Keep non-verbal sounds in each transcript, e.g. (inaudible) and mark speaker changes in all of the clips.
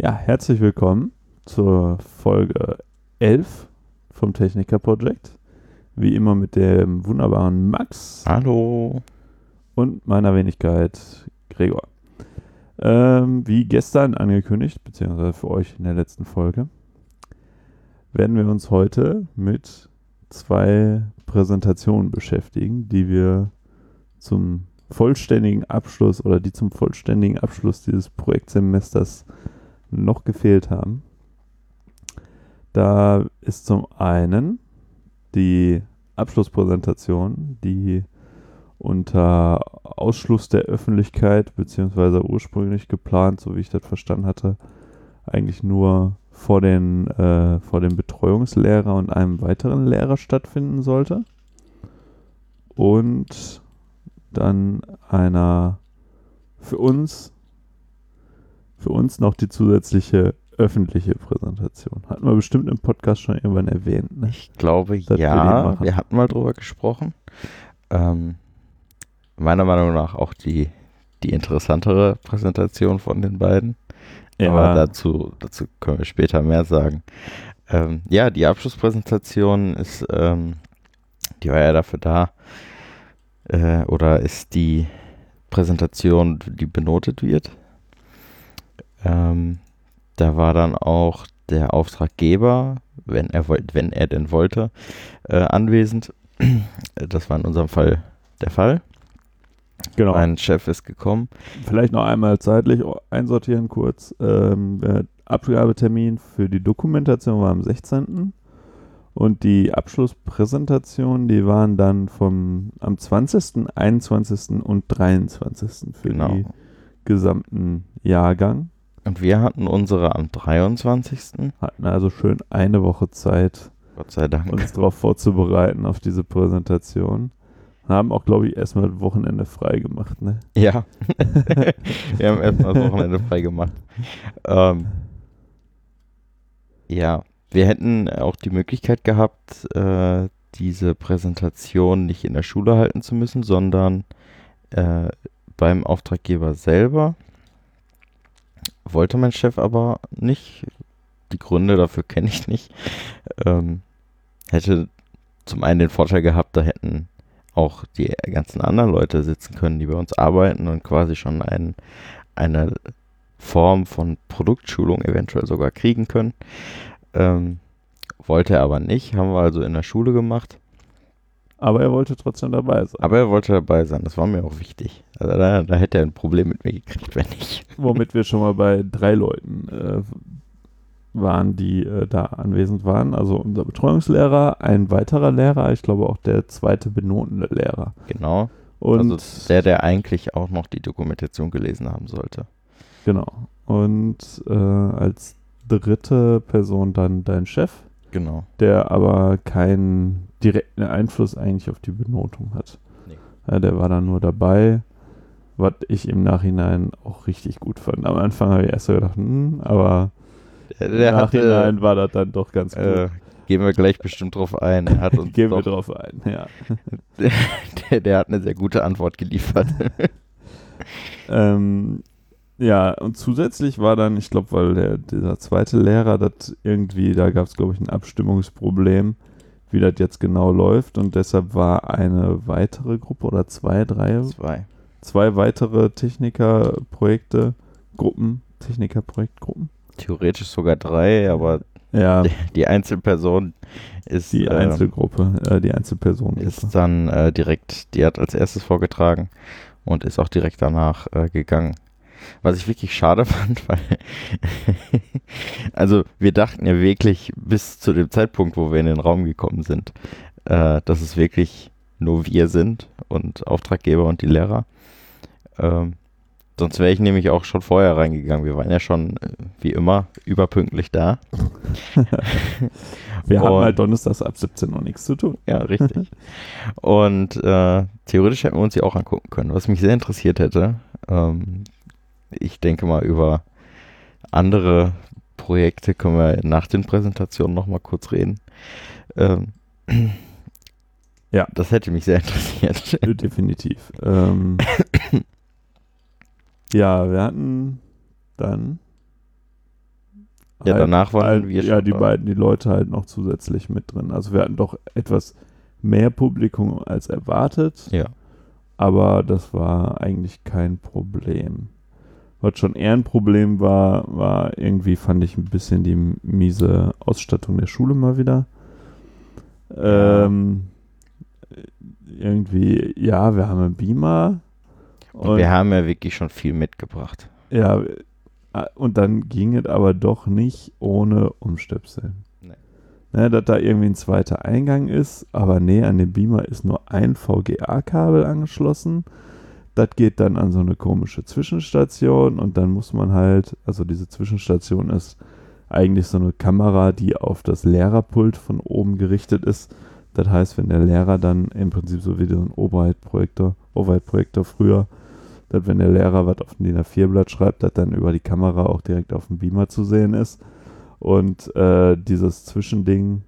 Speaker 1: Ja, herzlich willkommen zur Folge 11 vom Techniker Project. Wie immer mit dem wunderbaren Max
Speaker 2: Hallo.
Speaker 1: und meiner Wenigkeit Gregor. Ähm, wie gestern angekündigt, beziehungsweise für euch in der letzten Folge, werden wir uns heute mit zwei Präsentationen beschäftigen, die wir zum vollständigen Abschluss oder die zum vollständigen Abschluss dieses Projektsemesters noch gefehlt haben. Da ist zum einen die Abschlusspräsentation, die unter Ausschluss der Öffentlichkeit, beziehungsweise ursprünglich geplant, so wie ich das verstanden hatte, eigentlich nur vor den, äh, vor dem Betreuungslehrer und einem weiteren Lehrer stattfinden sollte. Und dann einer für uns, für uns noch die zusätzliche öffentliche Präsentation. Hatten wir bestimmt im Podcast schon irgendwann erwähnt. Ne?
Speaker 2: Ich glaube,
Speaker 1: wir die
Speaker 2: ja.
Speaker 1: machen.
Speaker 2: Wir, hatten mal drüber gesprochen. Ähm, meiner Meinung nach auch die, die interessantere Präsentation von den beiden. Aber dazu, dazu können wir später mehr sagen. Ähm, ja, die Abschlusspräsentation ist, ähm, die war ja dafür da, äh, oder ist die Präsentation, die benotet wird. Ähm, da war dann auch der Auftraggeber, wenn er, wenn er denn wollte, äh, anwesend. (clears throat) Das war in unserem Fall der Fall.
Speaker 1: genau.
Speaker 2: Mein Chef ist gekommen.
Speaker 1: Vielleicht noch einmal zeitlich einsortieren kurz. Ähm, der Abgabetermin für die Dokumentation war am 16. Und die Abschlusspräsentation, die waren dann vom am 20., 21. und 23. für
Speaker 2: Genau.
Speaker 1: die gesamten Jahrgang.
Speaker 2: Und wir hatten unsere am 23.
Speaker 1: Hatten also schön eine Woche Zeit,
Speaker 2: Gott sei Dank.
Speaker 1: uns darauf vorzubereiten, auf diese Präsentation. Haben auch, glaube ich, erstmal das Wochenende frei gemacht. Ne? (laughs)
Speaker 2: Ja. wir haben erstmal das Wochenende frei gemacht. Ähm, ja, wir hätten auch die Möglichkeit gehabt, äh, diese Präsentation nicht in der Schule halten zu müssen, sondern äh, beim Auftraggeber selber. Wollte mein Chef aber nicht. Die Gründe dafür kenne ich nicht. Ähm, hätte zum einen den Vorteil gehabt, da hätten auch die ganzen anderen Leute sitzen können, die bei uns arbeiten und quasi schon ein, eine Form von Produktschulung eventuell sogar kriegen können. Ähm, wollte er aber nicht, haben wir also in der Schule gemacht.
Speaker 1: Aber er wollte trotzdem dabei sein.
Speaker 2: Aber er wollte dabei sein, das war mir auch wichtig. Also da, da hätte er ein Problem mit mir gekriegt, wenn nicht. (laughs)
Speaker 1: Womit wir schon mal bei drei Leuten äh, waren, die äh, da anwesend waren. Also unser Betreuungslehrer, ein weiterer Lehrer, ich glaube auch der zweite benotende Lehrer.
Speaker 2: Genau.
Speaker 1: Und
Speaker 2: also der, der eigentlich auch noch die Dokumentation gelesen haben sollte.
Speaker 1: genau. Und äh, als dritte Person dann dein Chef,
Speaker 2: Genau.
Speaker 1: der aber keinen direkten Einfluss eigentlich auf die Benotung hat.
Speaker 2: Nee.
Speaker 1: Ja, der war dann nur dabei, was ich im Nachhinein auch richtig gut fand. Am Anfang habe ich erst so gedacht, hm, aber
Speaker 2: Der,
Speaker 1: im
Speaker 2: der
Speaker 1: Nachhinein
Speaker 2: hatte,
Speaker 1: war das dann doch ganz gut.
Speaker 2: äh, gehen wir gleich bestimmt drauf ein. Er hat (laughs) uns
Speaker 1: Gehen wir drauf ein, ja. (laughs)
Speaker 2: der, der hat eine sehr gute Antwort geliefert. (laughs)
Speaker 1: Ähm, ja, und zusätzlich war dann, ich glaube, weil der, dieser zweite Lehrer, das irgendwie, da gab es, glaube ich, ein Abstimmungsproblem, wie das jetzt genau läuft. Und deshalb war eine weitere Gruppe oder zwei, drei,
Speaker 2: Zwei.
Speaker 1: zwei weitere Technikerprojekte, Gruppen, Technikerprojektgruppen.
Speaker 2: Theoretisch sogar drei, aber
Speaker 1: Ja,
Speaker 2: die Einzelperson ist,
Speaker 1: die
Speaker 2: ähm,
Speaker 1: Einzelgruppe, äh, die Einzelperson.
Speaker 2: ist dann äh, direkt, die hat als erstes vorgetragen und ist auch direkt danach äh, gegangen. Was ich wirklich schade (laughs) fand, weil also wir dachten ja wirklich bis zu dem Zeitpunkt, wo wir in den Raum gekommen sind, äh, dass es wirklich nur wir sind und Auftraggeber und die Lehrer. Ähm, sonst wäre ich nämlich auch schon vorher reingegangen. Wir waren ja schon, äh, wie immer, überpünktlich da. (laughs)
Speaker 1: Wir haben halt donnerstags ab 17 Uhr nichts zu tun.
Speaker 2: Ja, richtig. Und äh, theoretisch hätten wir uns die auch angucken können, was mich sehr interessiert hätte. Ähm, ich denke mal, über andere Projekte können wir nach den Präsentationen nochmal kurz reden. Ähm, (clears throat)
Speaker 1: Ja.
Speaker 2: Das hätte mich sehr interessiert. (laughs)
Speaker 1: Definitiv. Ähm, (clears throat) ja, wir hatten dann
Speaker 2: Ja,
Speaker 1: halt
Speaker 2: danach waren
Speaker 1: halt,
Speaker 2: wir
Speaker 1: Ja, die
Speaker 2: da.
Speaker 1: beiden, die Leute halt noch zusätzlich mit drin. Also wir hatten doch etwas mehr Publikum als erwartet,
Speaker 2: Ja.
Speaker 1: aber das war eigentlich kein Problem. Was schon eher ein Problem war, war irgendwie, fand ich ein bisschen die miese Ausstattung der Schule mal wieder. Ähm, irgendwie, ja, wir haben einen Beamer.
Speaker 2: Und, wir haben ja wirklich schon viel mitgebracht.
Speaker 1: Ja, äh, und dann ging es aber doch nicht ohne Umstöpseln.
Speaker 2: Nee.
Speaker 1: Ne, dass da irgendwie ein zweiter Eingang ist, aber nee, an dem Beamer ist nur ein VGA-Kabel angeschlossen. Das geht dann an so eine komische Zwischenstation und dann muss man halt, also diese Zwischenstation ist eigentlich so eine Kamera, die auf das Lehrerpult von oben gerichtet ist. Das heißt, wenn der Lehrer dann im Prinzip so wie so ein Overhead-Projektor, Overhead-Projektor früher, dass wenn der Lehrer was auf dem DIN A4-Blatt schreibt, dass dann über die Kamera auch direkt auf dem Beamer zu sehen ist. Und äh, dieses Zwischending,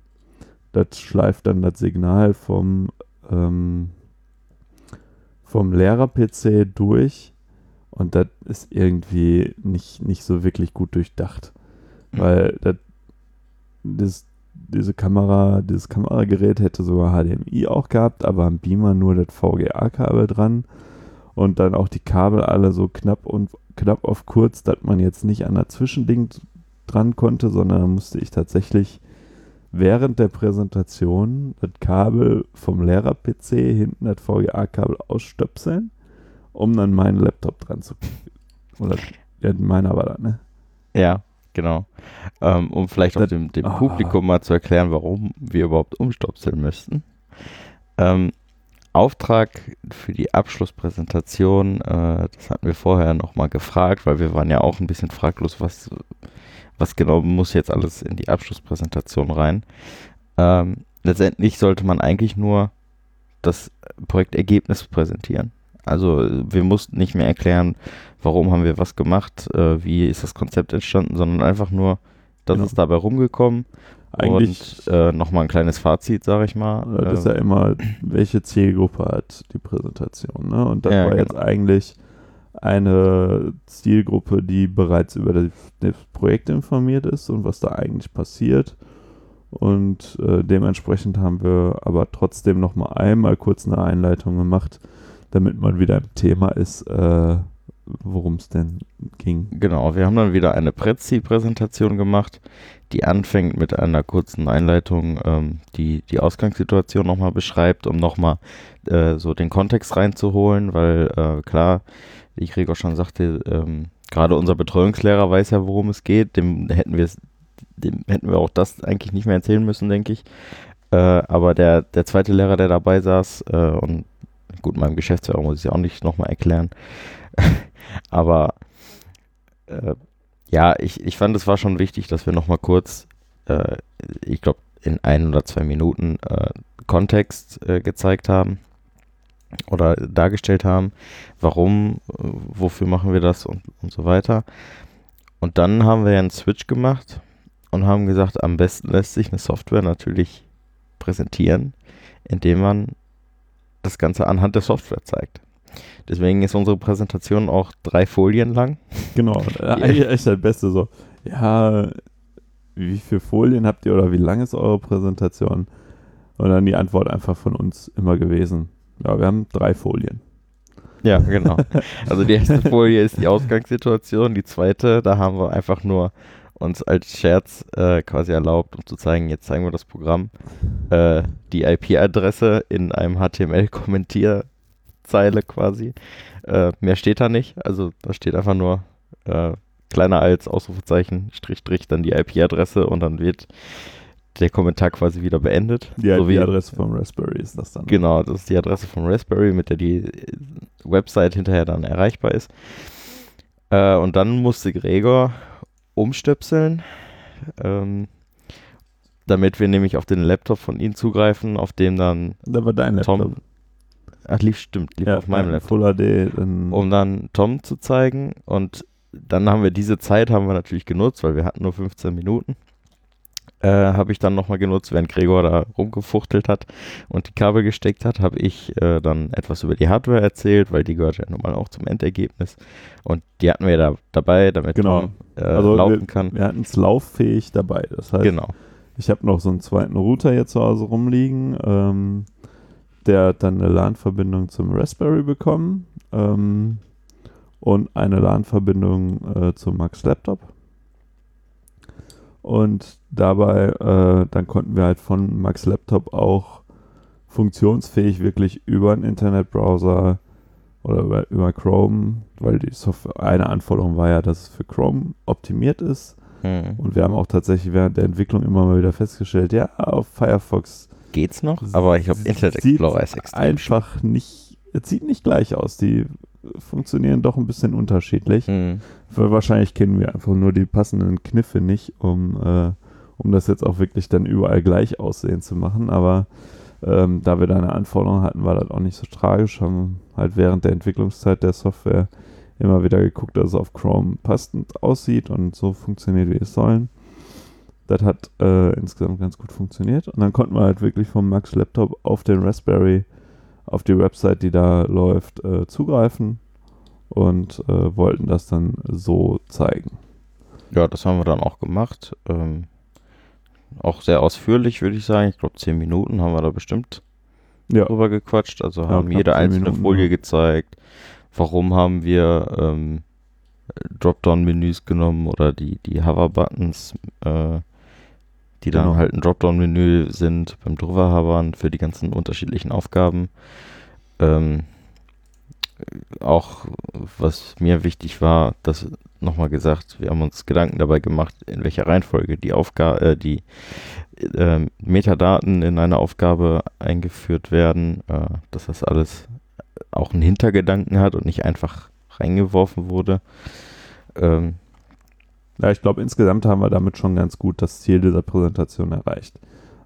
Speaker 1: das schleift dann das Signal vom, ähm, vom Lehrer-PC durch und das ist irgendwie nicht, nicht so wirklich gut durchdacht. Weil das, das, diese Kamera, dieses Kameragerät hätte sogar HDMI auch gehabt, aber am Beamer nur das VGA-Kabel dran und dann auch die Kabel alle so knapp und knapp auf kurz, dass man jetzt nicht an der Zwischending dran konnte, sondern musste ich tatsächlich während der Präsentation das Kabel vom Lehrer-PC hinten das VGA-Kabel ausstöpseln, um dann meinen Laptop dran zu Oder ja, meiner war das, ne?
Speaker 2: Ja, genau. Ähm, um vielleicht auch
Speaker 1: Das-
Speaker 2: dem, dem
Speaker 1: Ah.
Speaker 2: Publikum mal zu erklären, warum wir überhaupt umstopseln müssten. Ähm, Auftrag für die Abschlusspräsentation, äh, das hatten wir vorher nochmal gefragt, weil wir waren ja auch ein bisschen fraglos, was, was genau muss jetzt alles in die Abschlusspräsentation rein. Ähm, letztendlich sollte man eigentlich nur das Projektergebnis präsentieren. Also wir mussten nicht mehr erklären, warum haben wir was gemacht, äh, wie ist das Konzept entstanden, sondern einfach nur, das
Speaker 1: Genau.
Speaker 2: ist dabei rumgekommen
Speaker 1: Eigentlich
Speaker 2: und äh, nochmal ein kleines Fazit, sage ich mal.
Speaker 1: Das ist ja
Speaker 2: Äh,
Speaker 1: immer, welche Zielgruppe hat die Präsentation. Ne? Und das
Speaker 2: Ja,
Speaker 1: war jetzt
Speaker 2: genau.
Speaker 1: eigentlich eine Zielgruppe, die bereits über das, Projekt informiert ist und was da eigentlich passiert. Und äh, dementsprechend haben wir aber trotzdem noch mal einmal kurz eine Einleitung gemacht, damit man wieder im Thema ist, äh, worum es denn ging.
Speaker 2: Genau, wir haben dann wieder eine Prezi-Präsentation gemacht, die anfängt mit einer kurzen Einleitung, ähm, die die Ausgangssituation nochmal beschreibt, um nochmal äh, so den Kontext reinzuholen, weil äh, klar, wie Gregor schon sagte, ähm, gerade unser Betreuungslehrer weiß ja, worum es geht, dem hätten wir dem hätten wir auch das eigentlich nicht mehr erzählen müssen, denke ich. Äh, aber der, der zweite Lehrer, der dabei saß, äh, und gut, meinem Geschäftsführer muss ich es auch nicht nochmal erklären, (laughs) aber äh, ja, ich, ich fand, es war schon wichtig, dass wir nochmal kurz, äh, ich glaube, in ein oder zwei Minuten äh, Kontext äh, gezeigt haben oder dargestellt haben, warum, äh, wofür machen wir das und, und so weiter. Und dann haben wir ja einen Switch gemacht und haben gesagt, am besten lässt sich eine Software natürlich präsentieren, indem man das Ganze anhand der Software zeigt. Deswegen ist unsere Präsentation auch drei Folien lang.
Speaker 1: Genau, (laughs) eigentlich echt das Beste so. Ja, wie viele Folien habt ihr oder wie lang ist eure Präsentation? Und dann die Antwort einfach von uns immer gewesen. Ja, wir haben drei Folien.
Speaker 2: Ja, genau. Also die erste (laughs) Folie ist die Ausgangssituation, die zweite, da haben wir einfach nur uns als Scherz äh, quasi erlaubt, um zu zeigen, jetzt zeigen wir das Programm, äh, die IP-Adresse in einem HTML-Kommentierzeile quasi. Äh, mehr steht da nicht, also da steht einfach nur äh, kleiner als Ausrufezeichen, Strich, Strich, dann die IP-Adresse und dann wird der Kommentar quasi wieder beendet.
Speaker 1: Die
Speaker 2: So wie-
Speaker 1: IP-Adresse vom Raspberry ist das dann.
Speaker 2: Genau, das ist die Adresse vom Raspberry, mit der die äh, Website hinterher dann erreichbar ist. Äh, und dann musste Gregor umstöpseln, ähm, damit wir nämlich auf den Laptop von ihm zugreifen, auf dem dann
Speaker 1: Da war dein Laptop.
Speaker 2: Tom, ach lief, stimmt, lief auf meinem
Speaker 1: ein
Speaker 2: Laptop,
Speaker 1: Full HD. Dann,
Speaker 2: um dann Tom zu zeigen und dann haben wir diese Zeit haben wir natürlich genutzt, weil wir hatten nur 15 Minuten. Äh, habe ich dann nochmal genutzt, während Gregor da rumgefuchtelt hat und die Kabel gesteckt hat, habe ich äh, dann etwas über die Hardware erzählt, weil die gehört ja nun mal auch zum Endergebnis. Und die hatten wir da dabei, damit
Speaker 1: Genau.
Speaker 2: Tom äh,
Speaker 1: Also
Speaker 2: laufen kann.
Speaker 1: Wir hatten es lauffähig dabei. Das heißt,
Speaker 2: Genau.
Speaker 1: ich habe noch so einen zweiten Router hier zu Hause rumliegen. Ähm, der hat dann eine LAN-Verbindung zum Raspberry bekommen ähm, und eine LAN-Verbindung äh, zum Max Laptop. Und dabei, äh, dann konnten wir halt von Max Laptop auch funktionsfähig wirklich über einen Internetbrowser oder über, über Chrome, weil die Software, eine Anforderung war ja, dass es für Chrome optimiert ist.
Speaker 2: Hm.
Speaker 1: Und wir haben auch tatsächlich während der Entwicklung immer mal wieder festgestellt, ja, auf Firefox
Speaker 2: Geht's noch? Aber ich glaube, Internet Explorer ist extrem
Speaker 1: einfach nicht, es sieht nicht gleich aus. Die funktionieren doch ein bisschen unterschiedlich.
Speaker 2: Hm.
Speaker 1: Weil wahrscheinlich kennen wir einfach nur die passenden Kniffe nicht, um, äh, um das jetzt auch wirklich dann überall gleich aussehen zu machen. Aber ähm, da wir da eine Anforderung hatten, war das auch nicht so tragisch. Haben halt während der Entwicklungszeit der Software immer wieder geguckt, dass es auf Chrome passend aussieht und so funktioniert, wie es sollen. Das hat äh, insgesamt ganz gut funktioniert. Und dann konnten wir halt wirklich vom Max Laptop auf den Raspberry, auf die Website, die da läuft, äh, zugreifen und äh, wollten das dann so zeigen.
Speaker 2: Ja, das haben wir dann auch gemacht. Ähm, auch sehr ausführlich, würde ich sagen. Ich glaube, zehn Minuten haben wir da bestimmt
Speaker 1: Ja,
Speaker 2: drüber gequatscht. Also haben
Speaker 1: knapp
Speaker 2: jede einzelne
Speaker 1: Minuten,
Speaker 2: Folie
Speaker 1: ja.
Speaker 2: gezeigt. Warum haben wir ähm, Dropdown-Menüs genommen oder die, die Hover-Buttons, äh, die dann
Speaker 1: Genau.
Speaker 2: halt ein Dropdown-Menü sind beim Drüberhavern für die ganzen unterschiedlichen Aufgaben. Ähm, auch was mir wichtig war, das nochmal gesagt, wir haben uns Gedanken dabei gemacht, in welcher Reihenfolge die Aufgabe, äh, die äh, Metadaten in eine Aufgabe eingeführt werden, äh, dass das alles auch einen Hintergedanken hat und nicht einfach reingeworfen wurde. Ähm,
Speaker 1: ja ich glaube, insgesamt haben wir damit schon ganz gut das Ziel dieser Präsentation erreicht.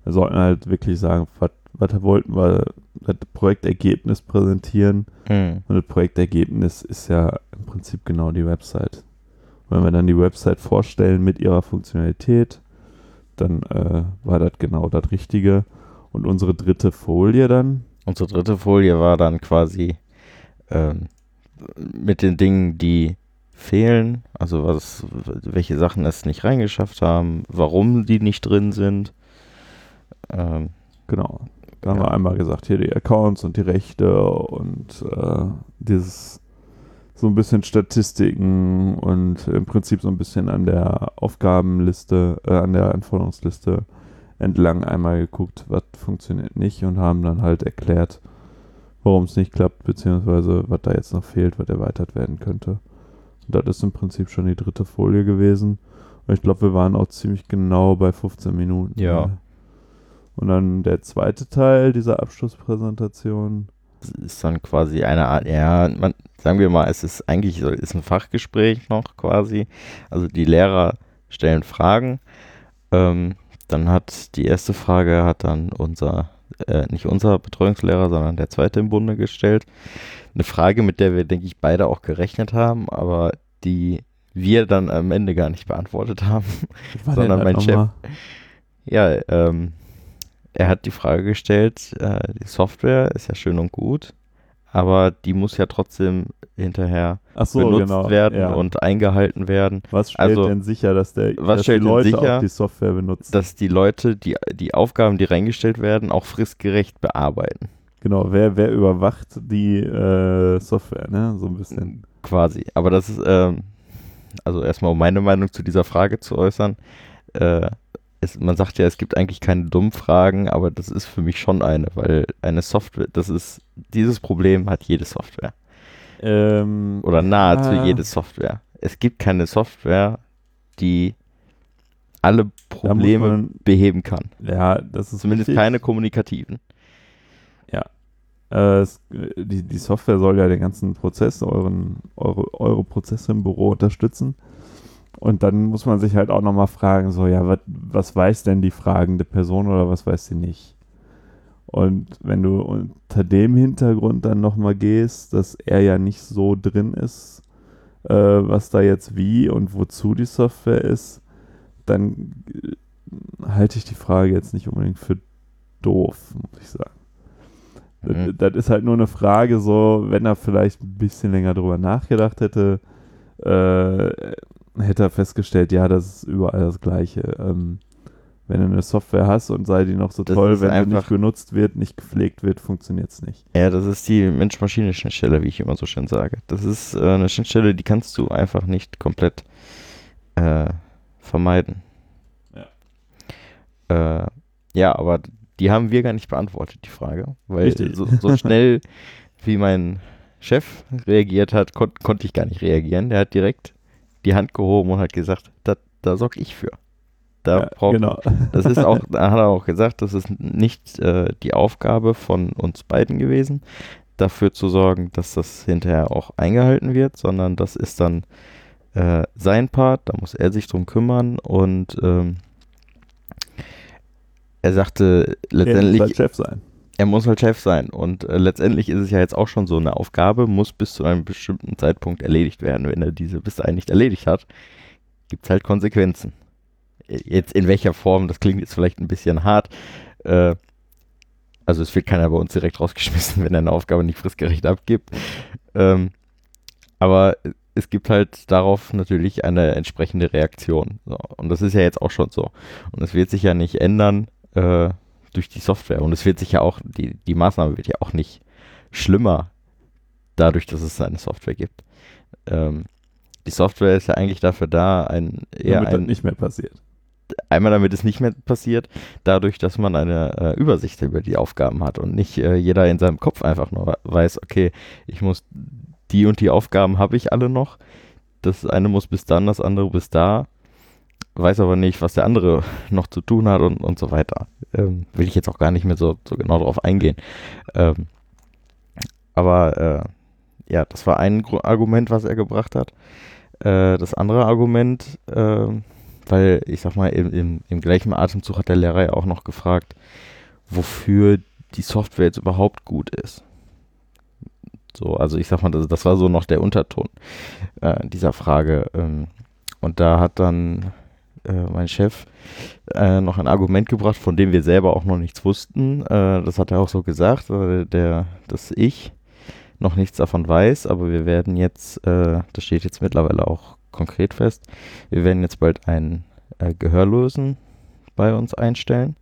Speaker 1: Wir sollten halt wirklich sagen, was was wollten wir, das Projektergebnis präsentieren.
Speaker 2: hm,
Speaker 1: Und das Projektergebnis ist ja im Prinzip genau die Website. Wenn wir dann die Website vorstellen mit ihrer Funktionalität, dann äh, war das genau das Richtige. Und unsere dritte Folie dann,
Speaker 2: Unsere dritte Folie war dann quasi ähm, mit den Dingen, die fehlen, also was, welche Sachen es nicht reingeschafft haben, warum die nicht drin sind. Ähm,
Speaker 1: genau. Da haben
Speaker 2: Ja.
Speaker 1: wir einmal gesagt, hier die Accounts und die Rechte und äh, dieses so ein bisschen Statistiken und im Prinzip so ein bisschen an der Aufgabenliste, äh, an der Anforderungsliste entlang einmal geguckt, was funktioniert nicht und haben dann halt erklärt, warum es nicht klappt, beziehungsweise was da jetzt noch fehlt, was erweitert werden könnte. Das ist im Prinzip schon die dritte Folie gewesen. Und ich glaube, wir waren auch ziemlich genau bei 15 Minuten.
Speaker 2: Ja.
Speaker 1: Und dann der zweite Teil dieser Abschlusspräsentation.
Speaker 2: es ist dann quasi eine Art, ja, man, sagen wir mal, es ist eigentlich so, ist ein Fachgespräch noch quasi. Also die Lehrer stellen Fragen. Ähm, dann hat die erste Frage hat dann unser, äh, nicht unser Betreuungslehrer, sondern der zweite im Bunde gestellt. Eine Frage, mit der wir, denke ich, beide auch gerechnet haben, aber die wir dann am Ende gar nicht beantwortet haben. Sondern mein Chef.
Speaker 1: nochmal?
Speaker 2: Ja, ähm, er hat die Frage gestellt, äh, die Software ist ja schön und gut, aber die muss ja trotzdem hinterher
Speaker 1: so,
Speaker 2: benutzt
Speaker 1: genau.
Speaker 2: werden
Speaker 1: ja.
Speaker 2: und eingehalten werden,
Speaker 1: was stellt
Speaker 2: also,
Speaker 1: denn sicher, dass, der,
Speaker 2: was
Speaker 1: dass die Leute
Speaker 2: sicher,
Speaker 1: auch die Software benutzen?
Speaker 2: dass die Leute die, die Aufgaben, die reingestellt werden, auch fristgerecht bearbeiten.
Speaker 1: genau, wer, wer überwacht die äh, Software, ne? So ein bisschen.
Speaker 2: Quasi. Aber das ist, ähm, also erstmal um meine Meinung zu dieser Frage zu äußern. Äh, es, man sagt ja, es gibt eigentlich keine dummen Fragen, aber das ist für mich schon eine, weil eine Software, das ist, dieses Problem hat jede Software.
Speaker 1: Ähm,
Speaker 2: Oder nahezu
Speaker 1: Ah.
Speaker 2: jede Software. Es gibt keine Software, die alle Probleme
Speaker 1: man,
Speaker 2: beheben kann.
Speaker 1: ja, das ist
Speaker 2: Zumindest
Speaker 1: richtig.
Speaker 2: keine kommunikativen.
Speaker 1: Äh, es, die, die Software soll ja den ganzen Prozess, euren, eure, eure Prozesse im Büro unterstützen. Und dann muss man sich halt auch nochmal fragen, so, ja, wat, was weiß denn die fragende Person oder was weiß sie nicht? Und wenn du unter dem Hintergrund dann nochmal gehst, dass er ja nicht so drin ist, äh, was da jetzt wie und wozu die Software ist, dann äh, halte ich die Frage jetzt nicht unbedingt für doof, muss ich sagen. Mhm. Das, das, ist halt nur eine Frage, so, wenn er vielleicht ein bisschen länger drüber nachgedacht hätte, äh, hätte er festgestellt, ja, das ist überall das Gleiche. Ähm, wenn du eine Software hast und sei die noch so das toll, wenn sie nicht genutzt wird, nicht gepflegt wird, funktioniert es nicht.
Speaker 2: Ja, das ist die Mensch-Maschine-Schnittstelle, wie ich immer so schön sage. Das ist äh, eine Schnittstelle, die kannst du einfach nicht komplett äh, vermeiden. Ja. Äh, ja, aber die haben wir gar nicht beantwortet, die Frage. Weil so, so, (laughs) schnell wie mein Chef reagiert hat, kon konnte ich gar nicht reagieren. Der hat direkt die Hand gehoben und hat gesagt, da sorge ich für. Da ja, braucht, genau. (laughs) Das ist auch, da hat er auch gesagt, das ist nicht äh, die Aufgabe von uns beiden gewesen, dafür zu sorgen, dass das hinterher auch eingehalten wird, sondern das ist dann äh, sein Part, da muss er sich drum kümmern und ähm, er sagte letztendlich. Er muss halt
Speaker 1: Chef sein.
Speaker 2: Er muss halt Chef sein und äh, letztendlich ist es ja jetzt auch schon so eine Aufgabe, muss bis zu einem bestimmten Zeitpunkt erledigt werden. Wenn er diese bis dahin nicht erledigt hat, gibt es halt Konsequenzen jetzt in welcher Form, das klingt jetzt vielleicht ein bisschen hart. Äh, also es wird keiner bei uns direkt rausgeschmissen, (laughs) wenn er eine Aufgabe nicht fristgerecht abgibt. Ähm, aber es gibt halt darauf natürlich eine entsprechende Reaktion. So. Und das ist ja jetzt auch schon so. Und es wird sich ja nicht ändern äh, durch die Software. Und es wird sich ja auch, die, die Maßnahme wird ja auch nicht schlimmer dadurch, dass es eine Software gibt. Ähm, die Software ist ja eigentlich dafür da, ein
Speaker 1: eher Damit ein, nicht mehr passiert
Speaker 2: einmal damit es nicht mehr passiert, dadurch, dass man eine äh, Übersicht über die Aufgaben hat und nicht äh, jeder in seinem Kopf einfach nur weiß, okay, ich muss die und die Aufgaben habe ich alle noch. Das eine muss bis dann, das andere bis da. Weiß aber nicht, was der andere (laughs) noch zu tun hat und, und so weiter. Ähm, will ich jetzt auch gar nicht mehr so, so genau darauf eingehen. Ähm, aber äh, ja, das war ein Argument, was er gebracht hat. Äh, das andere Argument, äh, weil ich sag mal, im, im, im gleichen Atemzug hat der Lehrer ja auch noch gefragt, wofür die Software jetzt überhaupt gut ist. So, also ich sag mal, das, das war so noch der Unterton äh, dieser Frage. Ähm, und da hat dann äh, mein Chef äh, noch ein Argument gebracht, von dem wir selber auch noch nichts wussten. Äh, das hat er auch so gesagt, der, dass ich noch nichts davon weiß, aber wir werden jetzt, äh, das steht jetzt mittlerweile auch konkret fest. Wir werden jetzt bald einen äh, Gehörlosen bei uns einstellen.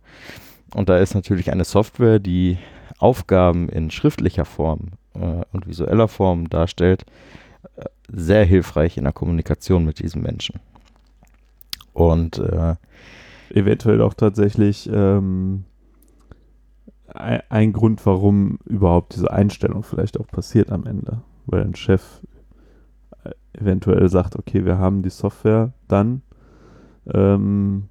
Speaker 2: Und da ist natürlich eine Software, die Aufgaben in schriftlicher Form äh, und visueller Form darstellt, äh, sehr hilfreich in der Kommunikation mit diesem Menschen. Und äh,
Speaker 1: eventuell auch tatsächlich ähm, ein, ein Grund, warum überhaupt diese Einstellung vielleicht auch passiert am Ende. Weil ein Chef eventuell sagt, okay, wir haben die Software dann ähm,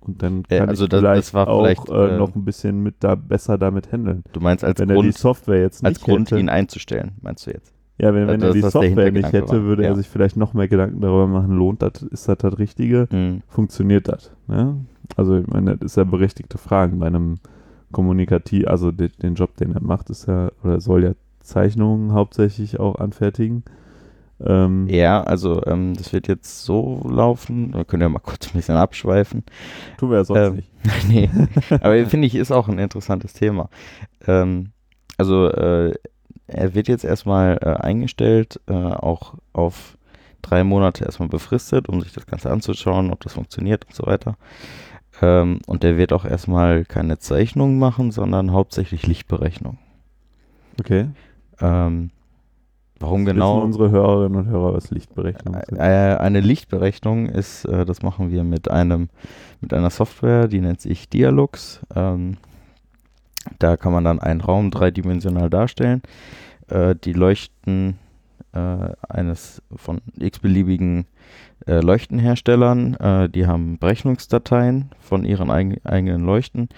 Speaker 1: und dann kann ja, also ich das, vielleicht das auch vielleicht, äh, noch ein bisschen mit da besser damit handeln.
Speaker 2: Du meinst als
Speaker 1: wenn
Speaker 2: Grund,
Speaker 1: er die Software jetzt nicht
Speaker 2: als Grund hätte, ihn einzustellen, meinst du jetzt?
Speaker 1: Ja, wenn, wenn das, er die Software nicht hätte, war. würde ja. er sich vielleicht noch mehr Gedanken darüber machen, lohnt das, ist das das Richtige, mhm. funktioniert das? Ne? Also ich meine, das ist ja berechtigte Fragen bei einem Kommunikativ, also de, den Job, den er macht, ist ja, oder soll ja Zeichnungen hauptsächlich auch anfertigen.
Speaker 2: Ähm, ja, also ähm, das wird jetzt so laufen. Wir können ja mal (laughs) kurz ein bisschen abschweifen.
Speaker 1: Tun wir ja sonst ähm, nicht. (laughs)
Speaker 2: nee, aber finde ich, ist auch ein interessantes Thema. Ähm, also äh, er wird jetzt erstmal äh, eingestellt, äh, auch auf drei Monate erstmal befristet, um sich das Ganze anzuschauen, ob das funktioniert und so weiter. Ähm, und der wird auch erstmal keine Zeichnungen machen, sondern hauptsächlich Lichtberechnung.
Speaker 1: Okay.
Speaker 2: Ähm, Warum das genau?
Speaker 1: unsere Hörerinnen und Hörer, was Lichtberechnung ist.
Speaker 2: Äh, eine Lichtberechnung ist, äh, das machen wir mit einem, mit einer Software, die nennt sich Dialux. Ähm, da kann man dann einen Raum dreidimensional darstellen. Äh, die Leuchten äh, eines von x-beliebigen äh, Leuchtenherstellern, äh, die haben Berechnungsdateien von ihren eig eigenen Leuchten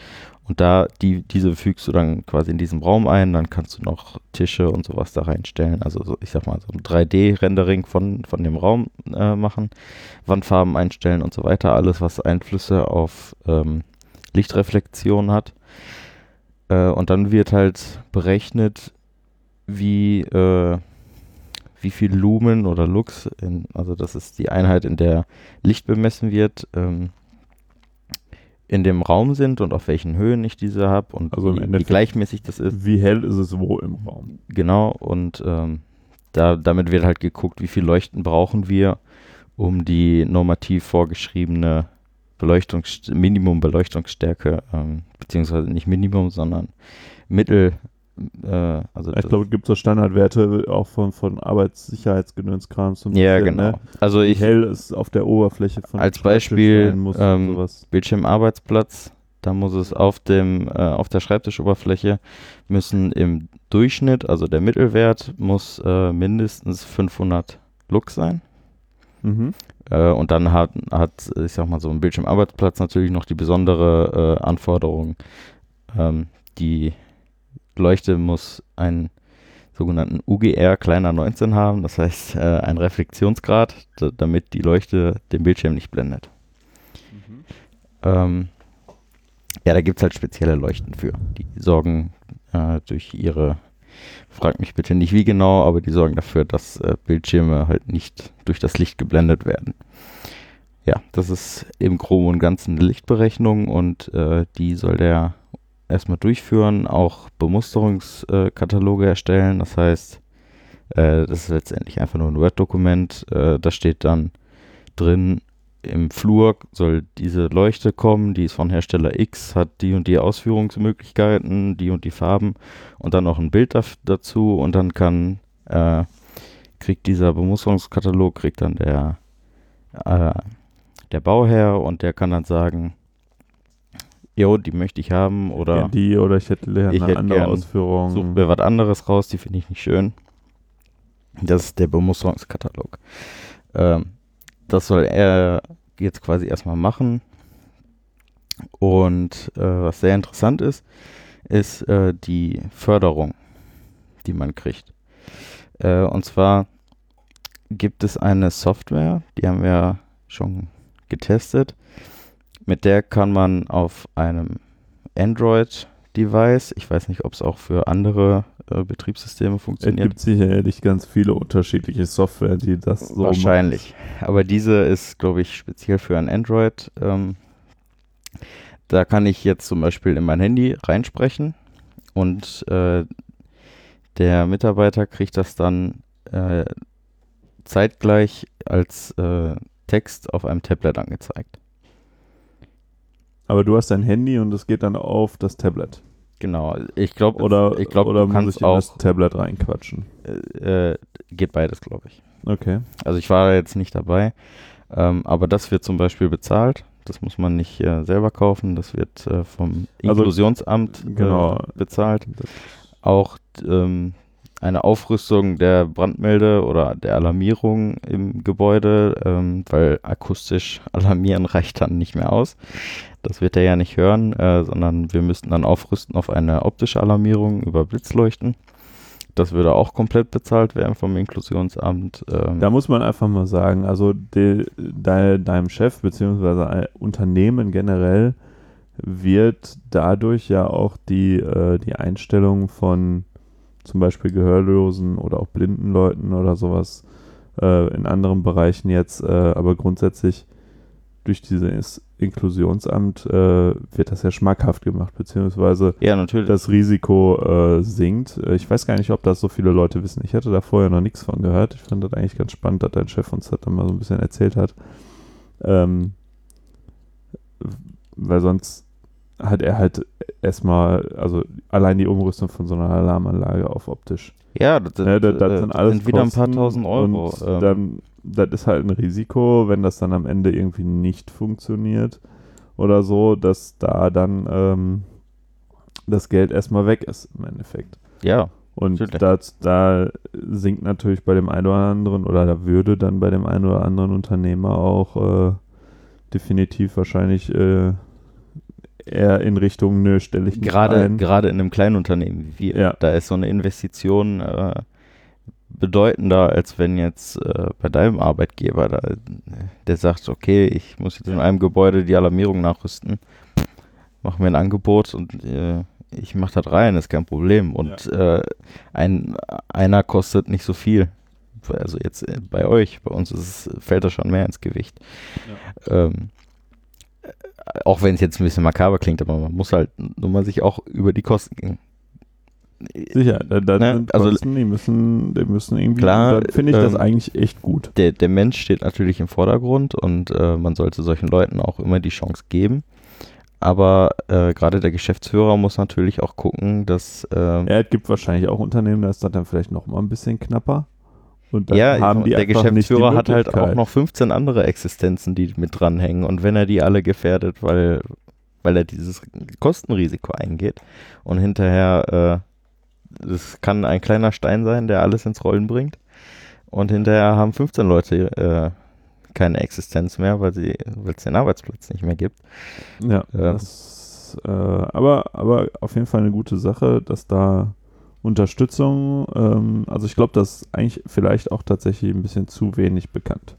Speaker 2: und da, die, diese fügst du dann quasi in diesem Raum ein, dann kannst du noch Tische und sowas da reinstellen. Also so, ich sag mal, so ein 3D-Rendering von, von dem Raum äh, machen, Wandfarben einstellen und so weiter. Alles, was Einflüsse auf ähm, Lichtreflexion hat. Äh, und dann wird halt berechnet, wie, äh, wie viel Lumen oder Lux, in, also das ist die Einheit, in der Licht bemessen wird, ähm, in dem Raum sind und auf welchen Höhen ich diese habe und
Speaker 1: Also
Speaker 2: wie, wie gleichmäßig das ist.
Speaker 1: Wie hell ist es wo im Raum?
Speaker 2: Genau, und ähm, da, damit wird halt geguckt, wie viel Leuchten brauchen wir, um die normativ vorgeschriebene Beleuchtungs Minimum-Beleuchtungsstärke, ähm, beziehungsweise nicht Minimum, sondern Mittel, äh, also
Speaker 1: Ich glaube, es gibt so Standardwerte auch von, von so ein
Speaker 2: ja,
Speaker 1: bisschen,
Speaker 2: genau.
Speaker 1: Ne?
Speaker 2: Also ich,
Speaker 1: hell es auf der Oberfläche von
Speaker 2: Als Beispiel, ähm. Bildschirmarbeitsplatz, da muss es auf dem, äh, auf der Schreibtischoberfläche müssen im Durchschnitt, also der Mittelwert, muss äh, mindestens 500 Lux sein.
Speaker 1: Mhm.
Speaker 2: Äh, und dann hat, hat, ich sag mal, so ein Bildschirmarbeitsplatz natürlich noch die besondere äh, Anforderung. Ähm, die Leuchte muss einen sogenannten UGR kleiner 19 haben, das heißt äh, ein Reflexionsgrad, da, damit die Leuchte den Bildschirm nicht blendet. Ähm, ja, da gibt es halt spezielle Leuchten für. Die sorgen äh, durch ihre, frag mich bitte nicht wie genau, aber die sorgen dafür, dass äh, Bildschirme halt nicht durch das Licht geblendet werden. Ja, das ist im Groben und Ganzen eine Lichtberechnung und äh, die soll der erstmal durchführen, auch Bemusterungskataloge erstellen. Das heißt, äh, das ist letztendlich einfach nur ein Word-Dokument. Äh, da steht dann drin, im Flur soll diese Leuchte kommen, die ist von Hersteller X, hat die und die Ausführungsmöglichkeiten, die und die Farben und dann noch ein Bild daf- dazu und dann kann, äh, kriegt dieser Bemusterungskatalog, kriegt dann der, äh, der Bauherr und der kann dann sagen, jo, die möchte ich haben oder
Speaker 1: Ja, die oder ich hätte gerne
Speaker 2: Ich
Speaker 1: eine
Speaker 2: hätte
Speaker 1: andere
Speaker 2: gern-
Speaker 1: Ausführung.
Speaker 2: such mir was anderes raus, die finde ich nicht schön. Das ist der Bemusterungskatalog. Ähm, das soll er jetzt quasi erstmal machen. Und äh, was sehr interessant ist, ist äh, die Förderung, die man kriegt. Äh, und zwar gibt es eine Software, die haben wir schon getestet. Mit der kann man auf einem Android-Device, ich weiß nicht, ob es auch für andere äh, Betriebssysteme
Speaker 1: es
Speaker 2: funktioniert,
Speaker 1: gibt sicherlich ganz viele unterschiedliche Software, die das so
Speaker 2: Wahrscheinlich. Aber diese ist, glaube ich, speziell für ein Android. Ähm, da kann ich jetzt zum Beispiel in mein Handy reinsprechen und äh, der Mitarbeiter kriegt das dann äh, zeitgleich als äh, Text auf einem Tablet angezeigt.
Speaker 1: Aber du hast dein Handy und es geht dann auf das Tablet.
Speaker 2: Genau. Ich glaube,
Speaker 1: Oder,
Speaker 2: ich glaube,
Speaker 1: oder
Speaker 2: du
Speaker 1: muss
Speaker 2: kannst
Speaker 1: ich in
Speaker 2: auch
Speaker 1: das Tablet reinquatschen?
Speaker 2: äh, äh, geht beides, glaube ich.
Speaker 1: Okay.
Speaker 2: Also ich war jetzt nicht dabei, ähm, aber das wird zum Beispiel bezahlt. Das muss man nicht äh, selber kaufen, das wird äh, vom
Speaker 1: Also,
Speaker 2: Inklusionsamt
Speaker 1: genau.
Speaker 2: äh, bezahlt. Auch ähm, eine Aufrüstung der Brandmelde oder der Alarmierung im Gebäude, ähm, weil akustisch (laughs) alarmieren reicht dann nicht mehr aus. Das wird er ja nicht hören, äh, sondern wir müssten dann aufrüsten auf eine optische Alarmierung über Blitzleuchten. Das würde auch komplett bezahlt werden vom Inklusionsamt. Ähm,
Speaker 1: Da muss man einfach mal sagen, also de, de, deinem Chef beziehungsweise ein Unternehmen generell wird dadurch ja auch die, äh, die Einstellung von zum Beispiel Gehörlosen oder auch blinden Leuten oder sowas äh, in anderen Bereichen jetzt, äh, aber grundsätzlich durch dieses Inklusionsamt äh, wird das ja schmackhaft gemacht, beziehungsweise
Speaker 2: ja, natürlich.
Speaker 1: das Risiko äh, sinkt. Ich weiß gar nicht, ob das so viele Leute wissen. Ich hatte da vorher noch nichts von gehört. Ich fand das eigentlich ganz spannend, dass dein Chef uns das dann mal so ein bisschen erzählt hat. Ähm, weil sonst hat er halt erstmal, also allein die Umrüstung von so einer Alarmanlage auf optisch.
Speaker 2: ja, das,
Speaker 1: Ja, das, das
Speaker 2: äh,
Speaker 1: sind alles
Speaker 2: sind wieder ein paar tausend Euro.
Speaker 1: Und
Speaker 2: ähm,
Speaker 1: dann, das ist halt ein Risiko, wenn das dann am Ende irgendwie nicht funktioniert oder so, dass da dann ähm, das Geld erstmal weg ist im Endeffekt.
Speaker 2: ja,
Speaker 1: Und das, da sinkt natürlich bei dem einen oder anderen oder da würde dann bei dem einen oder anderen Unternehmer auch äh, definitiv wahrscheinlich äh, eher in Richtung, nö, stelle ich nicht
Speaker 2: gerade,
Speaker 1: ein.
Speaker 2: gerade in einem kleinen Unternehmen wie wir,
Speaker 1: Ja.
Speaker 2: da ist so eine Investition äh, bedeutender, als wenn jetzt äh, bei deinem Arbeitgeber, da, der sagt, okay, ich muss jetzt in einem Gebäude die Alarmierung nachrüsten, mach mir ein Angebot und äh, ich mach das rein, ist kein Problem. Und äh, ein, einer kostet nicht so viel. Also jetzt äh, bei euch, bei uns ist fällt das schon mehr ins Gewicht. Ähm, auch wenn es jetzt ein bisschen makaber klingt, aber man muss halt nur mal sich auch über die Kosten
Speaker 1: Sicher, da, da
Speaker 2: Ne, also-
Speaker 1: Kosten, die müssen, die müssen irgendwie,
Speaker 2: Klar,
Speaker 1: da finde ich das
Speaker 2: ähm,
Speaker 1: eigentlich echt gut.
Speaker 2: der, der Mensch steht natürlich im Vordergrund und äh, man sollte solchen Leuten auch immer die Chance geben. Aber äh, gerade der Geschäftsführer muss natürlich auch gucken, dass äh,
Speaker 1: Ja, es gibt wahrscheinlich auch Unternehmen, da ist das dann vielleicht noch mal ein bisschen knapper. Und dann
Speaker 2: ja,
Speaker 1: haben die
Speaker 2: der
Speaker 1: nicht die
Speaker 2: Geschäftsführer hat halt auch noch 15 andere Existenzen, die mit dranhängen. Und wenn er die alle gefährdet, weil, weil er dieses Kostenrisiko eingeht und hinterher, äh, das kann ein kleiner Stein sein, der alles ins Rollen bringt. Und hinterher haben 15 Leute äh, keine Existenz mehr, weil sie, weil es den Arbeitsplatz nicht mehr gibt.
Speaker 1: Ja. Das, äh, aber, aber auf jeden Fall eine gute Sache, dass da Unterstützung, ähm, also ich glaube, das ist eigentlich vielleicht auch tatsächlich ein bisschen zu wenig bekannt.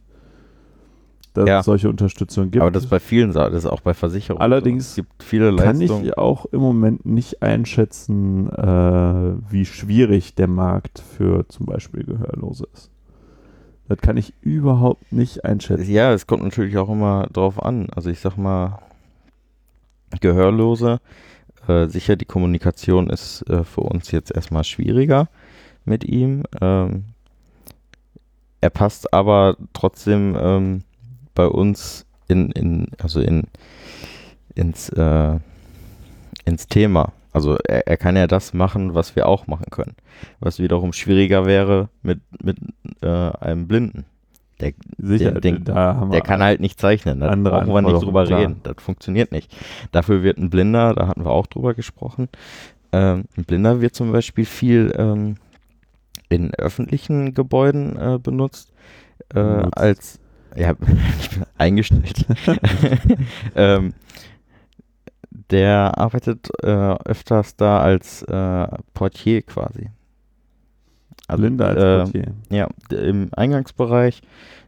Speaker 1: Dass
Speaker 2: Ja.
Speaker 1: es solche Unterstützung gibt.
Speaker 2: Aber das ist bei vielen Sachen, das ist auch bei Versicherungen.
Speaker 1: Allerdings
Speaker 2: so. es gibt viele
Speaker 1: kann ich auch im Moment nicht einschätzen, äh, wie schwierig der Markt für zum Beispiel Gehörlose ist. Das kann ich überhaupt nicht einschätzen.
Speaker 2: Ja, es kommt natürlich auch immer drauf an. Also ich sag mal, Gehörlose, äh, sicher die Kommunikation ist äh, für uns jetzt erstmal schwieriger mit ihm. Ähm, er passt aber trotzdem ähm, bei uns in, in also in ins äh, ins Thema. Also er, er kann ja das machen, was wir auch machen können. Was wiederum schwieriger wäre mit, mit äh, einem Blinden. Der,
Speaker 1: Sicher,
Speaker 2: den-
Speaker 1: da haben
Speaker 2: der kann halt nicht zeichnen, da brauchen wir nicht drüber
Speaker 1: klar.
Speaker 2: reden. Das funktioniert nicht. Dafür wird ein Blinder, da hatten wir auch drüber gesprochen, ähm, ein Blinder wird zum Beispiel viel ähm, in öffentlichen Gebäuden äh, benutzt, äh, als ja, (laughs) eingestellt. (laughs) ähm, der arbeitet äh, öfters da als äh, Portier quasi. Also,
Speaker 1: Blinder als
Speaker 2: äh,
Speaker 1: Portier.
Speaker 2: ja, im Eingangsbereich,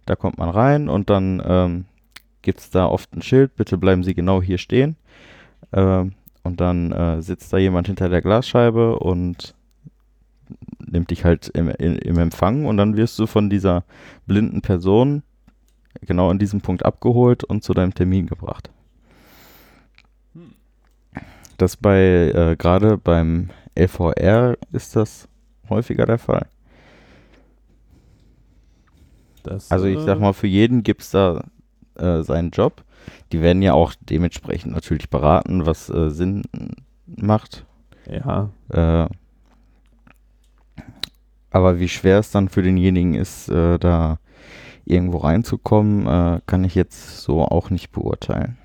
Speaker 2: da kommt man rein und dann ähm, gibt es da oft ein Schild, bitte bleiben Sie genau hier stehen. Ähm, und dann äh, sitzt da jemand hinter der Glasscheibe und nimmt dich halt im, in, im Empfang und dann wirst du von dieser blinden Person genau an diesem Punkt abgeholt und zu deinem Termin gebracht. Das bei, äh, gerade beim LVR ist das häufiger der Fall.
Speaker 1: Das,
Speaker 2: Also ich sag
Speaker 1: äh,
Speaker 2: mal, für jeden gibt es da äh, seinen Job. Die werden ja auch dementsprechend natürlich beraten, was äh, Sinn macht.
Speaker 1: Ja,
Speaker 2: Äh, aber wie schwer es dann für denjenigen ist, äh, da irgendwo reinzukommen, äh, kann ich jetzt so auch nicht beurteilen.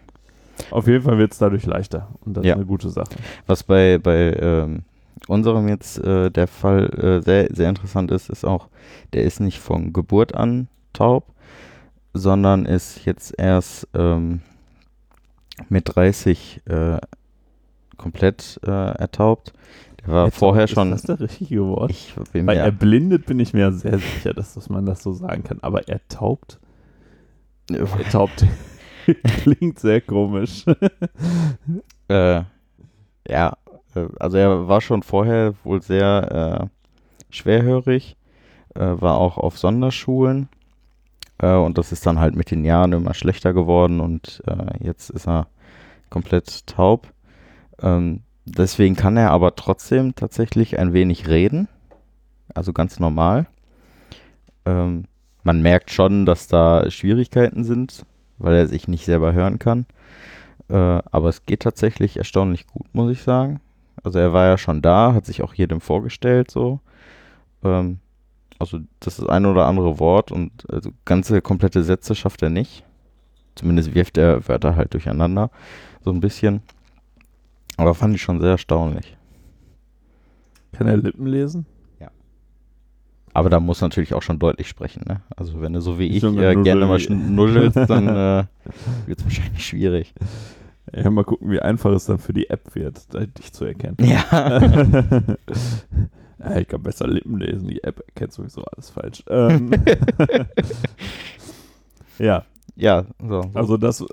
Speaker 1: auf jeden Fall wird es dadurch leichter. Und das
Speaker 2: Ja.
Speaker 1: ist eine gute Sache.
Speaker 2: Was bei, bei ähm, unserem jetzt äh, der Fall äh, sehr, sehr interessant ist, ist auch, der ist nicht von Geburt an taub, sondern ist jetzt erst ähm, mit 30 äh, komplett äh, ertaubt. Der war
Speaker 1: Jetzt
Speaker 2: vorher
Speaker 1: ist
Speaker 2: schon.
Speaker 1: das das richtige Wort?
Speaker 2: Ich bin
Speaker 1: Bei erblindet bin ich mir sehr sicher, dass, dass man das so sagen kann. Aber ertaubt? Ertaubt (laughs) klingt sehr komisch.
Speaker 2: Äh, ja, also er war schon vorher wohl sehr äh, schwerhörig, äh, war auch auf Sonderschulen äh, und das ist dann halt mit den Jahren immer schlechter geworden und äh, jetzt ist er komplett taub. Ähm, deswegen kann er aber trotzdem tatsächlich ein wenig reden, also ganz normal. Ähm, man merkt schon, dass da Schwierigkeiten sind, weil er sich nicht selber hören kann. Äh, aber es geht tatsächlich erstaunlich gut, muss ich sagen. Also er war ja schon da, hat sich auch jedem vorgestellt so. Ähm, also das ist ein oder andere Wort und also ganze komplette Sätze schafft er nicht. Zumindest wirft er Wörter halt durcheinander, so ein bisschen. Aber fand ich schon sehr erstaunlich.
Speaker 1: Kann er Lippen lesen?
Speaker 2: Aber da muss natürlich auch schon deutlich sprechen, ne? Also wenn du so wie ich
Speaker 1: ein
Speaker 2: äh, gerne mal schn- nuddelst, dann (laughs) äh, wird es wahrscheinlich schwierig. (laughs)
Speaker 1: Ja, mal gucken, wie einfach es dann für die App wird, dich zu erkennen.
Speaker 2: Ja. (laughs)
Speaker 1: ja, ich kann besser Lippen lesen, die App erkennt sowieso alles falsch. Ähm, (laughs) ja,
Speaker 2: Ja, so. so.
Speaker 1: also das,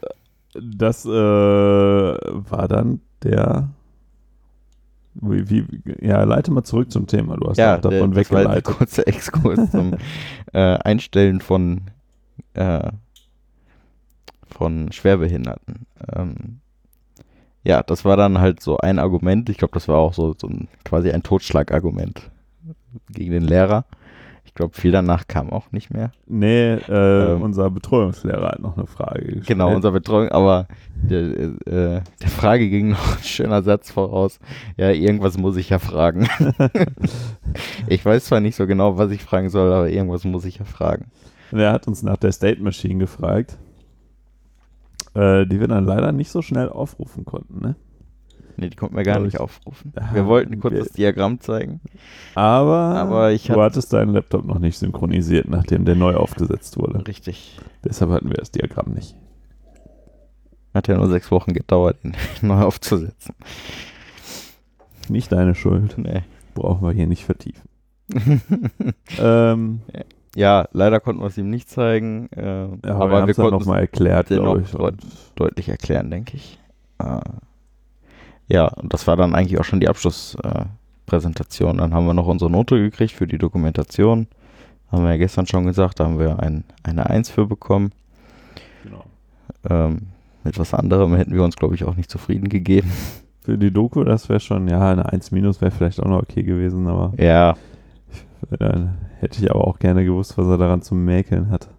Speaker 1: das äh, war dann der. Wie, wie, ja, leite mal zurück zum Thema. Du hast
Speaker 2: ja,
Speaker 1: davon
Speaker 2: der, das
Speaker 1: weggeleitet.
Speaker 2: kurzer Exkurs zum äh, Einstellen von, äh, von Schwerbehinderten. Ähm, ja, das war dann halt so ein Argument. Ich glaube, das war auch so, so ein, quasi ein Totschlagargument gegen den Lehrer. Ich glaube, viel danach kam auch nicht mehr.
Speaker 1: Nee, äh, ähm, unser Betreuungslehrer hat noch eine Frage
Speaker 2: gestellt. Genau, unser Betreuung, aber der, äh, der Frage ging noch ein schöner Satz voraus. Ja, irgendwas muss ich ja fragen. (laughs) ich weiß zwar nicht so genau, was ich fragen soll, aber irgendwas muss ich ja fragen.
Speaker 1: Und er hat uns nach der State Machine gefragt, äh, die wir dann leider nicht so schnell aufrufen konnten, ne?
Speaker 2: Nee, die konnten wir gar nicht aufrufen. Wir wollten kurz das Diagramm zeigen.
Speaker 1: Aber, aber ich du hattest deinen Laptop noch nicht synchronisiert, nachdem der neu aufgesetzt wurde.
Speaker 2: Richtig.
Speaker 1: Deshalb hatten wir das Diagramm nicht.
Speaker 2: Hat ja nur sechs Wochen gedauert, ihn (laughs) neu aufzusetzen.
Speaker 1: Nicht deine Schuld.
Speaker 2: Nee.
Speaker 1: Brauchen wir hier nicht vertiefen. (laughs) ähm,
Speaker 2: ja, leider konnten wir es ihm nicht zeigen. Äh,
Speaker 1: ja, aber, aber wir, konnten es nochmal erklärt,
Speaker 2: glaube ich. Deut deutlich erklären, denke ich. Äh, ja, und das war dann eigentlich auch schon die Abschlusspräsentation. Dann haben wir noch unsere Note gekriegt für die Dokumentation. Haben wir ja gestern schon gesagt, da haben wir ein, eine 1 für bekommen. Genau. Ähm, mit was anderem hätten wir uns, glaube ich, auch nicht zufrieden gegeben.
Speaker 1: Für die Doku, das wäre schon, ja, eine 1 minus wäre vielleicht auch noch okay gewesen, aber.
Speaker 2: Ja.
Speaker 1: Dann hätte ich aber auch gerne gewusst, was er daran zu mäkeln hat.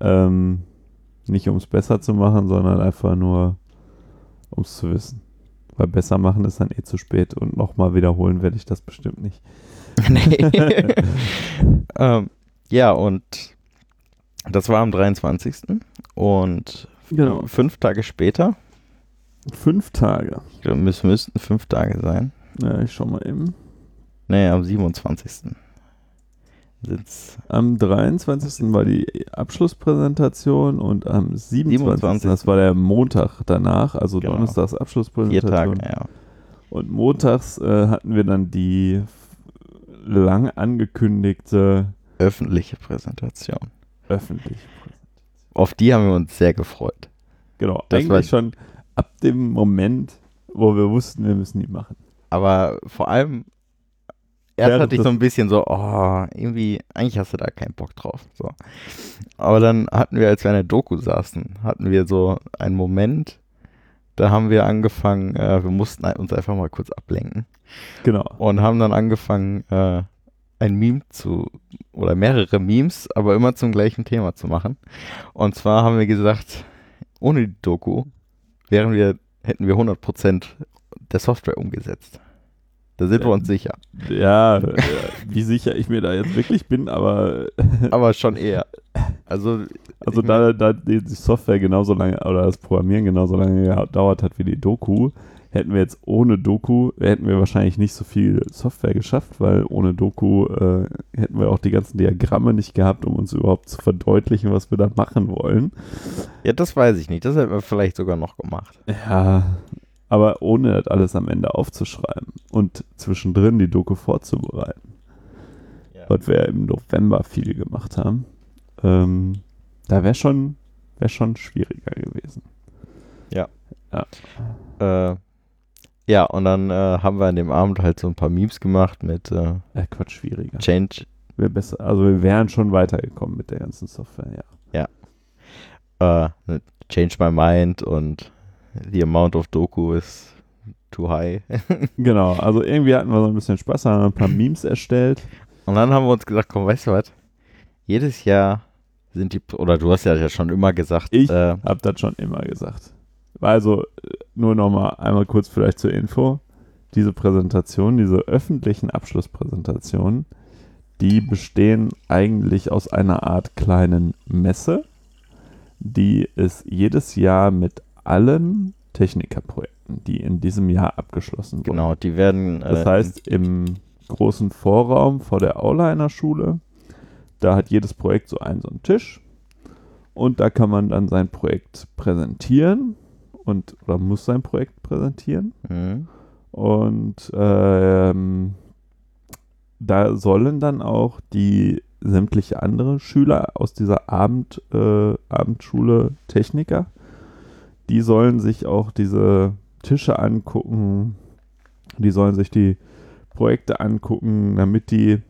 Speaker 1: Ähm, nicht um es besser zu machen, sondern einfach nur, um es zu wissen. Weil besser machen ist dann eh zu spät und nochmal wiederholen werde ich das bestimmt nicht. (laughs) nee. (laughs)
Speaker 2: ähm, ja, und das war am 23. Und genau. fünf Tage später.
Speaker 1: Fünf Tage.
Speaker 2: Ich glaube, es müssten fünf Tage sein.
Speaker 1: Ja, ich schau mal eben.
Speaker 2: Nee, am 27
Speaker 1: sind's. Am 23. war die Abschlusspräsentation und am 27. 27. das war der Montag danach, also genau. Donnerstags Abschlusspräsentation.
Speaker 2: Vier Tage, ja.
Speaker 1: Und montags äh, hatten wir dann die lang angekündigte
Speaker 2: öffentliche Präsentation.
Speaker 1: Öffentliche
Speaker 2: Präsentation. Auf die haben wir uns sehr gefreut.
Speaker 1: Genau, das eigentlich schon ab dem Moment, wo wir wussten, wir müssen die machen.
Speaker 2: Aber vor allem Erst ja, hatte ich so ein bisschen so, oh, irgendwie, eigentlich hast du da keinen Bock drauf. So. Aber dann hatten wir, als wir in der Doku saßen, hatten wir so einen Moment, da haben wir angefangen, äh, wir mussten uns einfach mal kurz ablenken.
Speaker 1: Genau.
Speaker 2: Und haben dann angefangen, äh, ein Meme zu, oder mehrere Memes, aber immer zum gleichen Thema zu machen. Und zwar haben wir gesagt, ohne die Doku wären wir, hätten wir 100% der Software umgesetzt. Da sind wir uns sicher.
Speaker 1: Ja, wie sicher ich mir da jetzt wirklich bin, aber. (laughs)
Speaker 2: aber schon eher. Also,
Speaker 1: also da, da die Software genauso lange oder das Programmieren genauso lange gedauert hat wie die Doku, hätten wir jetzt ohne Doku, hätten wir wahrscheinlich nicht so viel Software geschafft, weil ohne Doku äh, hätten wir auch die ganzen Diagramme nicht gehabt, um uns überhaupt zu verdeutlichen, was wir da machen wollen.
Speaker 2: Ja, das weiß ich nicht. Das hätten wir vielleicht sogar noch gemacht.
Speaker 1: Ja, aber ohne das alles am Ende aufzuschreiben und zwischendrin die Doku vorzubereiten. Ja. Was wir im November viel gemacht haben. Ähm, da wäre schon, wär schon schwieriger gewesen.
Speaker 2: Ja. Ja, äh, ja und dann äh, haben wir an dem Abend halt so ein paar Memes gemacht mit äh,
Speaker 1: ja, Quatsch, schwieriger.
Speaker 2: Change.
Speaker 1: Wir besser, also wir wären schon weitergekommen mit der ganzen Software,
Speaker 2: ja. Ja. Äh, Change My Mind und the amount of Doku is too high. (laughs)
Speaker 1: genau, also irgendwie hatten wir so ein bisschen Spaß, haben ein paar Memes erstellt.
Speaker 2: Und dann haben wir uns gesagt, komm, weißt du was? Jedes Jahr sind die, oder du hast ja schon immer gesagt.
Speaker 1: Ich äh, habe das schon immer gesagt. Also nur nochmal einmal kurz vielleicht zur Info. Diese Präsentation, diese öffentlichen Abschlusspräsentationen, die bestehen eigentlich aus einer Art kleinen Messe, die es jedes Jahr mit allen Technikerprojekten, die in diesem Jahr abgeschlossen wurden.
Speaker 2: Genau, die werden.
Speaker 1: Äh, das heißt, im großen Vorraum vor der Auliner Schule, da hat jedes Projekt so einen so einen Tisch und da kann man dann sein Projekt präsentieren und oder muss sein Projekt präsentieren.
Speaker 2: Mhm.
Speaker 1: Und ähm, da sollen dann auch die sämtliche andere Schüler aus dieser Abend, äh, Abendschule Techniker die sollen sich auch diese Tische angucken, die sollen sich die Projekte angucken, damit die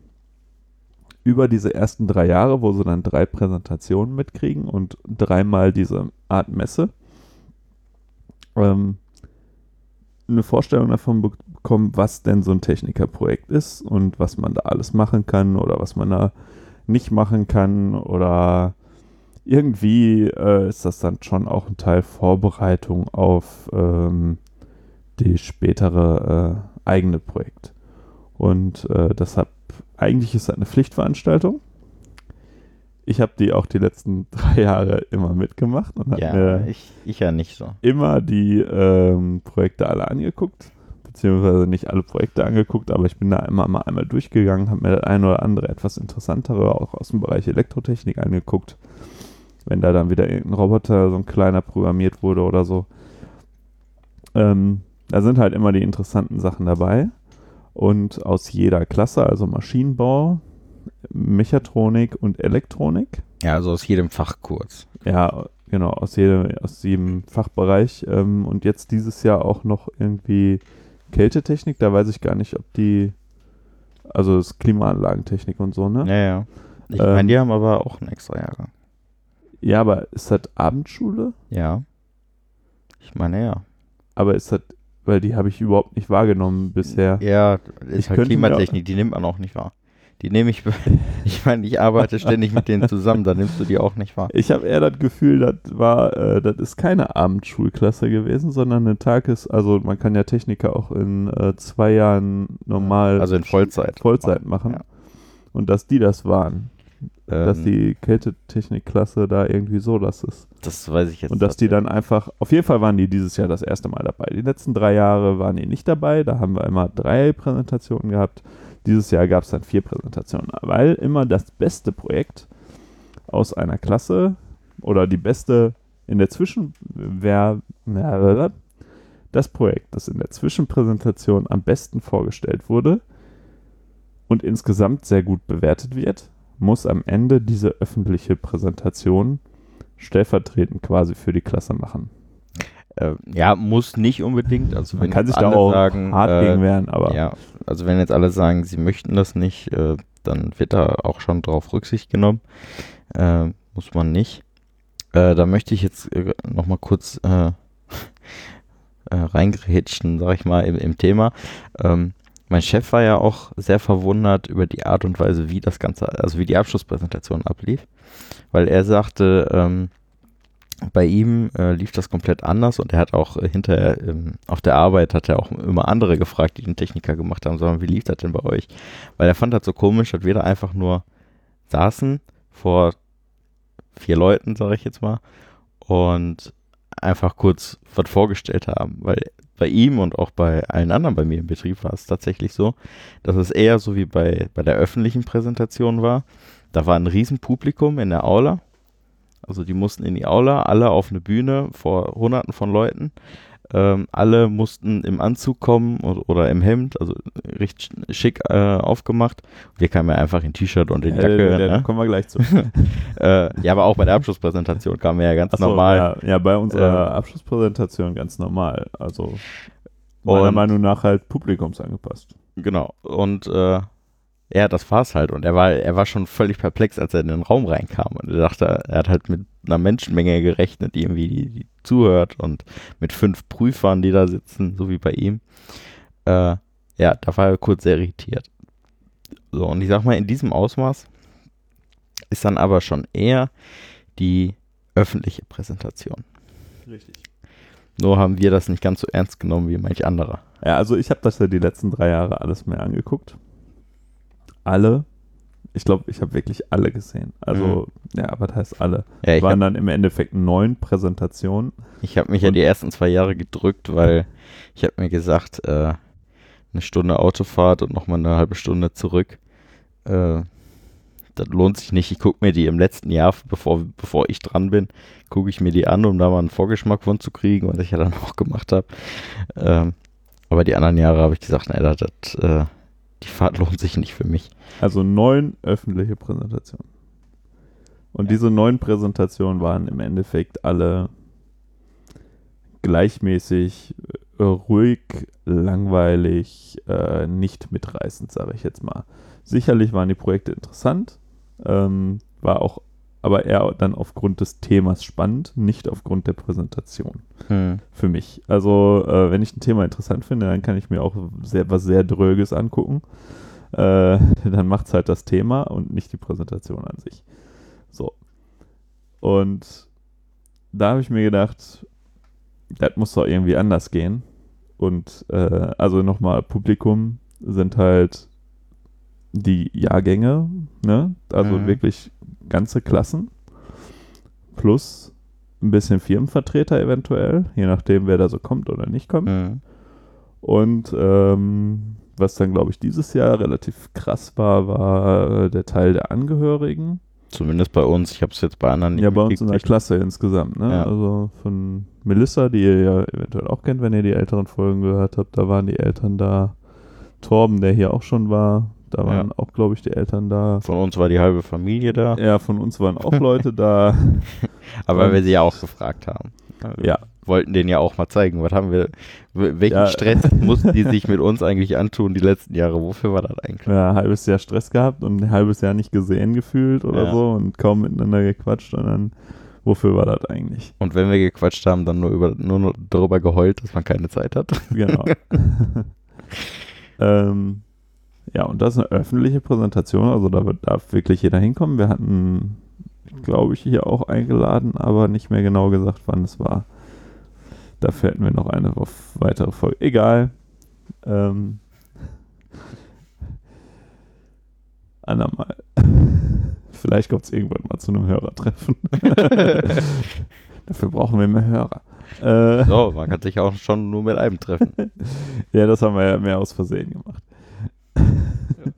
Speaker 1: über diese ersten drei Jahre, wo sie dann drei Präsentationen mitkriegen und dreimal diese Art Messe, ähm, eine Vorstellung davon bekommen, was denn so ein Technikerprojekt ist und was man da alles machen kann oder was man da nicht machen kann oder irgendwie äh, ist das dann schon auch ein Teil Vorbereitung auf ähm, die spätere äh, eigene Projekt. Und äh, deshalb, eigentlich ist das eine Pflichtveranstaltung. Ich habe die auch die letzten (laughs) drei Jahre immer mitgemacht und habe
Speaker 2: Ja,
Speaker 1: mir
Speaker 2: ich, ich ja nicht so.
Speaker 1: immer die ähm, Projekte alle angeguckt, beziehungsweise nicht alle Projekte angeguckt, aber ich bin da immer mal einmal durchgegangen, habe mir das eine oder andere etwas interessantere auch aus dem Bereich Elektrotechnik angeguckt, wenn da dann wieder irgendein Roboter, so ein kleiner programmiert wurde oder so. Ähm, da sind halt immer die interessanten Sachen dabei und aus jeder Klasse, also Maschinenbau, Mechatronik und Elektronik,
Speaker 2: Ja, also aus jedem Fach kurz.
Speaker 1: ja, genau, aus jedem, aus jedem Fachbereich. Ähm, und jetzt dieses Jahr auch noch irgendwie Kältetechnik, da weiß ich gar nicht, ob die, also das ist Klimaanlagentechnik und so, ne?
Speaker 2: Ja, ja. Ich
Speaker 1: Ähm,
Speaker 2: meine, die haben aber auch einen extra Jahrgang.
Speaker 1: Ja, aber ist das Abendschule?
Speaker 2: Ja. Ich meine, ja.
Speaker 1: Aber ist das, weil die habe ich überhaupt nicht wahrgenommen bisher.
Speaker 2: Ja,
Speaker 1: Ich
Speaker 2: ist halt
Speaker 1: könnte mir
Speaker 2: Klimatechnik, die nimmt man auch nicht wahr. Die nehme ich, (laughs) ich meine, ich arbeite ständig mit denen zusammen, da nimmst du die auch nicht wahr.
Speaker 1: Ich habe eher das Gefühl, das war, äh, das ist keine Abendschulklasse gewesen, sondern eine Tages-, also man kann ja Techniker auch in äh, zwei Jahren normal
Speaker 2: Also in Vollzeit.
Speaker 1: Vollzeit machen.
Speaker 2: Ja.
Speaker 1: Und dass die das waren. Dass
Speaker 2: Ähm,
Speaker 1: die Kältetechnikklasse da irgendwie so das ist.
Speaker 2: das weiß ich jetzt
Speaker 1: Und dass die dann einfach, auf jeden Fall waren die dieses Jahr das erste Mal dabei. Die letzten drei Jahre waren die nicht dabei, da haben wir immer drei Präsentationen gehabt. Dieses Jahr gab es dann vier Präsentationen, weil immer das beste Projekt aus einer Klasse oder die beste in der Zwischen, wer, na, das Projekt, das in der Zwischenpräsentation am besten vorgestellt wurde und insgesamt sehr gut bewertet wird, muss am Ende diese öffentliche Präsentation stellvertretend quasi für die Klasse machen.
Speaker 2: Äh, ja, muss nicht unbedingt. Also
Speaker 1: Man kann sich da auch
Speaker 2: sagen,
Speaker 1: hart
Speaker 2: äh,
Speaker 1: gegen wehren, aber
Speaker 2: Ja, also wenn jetzt alle sagen, sie möchten das nicht, äh, dann wird da auch schon drauf Rücksicht genommen. Äh, muss man nicht. Äh, da möchte ich jetzt äh, nochmal kurz äh, (laughs) äh, reingrätschen, sag ich mal, im, im Thema. Ähm, mein Chef war ja auch sehr verwundert über die Art und Weise, wie das Ganze, also wie die Abschlusspräsentation ablief. Weil er sagte, ähm, bei ihm äh, lief das komplett anders und er hat auch äh, hinterher ähm, auf der Arbeit hat er auch immer andere gefragt, die den Techniker gemacht haben, sondern wie lief das denn bei euch? Weil er fand das so komisch, dass wir da einfach nur saßen vor vier Leuten, sage ich jetzt mal, und einfach kurz was vorgestellt haben, weil bei ihm und auch bei allen anderen bei mir im Betrieb war es tatsächlich so, dass es eher so wie bei, bei der öffentlichen Präsentation war. Da war ein Riesenpublikum in der Aula. Also die mussten in die Aula, alle auf eine Bühne vor hunderten von Leuten. Ähm, alle mussten im Anzug kommen oder, oder im Hemd, also richtig schick äh, aufgemacht. Wir kamen ja einfach in T-Shirt und in
Speaker 1: äh,
Speaker 2: Jacke.
Speaker 1: da
Speaker 2: ne?
Speaker 1: kommen wir gleich zu. (laughs)
Speaker 2: äh, ja, aber auch bei der Abschlusspräsentation kamen wir ja ganz
Speaker 1: so,
Speaker 2: normal.
Speaker 1: Ja, ja, bei unserer
Speaker 2: Ähm,
Speaker 1: Abschlusspräsentation ganz normal. Also meiner
Speaker 2: Und-
Speaker 1: Meinung nach halt publikumsangepasst.
Speaker 2: Genau. Und äh, ja, das war's halt. Und er war, er war schon völlig perplex, als er in den Raum reinkam. Und er dachte, er hat halt mit einer Menschenmenge gerechnet, irgendwie die, die zuhört und mit fünf Prüfern, die da sitzen, so wie bei ihm. Äh, ja, da war er kurz sehr irritiert. So, und ich sag mal, in diesem Ausmaß ist dann aber schon eher die öffentliche Präsentation.
Speaker 1: Richtig.
Speaker 2: Nur haben wir das nicht ganz so ernst genommen wie manch anderer.
Speaker 1: Ja, also ich habe das ja die letzten drei Jahre alles mehr angeguckt. Alle. Ich glaube, ich habe wirklich alle gesehen. Also, ja, was heißt alle?
Speaker 2: Ja, ich
Speaker 1: waren dann im Endeffekt neun Präsentationen.
Speaker 2: Ich habe mich ja die ersten zwei Jahre gedrückt, weil ich habe mir gesagt, äh, eine Stunde Autofahrt und nochmal eine halbe Stunde zurück, äh, das lohnt sich nicht. Ich gucke mir die im letzten Jahr, bevor, bevor ich dran bin, gucke ich mir die an, um da mal einen Vorgeschmack von zu kriegen, was ich ja dann (laughs) auch gemacht habe. Ähm, aber die anderen Jahre habe ich gesagt, nee, das, das, äh, die Fahrt lohnt sich nicht für mich.
Speaker 1: Also neun öffentliche Präsentationen. Und
Speaker 2: Ja.
Speaker 1: diese neun Präsentationen waren im Endeffekt alle gleichmäßig äh, ruhig, langweilig, äh, nicht mitreißend, sage ich jetzt mal. Sicherlich waren die Projekte interessant, ähm, war auch aber eher dann aufgrund des Themas spannend, nicht aufgrund der Präsentation.
Speaker 2: Hm.
Speaker 1: Für mich. Also, äh, wenn ich ein Thema interessant finde, dann kann ich mir auch sehr, was sehr Dröges angucken. Äh, (laughs) dann macht es halt das Thema und nicht die Präsentation an sich. So. Und da habe ich mir gedacht, das muss doch irgendwie anders gehen. Und äh, also nochmal, Publikum sind halt die Jahrgänge, ne? Also
Speaker 2: Mhm.
Speaker 1: wirklich ganze Klassen. Plus ein bisschen Firmenvertreter eventuell, je nachdem, wer da so kommt oder nicht kommt.
Speaker 2: Hm.
Speaker 1: Und ähm, was dann, glaube ich, dieses Jahr relativ krass war, war äh, der Teil der Angehörigen.
Speaker 2: Zumindest bei uns. Ich habe es jetzt bei anderen nicht
Speaker 1: Ja, bei uns in der. Klasse insgesamt. Ne?
Speaker 2: Ja.
Speaker 1: Also von Melissa, die ihr ja eventuell auch kennt, wenn ihr die älteren Folgen gehört habt, da waren die Eltern da. Torben, der hier auch schon war, da waren auch, glaube ich, die Eltern da.
Speaker 2: Von uns war die halbe Familie da.
Speaker 1: Ja, von uns waren auch Leute da. (laughs)
Speaker 2: Aber
Speaker 1: Und-
Speaker 2: wir sie ja auch gefragt haben.
Speaker 1: Ja.
Speaker 2: Wollten denen ja auch mal zeigen, was haben wir, welchen
Speaker 1: Ja.
Speaker 2: Stress mussten die sich mit uns eigentlich antun die letzten Jahre? Wofür war das eigentlich?
Speaker 1: Ja, ein halbes Jahr Stress gehabt und ein halbes Jahr nicht gesehen gefühlt oder
Speaker 2: Ja.
Speaker 1: so und kaum miteinander gequatscht und dann, wofür war das eigentlich?
Speaker 2: Und wenn wir gequatscht haben, dann nur, über, nur noch darüber geheult, dass man keine Zeit hat.
Speaker 1: Genau. (laughs) (laughs) ähm, ja, und das ist eine öffentliche Präsentation, also da darf wirklich jeder hinkommen. Wir hatten, glaube ich, hier auch eingeladen, aber nicht mehr genau gesagt, wann es war. Dafür hätten wir noch eine weitere Folge. Egal. Ähm, andermal. (laughs) Vielleicht kommt es irgendwann mal zu einem Hörertreffen. (laughs) Dafür brauchen wir mehr Hörer. Äh,
Speaker 2: So, man kann sich auch schon nur mit einem treffen. (laughs)
Speaker 1: ja, das haben wir ja mehr aus Versehen gemacht. (laughs)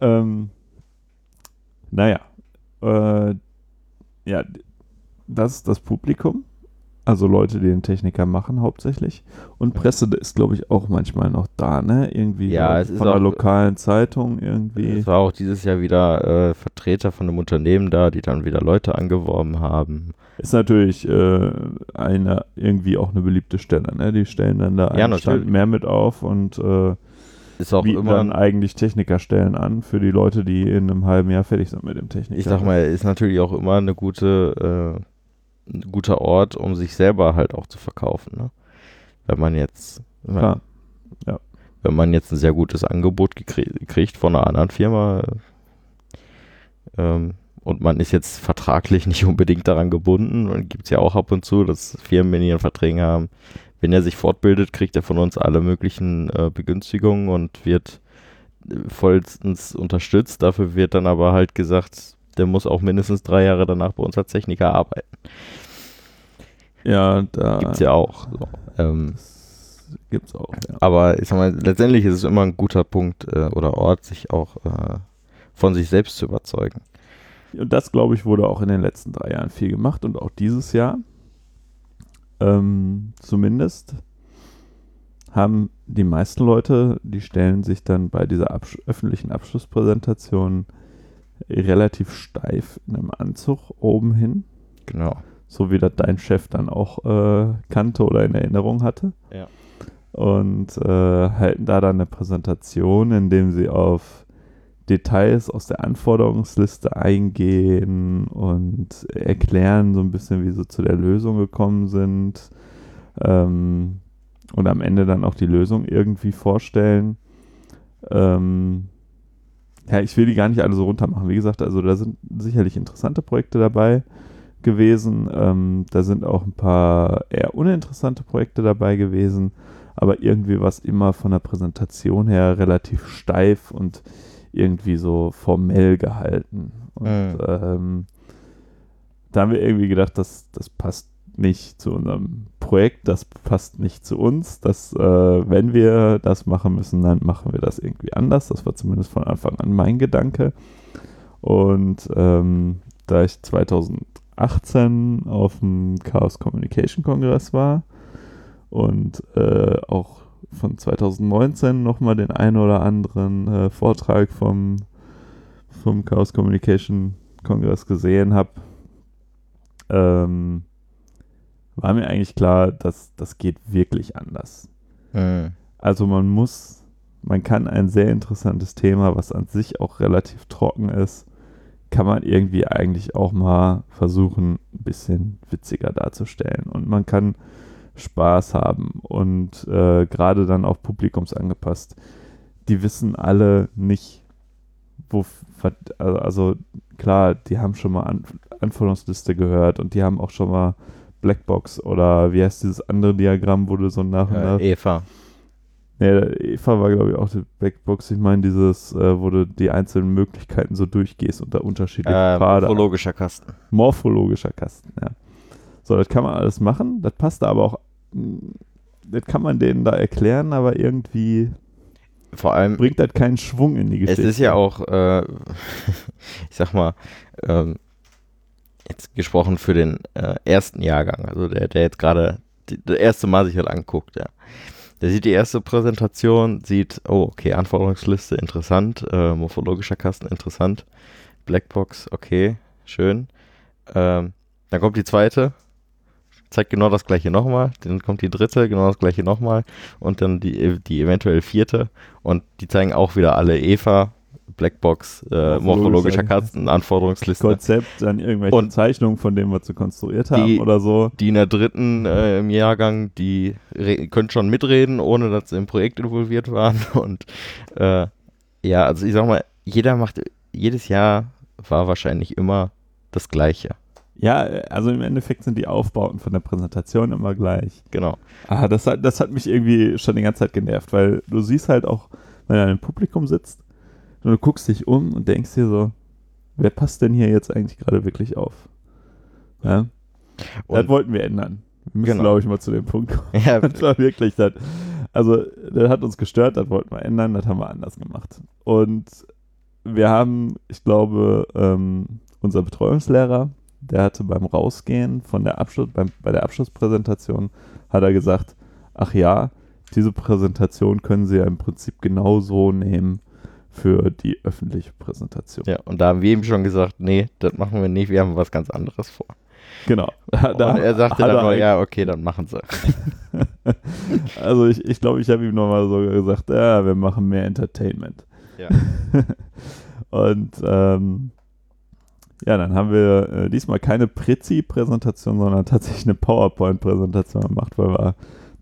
Speaker 1: ähm, naja, äh, ja, das ist das Publikum. Also Leute, die den Techniker machen hauptsächlich. Und Presse ist, glaube ich, auch manchmal noch da, ne? Irgendwie
Speaker 2: Ja,
Speaker 1: von der
Speaker 2: auch-
Speaker 1: lokalen Zeitung irgendwie.
Speaker 2: Es war auch dieses Jahr wieder äh, Vertreter von einem Unternehmen da, die dann wieder Leute angeworben haben.
Speaker 1: Ist natürlich äh, eine irgendwie auch eine beliebte Stelle, ne? Die stellen dann da
Speaker 2: Ja,
Speaker 1: einen Stand
Speaker 2: natürlich.
Speaker 1: mehr mit auf und äh,
Speaker 2: Ist auch
Speaker 1: bieten
Speaker 2: immer,
Speaker 1: dann eigentlich Technikerstellen an für die Leute, die in einem halben Jahr fertig sind mit dem Techniker.
Speaker 2: ich sag mal, ist natürlich auch immer eine gute, äh, ein guter Ort, um sich selber halt auch zu verkaufen. Ne? Wenn man jetzt, wenn man,
Speaker 1: Klar.
Speaker 2: wenn man jetzt ein sehr gutes Angebot kriegt von einer anderen Firma äh, ähm, und man ist jetzt vertraglich (laughs) nicht unbedingt daran gebunden, und gibt es ja auch ab und zu, dass Firmen in ihren Verträgen haben, wenn er sich fortbildet, kriegt er von uns alle möglichen äh, Begünstigungen und wird äh, vollstens unterstützt. Dafür wird dann aber halt gesagt, der muss auch mindestens drei Jahre danach bei uns als Techniker arbeiten.
Speaker 1: Ja, da
Speaker 2: Gibt's ja auch. So. Ähm,
Speaker 1: gibt's auch. Ja.
Speaker 2: aber ich sag mal, letztendlich ist es immer ein guter Punkt äh, oder Ort, sich auch äh, von sich selbst zu überzeugen.
Speaker 1: Und das, glaube ich, wurde auch in den letzten drei Jahren viel gemacht und auch dieses Jahr. Ähm, zumindest haben die meisten Leute, die stellen sich dann bei dieser Absch öffentlichen Abschlusspräsentation relativ steif in einem Anzug oben hin,
Speaker 2: Genau.
Speaker 1: so wie das dein Chef dann auch äh, kannte oder in Erinnerung hatte.
Speaker 2: Ja.
Speaker 1: Und äh, halten da dann eine Präsentation, in dem sie auf Details aus der Anforderungsliste eingehen und erklären so ein bisschen, wie sie zu der Lösung gekommen sind. Ähm, und am Ende dann auch die Lösung irgendwie vorstellen. Ähm, ja, ich will die gar nicht alle so runter machen. Wie gesagt, also da sind sicherlich interessante Projekte dabei gewesen. Ähm, da sind auch ein paar eher uninteressante Projekte dabei gewesen, aber irgendwie war es immer von der Präsentation her relativ steif und irgendwie so formell gehalten. Und
Speaker 2: Mhm.
Speaker 1: ähm, da haben wir irgendwie gedacht, das, das passt nicht zu unserem Projekt, das passt nicht zu uns. Das, äh, wenn wir das machen müssen, dann machen wir das irgendwie anders. Das war zumindest von Anfang an mein Gedanke. Und ähm, da ich 2018 auf dem Chaos Communication Kongress war und äh, auch von 2019 nochmal den einen oder anderen äh, Vortrag vom, vom Chaos Communication Kongress gesehen habe, ähm, war mir eigentlich klar, dass das geht wirklich anders.
Speaker 2: Mhm.
Speaker 1: Also man muss, man kann ein sehr interessantes Thema, was an sich auch relativ trocken ist, kann man irgendwie eigentlich auch mal versuchen, ein bisschen witziger darzustellen. Und man kann Spaß haben und äh, gerade dann auch publikumsangepasst. Die wissen alle nicht, wo, also klar, die haben schon mal An Anforderungsliste gehört und die haben auch schon mal Blackbox oder wie heißt dieses andere Diagramm, wo du so nach und nach.
Speaker 2: Äh, Eva.
Speaker 1: Ne, Eva war, glaube ich, auch die Blackbox. Ich meine, dieses, äh, wo du die einzelnen Möglichkeiten so durchgehst und da unterschiedliche
Speaker 2: Äh,
Speaker 1: Pfade.
Speaker 2: morphologischer Kasten.
Speaker 1: Morphologischer Kasten, ja. So, das kann man alles machen. Das passt aber auch. Das kann man denen da erklären, aber irgendwie
Speaker 2: Vor allem,
Speaker 1: bringt das keinen Schwung in die
Speaker 2: es
Speaker 1: Geschichte.
Speaker 2: ist ja auch, äh, (laughs) ich sag mal, ähm, jetzt gesprochen für den äh, ersten Jahrgang, also der, der jetzt gerade das erste Mal sich halt anguckt, ja. Der sieht die erste Präsentation, sieht, oh, okay, Anforderungsliste, interessant, äh, morphologischer Kasten, interessant, Blackbox, okay, schön. Ähm, dann kommt die zweite, zeigt genau das gleiche nochmal, dann kommt die dritte, genau das gleiche nochmal und dann die, die eventuell vierte und die zeigen auch wieder alle Eva, Blackbox, äh,
Speaker 1: Morphologischer
Speaker 2: morphologischer Kasten, Anforderungsliste.
Speaker 1: Konzept, dann irgendwelche
Speaker 2: Und-
Speaker 1: Zeichnungen von dem, was sie konstruiert haben
Speaker 2: Die-
Speaker 1: oder so.
Speaker 2: Die in der dritten äh, im Jahrgang, die können schon mitreden, ohne dass sie im Projekt involviert waren. (laughs) Und äh, ja, also ich sag mal, jeder macht, jedes Jahr war wahrscheinlich immer das Gleiche.
Speaker 1: Ja, also im Endeffekt sind die Aufbauten von der Präsentation immer gleich.
Speaker 2: Genau.
Speaker 1: Ah, das hat, das hat mich irgendwie schon die ganze Zeit genervt, weil du siehst halt auch, wenn du im Publikum sitzt und du guckst dich um und denkst dir so, wer passt denn hier jetzt eigentlich gerade wirklich auf? Ja? das wollten wir ändern. Wir müssen,
Speaker 2: Genau.
Speaker 1: glaube ich, mal zu dem Punkt kommen.
Speaker 2: ja, (laughs)
Speaker 1: Das war wirklich das. Also, das hat uns gestört, das wollten wir ändern, das haben wir anders gemacht. Und wir haben, ich glaube, ähm, unser Betreuungslehrer, der hatte beim Rausgehen von der Abschluss, beim, bei der Abschlusspräsentation, hat er gesagt, ach ja, diese Präsentation können Sie ja im Prinzip genauso nehmen für die öffentliche Präsentation.
Speaker 2: ja, und da haben wir ihm schon gesagt, nee, das machen wir nicht, wir haben was ganz anderes vor.
Speaker 1: Genau. (laughs)
Speaker 2: und er sagte dann
Speaker 1: er
Speaker 2: nur, ja, okay, dann machen sie. (laughs)
Speaker 1: Also ich glaube, ich, glaub, ich habe ihm nochmal so gesagt, ja, wir machen mehr Entertainment.
Speaker 2: Ja. (laughs)
Speaker 1: Und ähm, ja, dann haben wir äh, diesmal keine Prezi-Präsentation, sondern tatsächlich eine PowerPoint-Präsentation gemacht, weil wir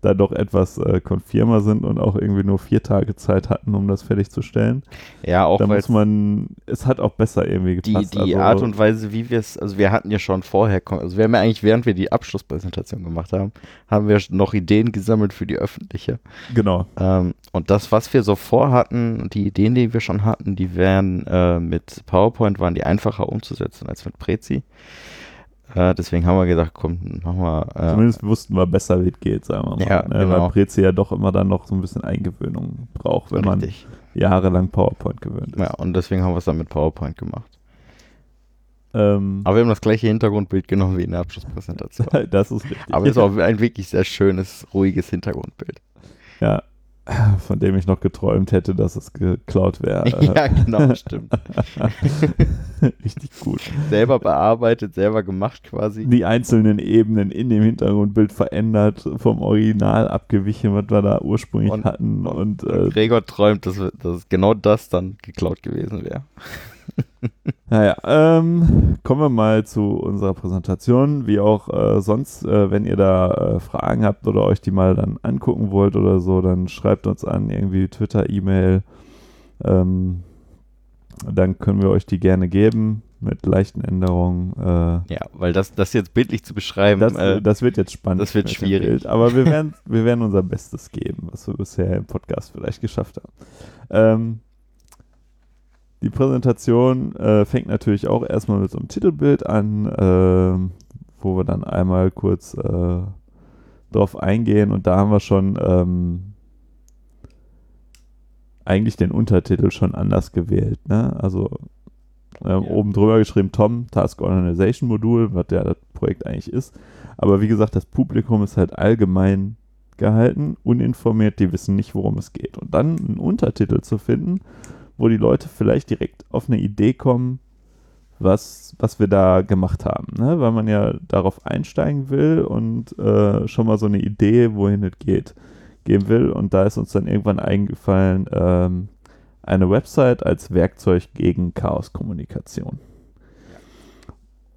Speaker 1: da doch etwas äh, konfirmer sind und auch irgendwie nur vier Tage Zeit hatten, um das fertigzustellen.
Speaker 2: Ja, auch
Speaker 1: Da muss man, es hat auch besser irgendwie
Speaker 2: die,
Speaker 1: gepasst.
Speaker 2: die
Speaker 1: also,
Speaker 2: Art und Weise, wie wir es, also wir hatten ja schon vorher, also wir haben ja eigentlich, während wir die Abschlusspräsentation gemacht haben, haben wir noch Ideen gesammelt für die öffentliche.
Speaker 1: Genau.
Speaker 2: Ähm, und das, was wir so vorhatten, die Ideen, die wir schon hatten, die wären äh, mit PowerPoint, waren die einfacher umzusetzen als mit Prezi. Äh, deswegen haben wir gedacht, komm, machen wir. Äh,
Speaker 1: Zumindest wussten wir besser, wie es geht, sagen wir mal.
Speaker 2: Ja,
Speaker 1: ne?
Speaker 2: genau.
Speaker 1: Weil Prezi ja doch immer dann noch so ein bisschen Eingewöhnung braucht, wenn man
Speaker 2: richtig.
Speaker 1: jahrelang PowerPoint gewöhnt ist.
Speaker 2: Ja, und deswegen haben wir es dann mit PowerPoint gemacht.
Speaker 1: Ähm,
Speaker 2: Aber wir haben das gleiche Hintergrundbild genommen wie in der Abschlusspräsentation. (laughs)
Speaker 1: das ist richtig.
Speaker 2: Aber es ist auch ein wirklich sehr schönes, ruhiges Hintergrundbild.
Speaker 1: Ja, (laughs) von dem ich noch geträumt hätte, dass es geklaut wäre. (laughs)
Speaker 2: ja, genau, (laughs) stimmt.
Speaker 1: Richtig gut.
Speaker 2: Selber bearbeitet, selber gemacht quasi.
Speaker 1: Die einzelnen Ebenen in dem Hintergrundbild verändert, vom Original abgewichen, was wir da ursprünglich
Speaker 2: Und-
Speaker 1: hatten. Und,
Speaker 2: Und
Speaker 1: äh,
Speaker 2: Gregor träumt, dass, dass genau das dann geklaut gewesen wäre.
Speaker 1: Naja, ähm, kommen wir mal zu unserer Präsentation. Wie auch äh, sonst, äh, wenn ihr da äh, Fragen habt oder euch die mal dann angucken wollt oder so, dann schreibt uns an, irgendwie Twitter, E-Mail. Ähm, dann können wir euch die gerne geben mit leichten Änderungen. Äh,
Speaker 2: Ja, weil das, das jetzt bildlich zu beschreiben,
Speaker 1: Das,
Speaker 2: äh,
Speaker 1: das wird jetzt spannend.
Speaker 2: das wird schwierig.
Speaker 1: Bild. Aber wir werden, wir werden unser Bestes geben, was wir bisher im Podcast vielleicht geschafft haben. Ähm, die Präsentation äh, fängt natürlich auch erstmal mit so einem Titelbild an, ähm, wo wir dann einmal kurz äh, drauf eingehen. Und da haben wir schon ähm, eigentlich den Untertitel schon anders gewählt. Ne? Also ähm,
Speaker 2: Ja.
Speaker 1: oben drüber geschrieben Tom, Task Organization Modul, was ja das Projekt eigentlich ist. Aber wie gesagt, das Publikum ist halt allgemein gehalten, uninformiert, die wissen nicht, worum es geht. Und dann einen Untertitel zu finden, wo die Leute vielleicht direkt auf eine Idee kommen, was, was wir da gemacht haben. Ne? Weil man ja darauf einsteigen will und äh, schon mal so eine Idee, wohin es geht, geben will. Und da ist uns dann irgendwann eingefallen, ähm, eine Website als Werkzeug gegen Chaoskommunikation.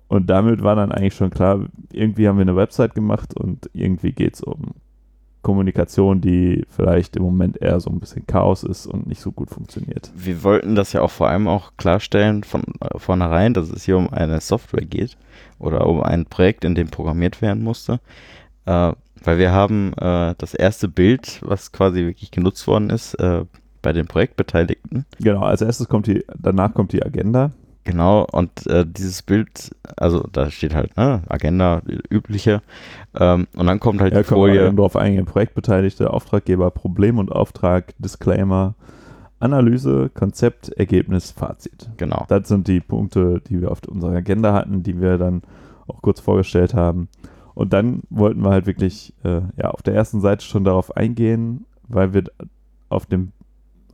Speaker 1: Und damit war dann eigentlich schon klar, irgendwie haben wir eine Website gemacht und irgendwie geht es um Kommunikation, die vielleicht im Moment eher so ein bisschen Chaos ist und nicht so gut funktioniert.
Speaker 2: Wir wollten das ja auch vor allem auch klarstellen von äh, vornherein, dass es hier um eine Software geht oder um ein Projekt, in dem programmiert werden musste. Äh, weil wir haben äh, das erste Bild, was quasi wirklich genutzt worden ist, äh, bei den Projektbeteiligten.
Speaker 1: Genau, als erstes kommt die, danach kommt die Agenda.
Speaker 2: Genau, und äh, dieses Bild, also da steht halt ne, Agenda, übliche, ähm, und dann kommt halt
Speaker 1: Ja,
Speaker 2: die Folie.
Speaker 1: dann drauf eingehen. Projektbeteiligte, Auftraggeber, Problem und Auftrag, Disclaimer, Analyse, Konzept, Ergebnis, Fazit.
Speaker 2: Genau.
Speaker 1: Das sind die Punkte, die wir auf unserer Agenda hatten, die wir dann auch kurz vorgestellt haben. Und dann wollten wir halt wirklich äh, ja, auf der ersten Seite schon darauf eingehen, weil wir auf, dem,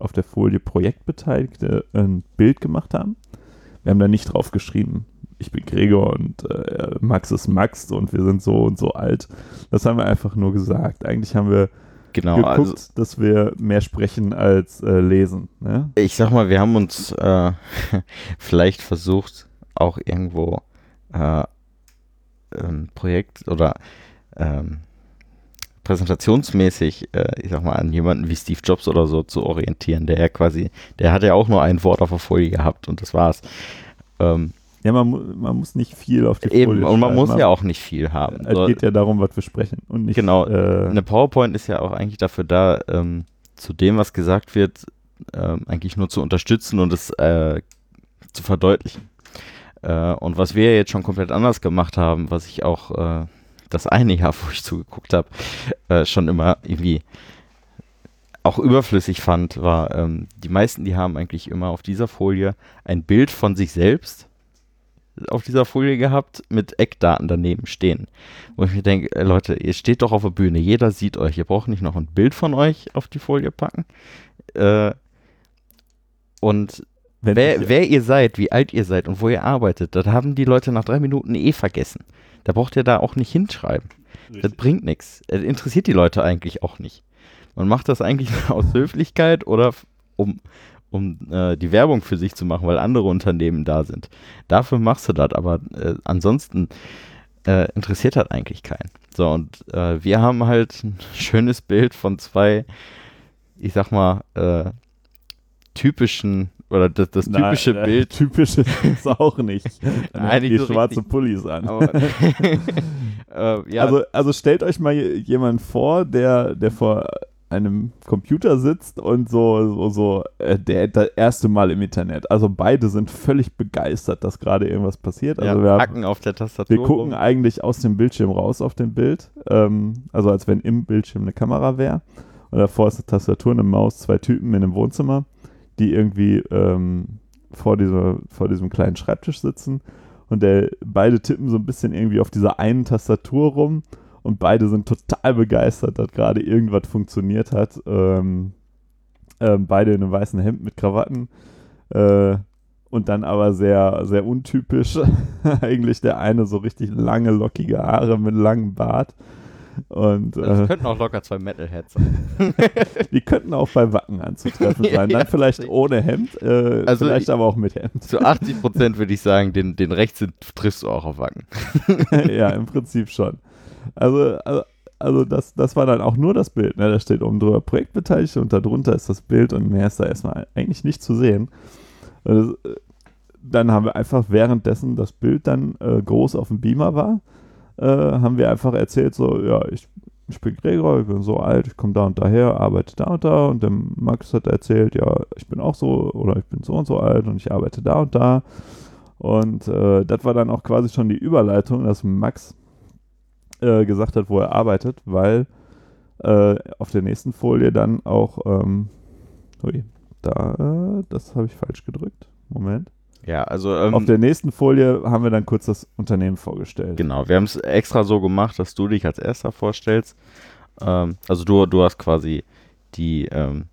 Speaker 1: auf der Folie Projektbeteiligte ein Bild gemacht haben. Wir haben da nicht drauf geschrieben, ich bin Gregor und äh, Max ist Max und wir sind so und so alt. Das haben wir einfach nur gesagt. Eigentlich haben wir
Speaker 2: Genau,
Speaker 1: geguckt,
Speaker 2: also
Speaker 1: dass wir mehr sprechen als äh, lesen. Ne?
Speaker 2: ich sag mal, wir haben uns äh, (laughs) vielleicht versucht, auch irgendwo äh, ein Projekt oder ähm, präsentationsmäßig, äh, ich sag mal, an jemanden wie Steve Jobs oder so zu orientieren, der ja quasi, der hat ja auch nur ein Wort auf der Folie gehabt und das war's. Ähm,
Speaker 1: Ja, man, man muss nicht viel auf die
Speaker 2: eben,
Speaker 1: Folie
Speaker 2: und man muss ja auch nicht viel haben.
Speaker 1: Es
Speaker 2: So,
Speaker 1: geht ja darum, was wir sprechen und nicht
Speaker 2: Genau,
Speaker 1: äh,
Speaker 2: Eine PowerPoint ist ja auch eigentlich dafür da, ähm, zu dem, was gesagt wird, ähm, eigentlich nur zu unterstützen und es äh, zu verdeutlichen. Äh, und was wir jetzt schon komplett anders gemacht haben, was ich auch äh, das eine Jahr, wo ich zugeguckt habe, äh, schon immer irgendwie auch überflüssig fand, war, ähm, die meisten, die haben eigentlich immer auf dieser Folie ein Bild von sich selbst auf dieser Folie gehabt mit Eckdaten daneben stehen. Wo ich mir denke, äh, Leute, ihr steht doch auf der Bühne, jeder sieht euch, ihr braucht nicht noch ein Bild von euch auf die Folie packen. Äh, und wer, wer ihr seid, wie alt ihr seid und wo ihr arbeitet, das haben die Leute nach drei Minuten eh vergessen. Da braucht ihr da auch nicht hinschreiben. Das bringt nichts. Das interessiert die Leute eigentlich auch nicht. Man macht das eigentlich (laughs) aus Höflichkeit oder um, um äh, die Werbung für sich zu machen, weil andere Unternehmen da sind. Dafür machst du das, aber äh, ansonsten äh, interessiert das eigentlich keinen. So, und äh, wir haben halt (laughs) ein schönes Bild von zwei, ich sag mal, äh, typischen oder das, das
Speaker 1: Na,
Speaker 2: typische
Speaker 1: äh,
Speaker 2: Bild. (laughs)
Speaker 1: Typisch ist es auch nicht. (laughs)
Speaker 2: Nein, nicht
Speaker 1: die
Speaker 2: so
Speaker 1: schwarze
Speaker 2: richtig.
Speaker 1: Pullis an.
Speaker 2: Aber, (laughs) äh, ja,
Speaker 1: also, also stellt euch mal jemanden vor, der, der vor einem Computer sitzt und so, so, so äh, der das erste Mal im Internet. Also beide sind völlig begeistert, dass gerade irgendwas passiert. Also
Speaker 2: ja,
Speaker 1: wir,
Speaker 2: Hacken auf der Tastatur.
Speaker 1: wir gucken
Speaker 2: rum.
Speaker 1: eigentlich aus dem Bildschirm raus auf dem Bild. Ähm, also als wenn im Bildschirm eine Kamera wäre. Und davor ist eine Tastatur, eine Maus, zwei Typen in einem Wohnzimmer, die irgendwie ähm, vor, dieser, vor diesem kleinen Schreibtisch sitzen. Und der, beide tippen so ein bisschen irgendwie auf dieser einen Tastatur rum. Und beide sind total begeistert, dass gerade irgendwas funktioniert hat. Ähm, ähm, beide in einem weißen Hemd mit Krawatten. Äh, und dann aber sehr, sehr untypisch. (laughs) Eigentlich der eine so richtig lange, lockige Haare mit langem Bart. Und
Speaker 2: Das
Speaker 1: äh,
Speaker 2: könnten auch locker zwei Metalheads sein. (laughs)
Speaker 1: die könnten auch bei Wacken anzutreffen (laughs) sein. Dann vielleicht ohne Hemd, äh,
Speaker 2: Also
Speaker 1: vielleicht
Speaker 2: ich-
Speaker 1: aber auch mit Hemd.
Speaker 2: Zu 80 Prozent würde ich sagen, den, den rechts sind, triffst du auch auf Wacken. (laughs)
Speaker 1: ja, im Prinzip schon. Also, also, also das, das war dann auch nur das Bild. Ne? Da steht oben drüber Projektbeteiligte und darunter ist das Bild und mehr ist da erstmal eigentlich nicht zu sehen. Also, äh, dann haben wir einfach währenddessen das Bild dann äh, groß auf dem Beamer war, äh, haben wir einfach erzählt, so, ja, ich, ich bin Gregor, ich bin so alt, ich komme da und daher, arbeite da und da und der Max hat erzählt, ja, ich bin auch so oder ich bin so und so alt und ich arbeite da und da. Und äh, das war dann auch quasi schon die Überleitung, dass Max äh, gesagt hat, wo er arbeitet, weil äh, auf der nächsten Folie dann auch, ähm, ui, da, äh, das habe ich falsch gedrückt. Moment.
Speaker 2: Ja, also ähm,
Speaker 1: auf der nächsten Folie haben wir dann kurz das Unternehmen vorgestellt.
Speaker 2: genau, wir haben es extra so gemacht, dass du dich als erster vorstellst. Ähm, also du, du hast quasi die ähm,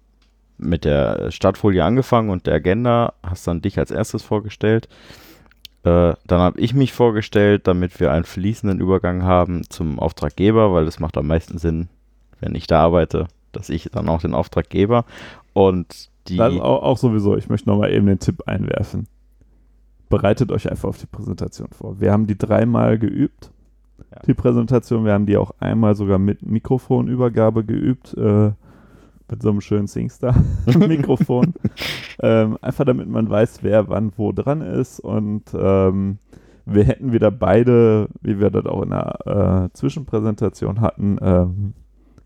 Speaker 2: mit der Startfolie angefangen und der Agenda, hast dann dich als erstes vorgestellt. Äh, dann habe ich mich vorgestellt, damit wir einen fließenden Übergang haben zum Auftraggeber, weil es macht am meisten Sinn, wenn ich da arbeite, dass ich dann auch den Auftraggeber und die
Speaker 1: ist auch, auch sowieso, ich möchte nochmal eben den Tipp einwerfen. Bereitet euch einfach auf die Präsentation vor. Wir haben die dreimal geübt,
Speaker 2: Ja.
Speaker 1: die Präsentation. Wir haben die auch einmal sogar mit Mikrofonübergabe geübt, äh, mit so einem schönen SingStar-Mikrofon. (laughs) ähm, einfach damit man weiß, wer wann wo dran ist. Und ähm, wir hätten wieder beide, wie wir das auch in der äh, Zwischenpräsentation hatten, ähm,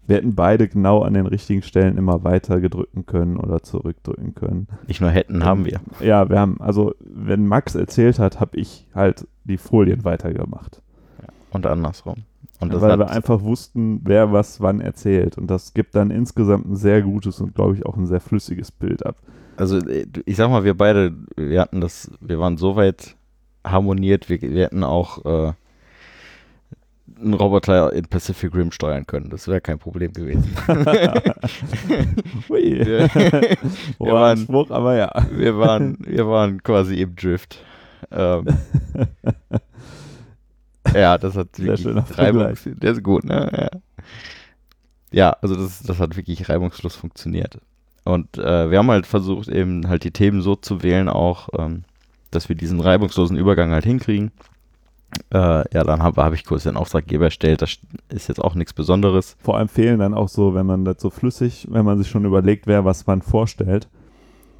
Speaker 1: wir hätten beide genau an den richtigen Stellen immer weiter gedrücken können oder zurückdrücken können.
Speaker 2: Nicht nur hätten, haben wir.
Speaker 1: Ja, wir haben, also wenn Max erzählt hat, habe ich halt die Folien weitergemacht.
Speaker 2: Und andersrum. Und das
Speaker 1: weil wir einfach wussten, wer was wann erzählt. Und das gibt dann insgesamt ein sehr gutes und, glaube ich, auch ein sehr flüssiges Bild ab.
Speaker 2: also äh, ich sag mal, wir beide, wir hatten das, wir waren so weit harmoniert, wir, wir hätten auch äh, einen Roboter in Pacific Rim steuern können. Das wäre kein Problem gewesen. (laughs)
Speaker 1: Hui.
Speaker 2: wir, (laughs)
Speaker 1: Hoher
Speaker 2: waren-
Speaker 1: Anspruch, aber ja.
Speaker 2: wir, waren, wir waren quasi im Drift. Ähm, (laughs) ja, das hat
Speaker 1: Sehr
Speaker 2: wirklich
Speaker 1: schöner
Speaker 2: Reibungs Der ist gut, ne? Ja, ja also das, das hat wirklich reibungslos funktioniert. Und äh, wir haben halt versucht, eben halt die Themen so zu wählen, auch, ähm, dass wir diesen reibungslosen Übergang halt hinkriegen. Äh, ja, dann habe hab ich kurz den Auftraggeber erstellt. Das ist jetzt auch nichts Besonderes.
Speaker 1: Vor allem fehlen dann auch so, wenn man das so flüssig, wenn man sich schon überlegt, wer was man vorstellt,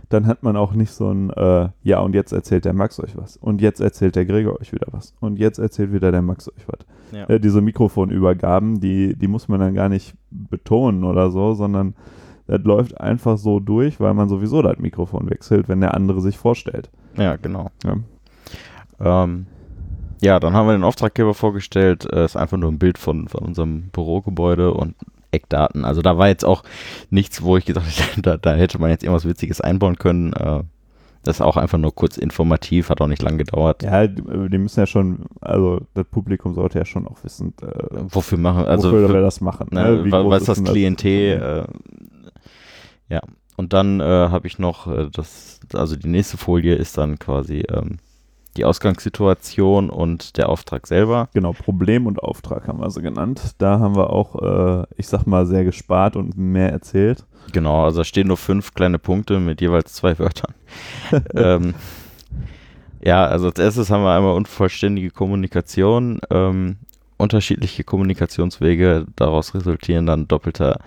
Speaker 1: dann hat man auch nicht so ein, äh, ja, und jetzt erzählt der Max euch was. Und jetzt erzählt der Gregor euch wieder was. Und jetzt erzählt wieder der Max euch was.
Speaker 2: Ja.
Speaker 1: Äh, diese Mikrofonübergaben, die, die muss man dann gar nicht betonen oder so, sondern das läuft einfach so durch, weil man sowieso das Mikrofon wechselt, wenn der andere sich vorstellt.
Speaker 2: Ja, genau.
Speaker 1: Ja.
Speaker 2: Ähm, ja, dann haben wir den Auftraggeber vorgestellt. Es ist einfach nur ein Bild von, von unserem Bürogebäude und Eckdaten. Also da war jetzt auch nichts, wo ich gedacht hätte, (laughs) da, da hätte man jetzt irgendwas Witziges einbauen können. Äh, das ist auch einfach nur kurz informativ, hat auch nicht lang gedauert.
Speaker 1: Ja, die, die müssen ja schon, also das Publikum sollte ja schon auch wissen, äh,
Speaker 2: Wofür machen, also
Speaker 1: wofür
Speaker 2: für-
Speaker 1: wir das machen.
Speaker 2: Ne,
Speaker 1: groß
Speaker 2: was ist das Klientel? Äh, ja, und dann äh, habe ich noch äh, das, also die nächste Folie ist dann quasi ähm, die Ausgangssituation und der Auftrag selber.
Speaker 1: Genau, Problem und Auftrag haben wir so genannt. Da haben wir auch, äh, ich sag mal, sehr gespart und mehr erzählt.
Speaker 2: Genau, also da stehen nur fünf kleine Punkte mit jeweils zwei Wörtern. (laughs) ähm, ja, also als erstes haben wir einmal unvollständige Kommunikation, ähm, unterschiedliche Kommunikationswege, daraus resultieren dann doppelte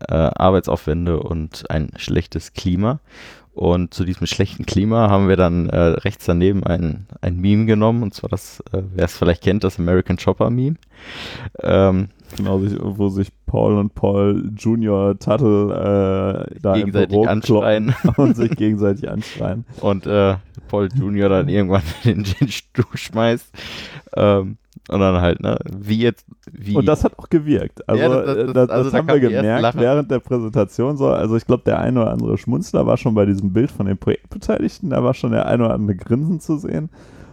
Speaker 2: äh, Arbeitsaufwände und ein schlechtes Klima. Und zu diesem schlechten Klima haben wir dann äh, rechts daneben ein, ein Meme genommen, und zwar das, äh, wer es vielleicht kennt, das American Chopper Meme. Ähm,
Speaker 1: Genau, wo sich Paul und Paul Junior Tuttle äh, da
Speaker 2: gegenseitig anschreien.
Speaker 1: und sich gegenseitig anschreien. (laughs)
Speaker 2: und äh, Paul Junior dann irgendwann in (laughs) den Stuhl schmeißt. Ähm, und dann halt, ne, wie jetzt, wie.
Speaker 1: Und das hat auch gewirkt. Also
Speaker 2: Ja,
Speaker 1: das,
Speaker 2: das- das-
Speaker 1: das, das,
Speaker 2: also da
Speaker 1: haben wir gemerkt während der Präsentation. So, also ich glaube, der eine oder andere Schmunzler war schon bei diesem Bild von den Projektbeteiligten. Da war schon der eine oder andere Grinsen zu sehen.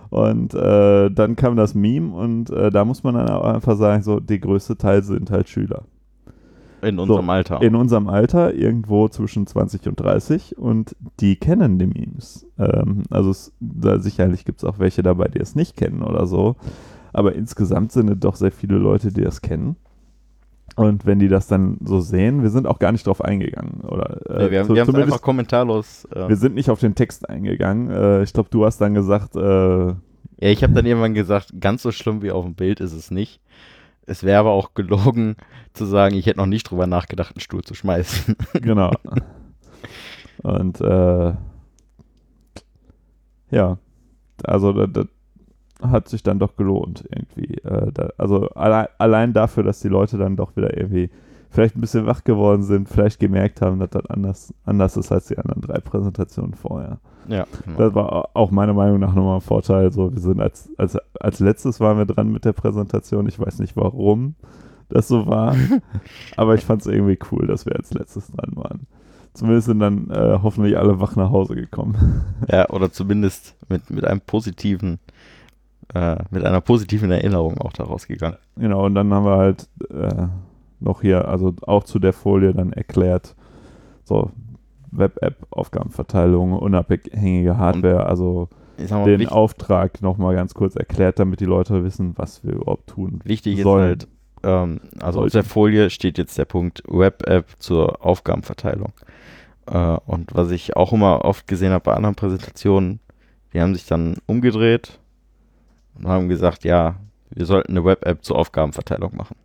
Speaker 1: Und äh, dann kam das Meme und äh, da muss man dann auch einfach sagen, so, der größte Teil sind halt Schüler.
Speaker 2: in unserem
Speaker 1: so,
Speaker 2: Alter.
Speaker 1: In unserem Alter, irgendwo zwischen 20 und 30 und die kennen die Memes. Ähm, also es, da sicherlich gibt es auch welche dabei, die es nicht kennen oder so. Aber insgesamt sind es doch sehr viele Leute, die das kennen. Und wenn die das dann so sehen, wir sind auch gar nicht drauf eingegangen. Oder, äh,
Speaker 2: nee, wir haben
Speaker 1: zu-
Speaker 2: wir haben einfach kommentarlos. Äh,
Speaker 1: wir sind nicht auf den Text eingegangen. Äh, ich glaube, du hast dann gesagt, äh,
Speaker 2: ja, ich habe dann irgendwann gesagt, ganz so schlimm wie auf dem Bild ist es nicht. Es wäre aber auch gelogen zu sagen, ich hätte noch nicht drüber nachgedacht, einen Stuhl zu schmeißen. (laughs)
Speaker 1: Genau. Und äh, ja, also das hat sich dann doch gelohnt irgendwie. Äh, da, also allein, allein dafür, dass die Leute dann doch wieder irgendwie vielleicht ein bisschen wach geworden sind, vielleicht gemerkt haben, dass das anders, anders ist als die anderen drei Präsentationen vorher.
Speaker 2: ja.
Speaker 1: Das war auch meiner Meinung nach nochmal ein Vorteil. So, wir sind als, als, als letztes waren wir dran mit der Präsentation. Ich weiß nicht warum das so war, (laughs) aber ich fand es irgendwie cool, dass wir als letztes dran waren. Zumindest sind dann äh, hoffentlich alle wach nach Hause gekommen.
Speaker 2: ja, oder zumindest mit, mit einem positiven, äh, mit einer positiven Erinnerung auch daraus gegangen.
Speaker 1: genau, und dann haben wir halt äh, noch hier, also auch zu der Folie dann erklärt, so Web-App-Aufgabenverteilung, unabhängige Hardware, also
Speaker 2: Ich sag mal,
Speaker 1: den Auftrag nochmal ganz kurz erklärt, damit die Leute wissen, was wir überhaupt tun
Speaker 2: wichtig ist
Speaker 1: sollen.
Speaker 2: halt, ähm, also auf
Speaker 1: Sollten.
Speaker 2: der Folie steht jetzt der Punkt Web-App zur Aufgabenverteilung. Äh, und was ich auch immer oft gesehen habe bei anderen Präsentationen, Die haben sich dann umgedreht und haben gesagt, ja, wir sollten eine Web-App zur Aufgabenverteilung machen.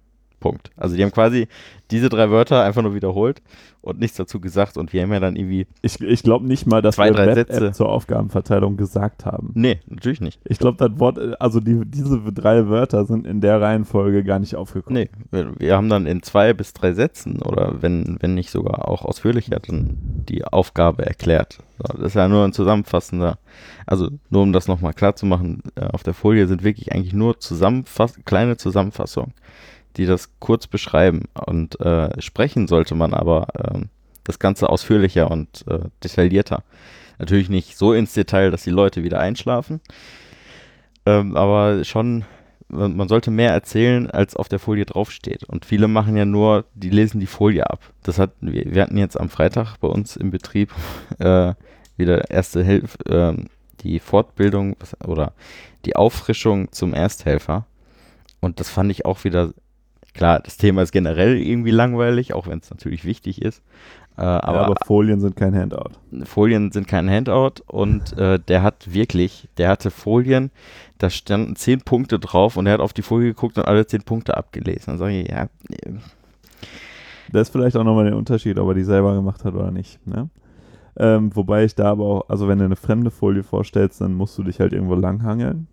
Speaker 2: Punkt. Also die haben quasi diese drei Wörter einfach nur wiederholt und nichts dazu gesagt und wir haben ja dann irgendwie.
Speaker 1: Ich, ich glaube nicht mal, dass
Speaker 2: Zwei,
Speaker 1: wir
Speaker 2: drei Sätze.
Speaker 1: zur Aufgabenverteilung gesagt haben.
Speaker 2: Nee, natürlich nicht.
Speaker 1: Ich glaube, das Wort, also die, diese drei Wörter sind in der Reihenfolge gar nicht aufgekommen.
Speaker 2: Nee, wir, wir haben dann in zwei bis drei Sätzen oder wenn, wenn nicht sogar auch ausführlicher dann die Aufgabe erklärt. Das ist ja nur ein zusammenfassender, also nur um das nochmal klar zu machen, äh, auf der Folie sind wirklich eigentlich nur Zusammenfass kleine Zusammenfassungen, die das kurz beschreiben. Und äh, sprechen sollte man aber ähm, das Ganze ausführlicher und äh, detaillierter. Natürlich nicht so ins Detail, dass die Leute wieder einschlafen, ähm, aber schon man sollte mehr erzählen, als auf der Folie draufsteht. Und viele machen ja nur, die lesen die Folie ab. Das hat, wir, hatten jetzt am Freitag bei uns im Betrieb (laughs) äh, wieder erste Hilfe, ähm, die Fortbildung oder die Auffrischung zum Ersthelfer. Und das fand ich auch wieder, klar, das Thema ist generell irgendwie langweilig, auch wenn es natürlich wichtig ist. Äh,
Speaker 1: aber, ja, aber Folien sind kein Handout.
Speaker 2: Folien sind kein Handout und äh, der hat wirklich, der hatte Folien, da standen zehn Punkte drauf und er hat auf die Folie geguckt und alle zehn Punkte abgelesen. Dann sage ich, ja,
Speaker 1: Das ist vielleicht auch nochmal der Unterschied, ob er die selber gemacht hat oder nicht. Ne? Ähm, wobei ich da aber auch, also wenn du eine fremde Folie vorstellst, dann musst du dich halt irgendwo langhangeln.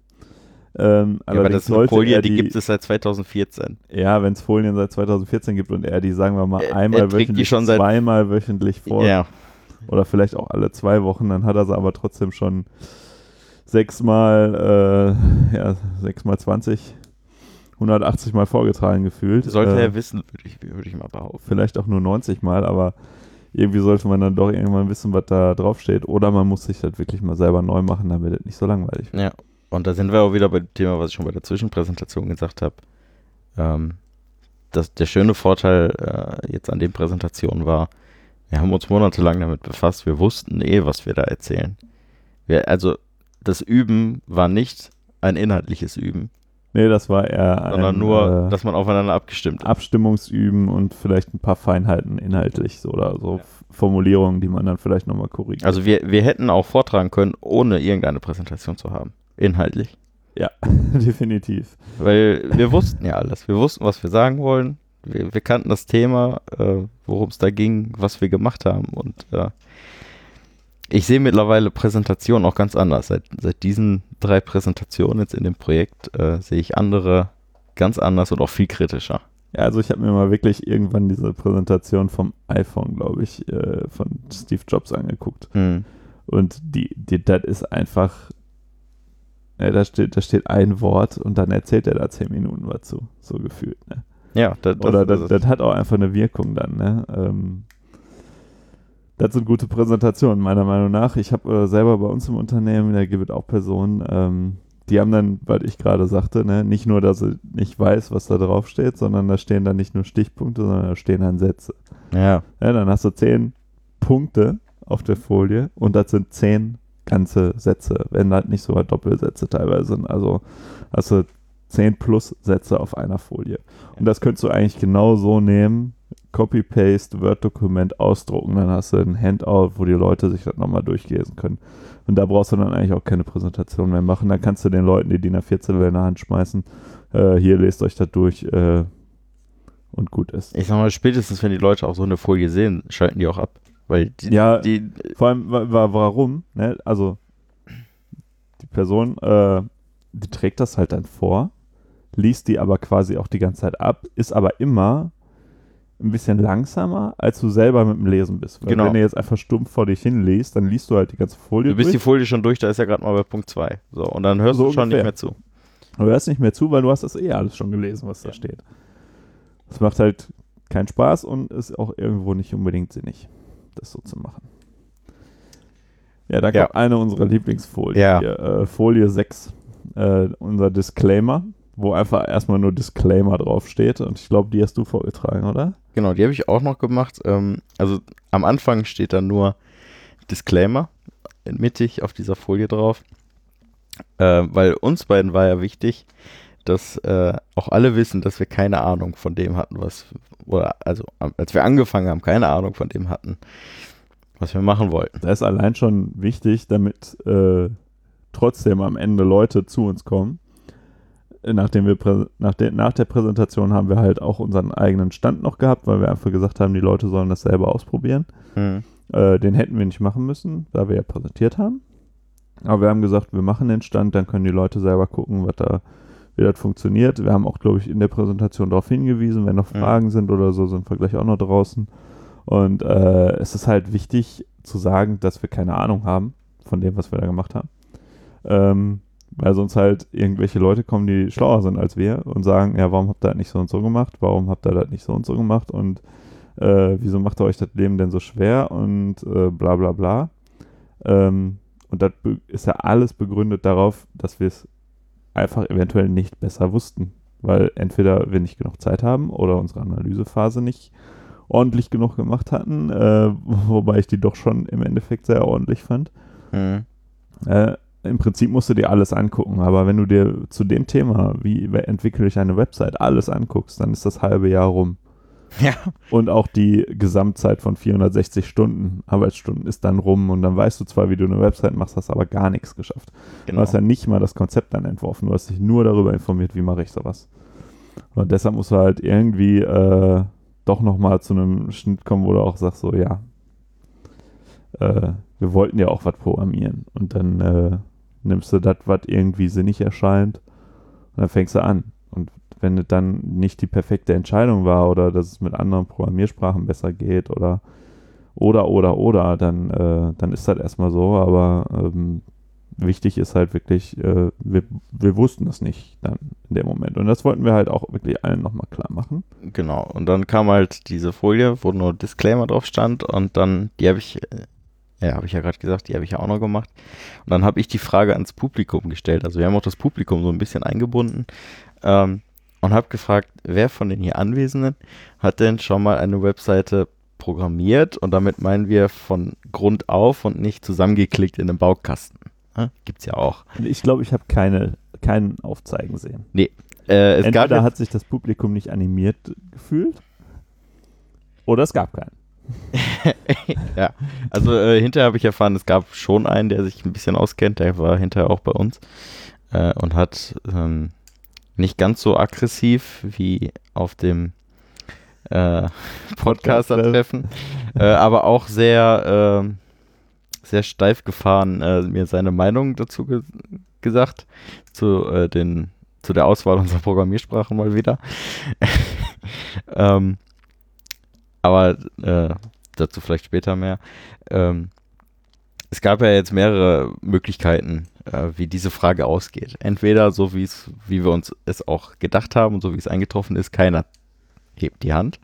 Speaker 1: Ähm,
Speaker 2: ja, aber das ist Folie,
Speaker 1: er
Speaker 2: die, gibt es seit 2014.
Speaker 1: Ja, wenn es Folien seit 2014 gibt und er die, sagen wir mal,
Speaker 2: Er- er
Speaker 1: einmal
Speaker 2: trägt die
Speaker 1: wöchentlich,
Speaker 2: schon seit-
Speaker 1: zweimal wöchentlich vor
Speaker 2: Ja,
Speaker 1: oder vielleicht auch alle zwei Wochen, dann hat er sie aber trotzdem schon sechsmal, äh, ja, sechsmal 20, 180 Mal vorgetragen gefühlt.
Speaker 2: sollte
Speaker 1: äh,
Speaker 2: er wissen, würde ich, würde ich mal behaupten.
Speaker 1: vielleicht auch nur 90 Mal, aber irgendwie sollte man dann doch irgendwann wissen, was da draufsteht. Oder man muss sich das wirklich mal selber neu machen, damit es nicht so langweilig wird.
Speaker 2: Ja, und da sind wir auch wieder bei dem Thema, was ich schon bei der Zwischenpräsentation gesagt habe. Ähm, das, der schöne Vorteil äh, jetzt an den Präsentationen war, wir haben uns monatelang damit befasst, wir wussten eh, was wir da erzählen. Wir, also das Üben war nicht ein inhaltliches Üben,
Speaker 1: Nee, das war eher
Speaker 2: sondern
Speaker 1: ein,
Speaker 2: nur,
Speaker 1: äh,
Speaker 2: dass man aufeinander abgestimmt ist.
Speaker 1: Abstimmungsüben und vielleicht ein paar Feinheiten inhaltlich so, oder so F- Formulierungen, die man dann vielleicht nochmal korrigiert.
Speaker 2: Also wir, wir hätten auch vortragen können, ohne irgendeine Präsentation zu haben. Inhaltlich.
Speaker 1: ja, (laughs) definitiv.
Speaker 2: Weil wir wussten ja alles. Wir wussten, was wir sagen wollen. Wir, wir kannten das Thema, äh, worum es da ging, was wir gemacht haben. Und äh, ich sehe mittlerweile Präsentationen auch ganz anders. Seit, seit diesen drei Präsentationen jetzt in dem Projekt äh, sehe ich andere ganz anders und auch viel kritischer.
Speaker 1: Ja, also ich habe mir mal wirklich irgendwann diese Präsentation vom iPhone, glaube ich, äh, von Steve Jobs angeguckt.
Speaker 2: Hm.
Speaker 1: Und die, die das ist einfach, ja, da steht, da steht ein Wort und dann erzählt er da zehn Minuten was zu, so gefühlt. Ne?
Speaker 2: Ja, das,
Speaker 1: Oder
Speaker 2: das,
Speaker 1: das, das hat auch einfach eine Wirkung dann. Ne? Ähm, das sind gute Präsentationen, meiner Meinung nach. Ich habe äh, selber bei uns im Unternehmen, da gibt es auch Personen, ähm, die haben dann, was ich gerade sagte, ne, nicht nur, dass sie nicht weiß, was da drauf steht, sondern da stehen dann nicht nur Stichpunkte, sondern da stehen dann Sätze.
Speaker 2: ja,
Speaker 1: Ja, dann hast du zehn Punkte auf der Folie und das sind zehn ganze Sätze, wenn halt nicht sogar Doppelsätze teilweise sind. Also hast du zehn plus Sätze auf einer Folie. Und das könntest du eigentlich genau so nehmen, Copy-Paste, Word-Dokument ausdrucken, dann hast du ein Handout, wo die Leute sich das nochmal durchlesen können. Und da brauchst du dann eigentlich auch keine Präsentation mehr machen. Da kannst du den Leuten die DIN A14 in der Hand schmeißen. Äh, hier lest euch das durch äh, und gut ist.
Speaker 2: ich sag mal, spätestens wenn die Leute auch so eine Folie sehen, schalten die auch ab. Weil die,
Speaker 1: Ja,
Speaker 2: die
Speaker 1: Vor allem, wa wa warum? Ne? Also, die Person, äh, die trägt das halt dann vor, liest die aber quasi auch die ganze Zeit ab, ist aber immer ein bisschen langsamer, als du selber mit dem Lesen bist. Weil
Speaker 2: Genau.
Speaker 1: wenn du jetzt einfach stumpf vor dich hin liest, dann liest du halt die ganze Folie
Speaker 2: Du bist die
Speaker 1: durch.
Speaker 2: Folie schon durch, da ist ja gerade mal bei Punkt 2. So, und dann hörst
Speaker 1: So
Speaker 2: du schon
Speaker 1: ungefähr.
Speaker 2: nicht mehr zu.
Speaker 1: Du hörst nicht mehr zu, weil du hast das eh alles schon gelesen, was da steht. Das macht halt keinen Spaß und ist auch irgendwo nicht unbedingt sinnig, das so zu machen. Ja, da
Speaker 2: Ja.
Speaker 1: kommt eine unserer Lieblingsfolien.
Speaker 2: Ja.
Speaker 1: Hier, äh, Folie 6, äh, unser Disclaimer, wo einfach erstmal nur Disclaimer draufsteht. Und ich glaube, die hast du vorgetragen, oder?
Speaker 2: Genau, die habe ich auch noch gemacht. Ähm, also am Anfang steht dann nur Disclaimer mittig auf dieser Folie drauf. Äh, weil uns beiden war ja wichtig, dass äh, auch alle wissen, dass wir keine Ahnung von dem hatten, was, oder also als wir angefangen haben, keine Ahnung von dem hatten, was wir machen wollten.
Speaker 1: Das ist allein schon wichtig, damit äh, trotzdem am Ende Leute zu uns kommen. Nachdem wir nach, de nach der Präsentation haben wir halt auch unseren eigenen Stand noch gehabt, weil wir einfach gesagt haben, die Leute sollen das selber ausprobieren.
Speaker 2: Mhm.
Speaker 1: Äh, den hätten wir nicht machen müssen, da wir ja präsentiert haben. Aber wir haben gesagt, wir machen den Stand, dann können die Leute selber gucken, was da, wie das funktioniert. Wir haben auch, glaube ich, in der Präsentation darauf hingewiesen, wenn noch Fragen mhm. sind oder so, sind wir gleich auch noch draußen. Und äh, es ist halt wichtig zu sagen, dass wir keine Ahnung haben von dem, was wir da gemacht haben. Ähm, weil sonst halt irgendwelche Leute kommen, die schlauer sind als wir und sagen, ja, warum habt ihr das nicht so und so gemacht? Warum habt ihr das nicht so und so gemacht? Und äh, wieso macht ihr euch das Leben denn so schwer? Und äh, bla bla bla. Ähm, und das ist ja alles begründet darauf, dass wir es einfach eventuell nicht besser wussten. Weil entweder wir nicht genug Zeit haben oder unsere Analysephase nicht ordentlich genug gemacht hatten, äh, (laughs) wobei ich die doch schon im Endeffekt sehr ordentlich fand. Mhm. Äh, Im Prinzip musst du dir alles angucken, aber wenn du dir zu dem Thema, wie entwickle ich eine Website, alles anguckst, dann ist das halbe Jahr rum. (laughs)
Speaker 2: Ja.
Speaker 1: Und auch die Gesamtzeit von 460 Stunden, Arbeitsstunden ist dann rum und dann weißt du zwar, wie du eine Website machst, hast aber gar nichts geschafft. Genau. Du hast ja nicht mal das Konzept dann entworfen, du hast dich nur darüber informiert, wie mache ich sowas. Und deshalb musst du halt irgendwie äh, doch nochmal zu einem Schnitt kommen, wo du auch sagst, so ja, äh, wir wollten ja auch was programmieren. Und dann äh, nimmst du das, was irgendwie sinnig erscheint, und dann fängst du an. Wenn es dann nicht die perfekte Entscheidung war oder dass es mit anderen Programmiersprachen besser geht oder oder oder oder, dann, äh, dann ist das erstmal so, aber ähm, wichtig ist halt wirklich, äh, wir, wir wussten das nicht dann in dem Moment. Und das wollten wir halt auch wirklich allen nochmal klar machen.
Speaker 2: Genau, und dann kam halt diese Folie, wo nur Disclaimer drauf stand und dann, die habe ich, äh, ja, habe ich ja gerade gesagt, die habe ich ja auch noch gemacht. Und dann habe ich die Frage ans Publikum gestellt. Also wir haben auch das Publikum so ein bisschen eingebunden ähm, und habe gefragt, wer von den hier Anwesenden hat denn schon mal eine Webseite programmiert und damit meinen wir von Grund auf und nicht zusammengeklickt in einem Baukasten. Ne? Gibt's ja auch.
Speaker 1: Ich glaube, ich habe keine, keinen Aufzeigen sehen.
Speaker 2: Nee.
Speaker 1: Äh, es Entweder gab hat sich das Publikum nicht animiert gefühlt oder es gab keinen. (laughs)
Speaker 2: ja, also äh, hinterher habe ich erfahren, es gab schon einen, der sich ein bisschen auskennt, der war hinterher auch bei uns äh, und hat ähm, nicht ganz so aggressiv wie auf dem äh, (laughs) Podcaster-Treffen, äh, aber auch sehr ähm, sehr steif gefahren, äh, mir seine Meinung dazu ge gesagt, zu, äh, den, zu der Auswahl unserer Programmiersprachen mal wieder. (laughs) ähm, aber äh, dazu vielleicht später mehr. Ähm, es gab ja jetzt mehrere Möglichkeiten, äh, wie diese Frage ausgeht. Entweder so wie es, wie wir uns es auch gedacht haben und so wie es eingetroffen ist, keiner hebt die Hand.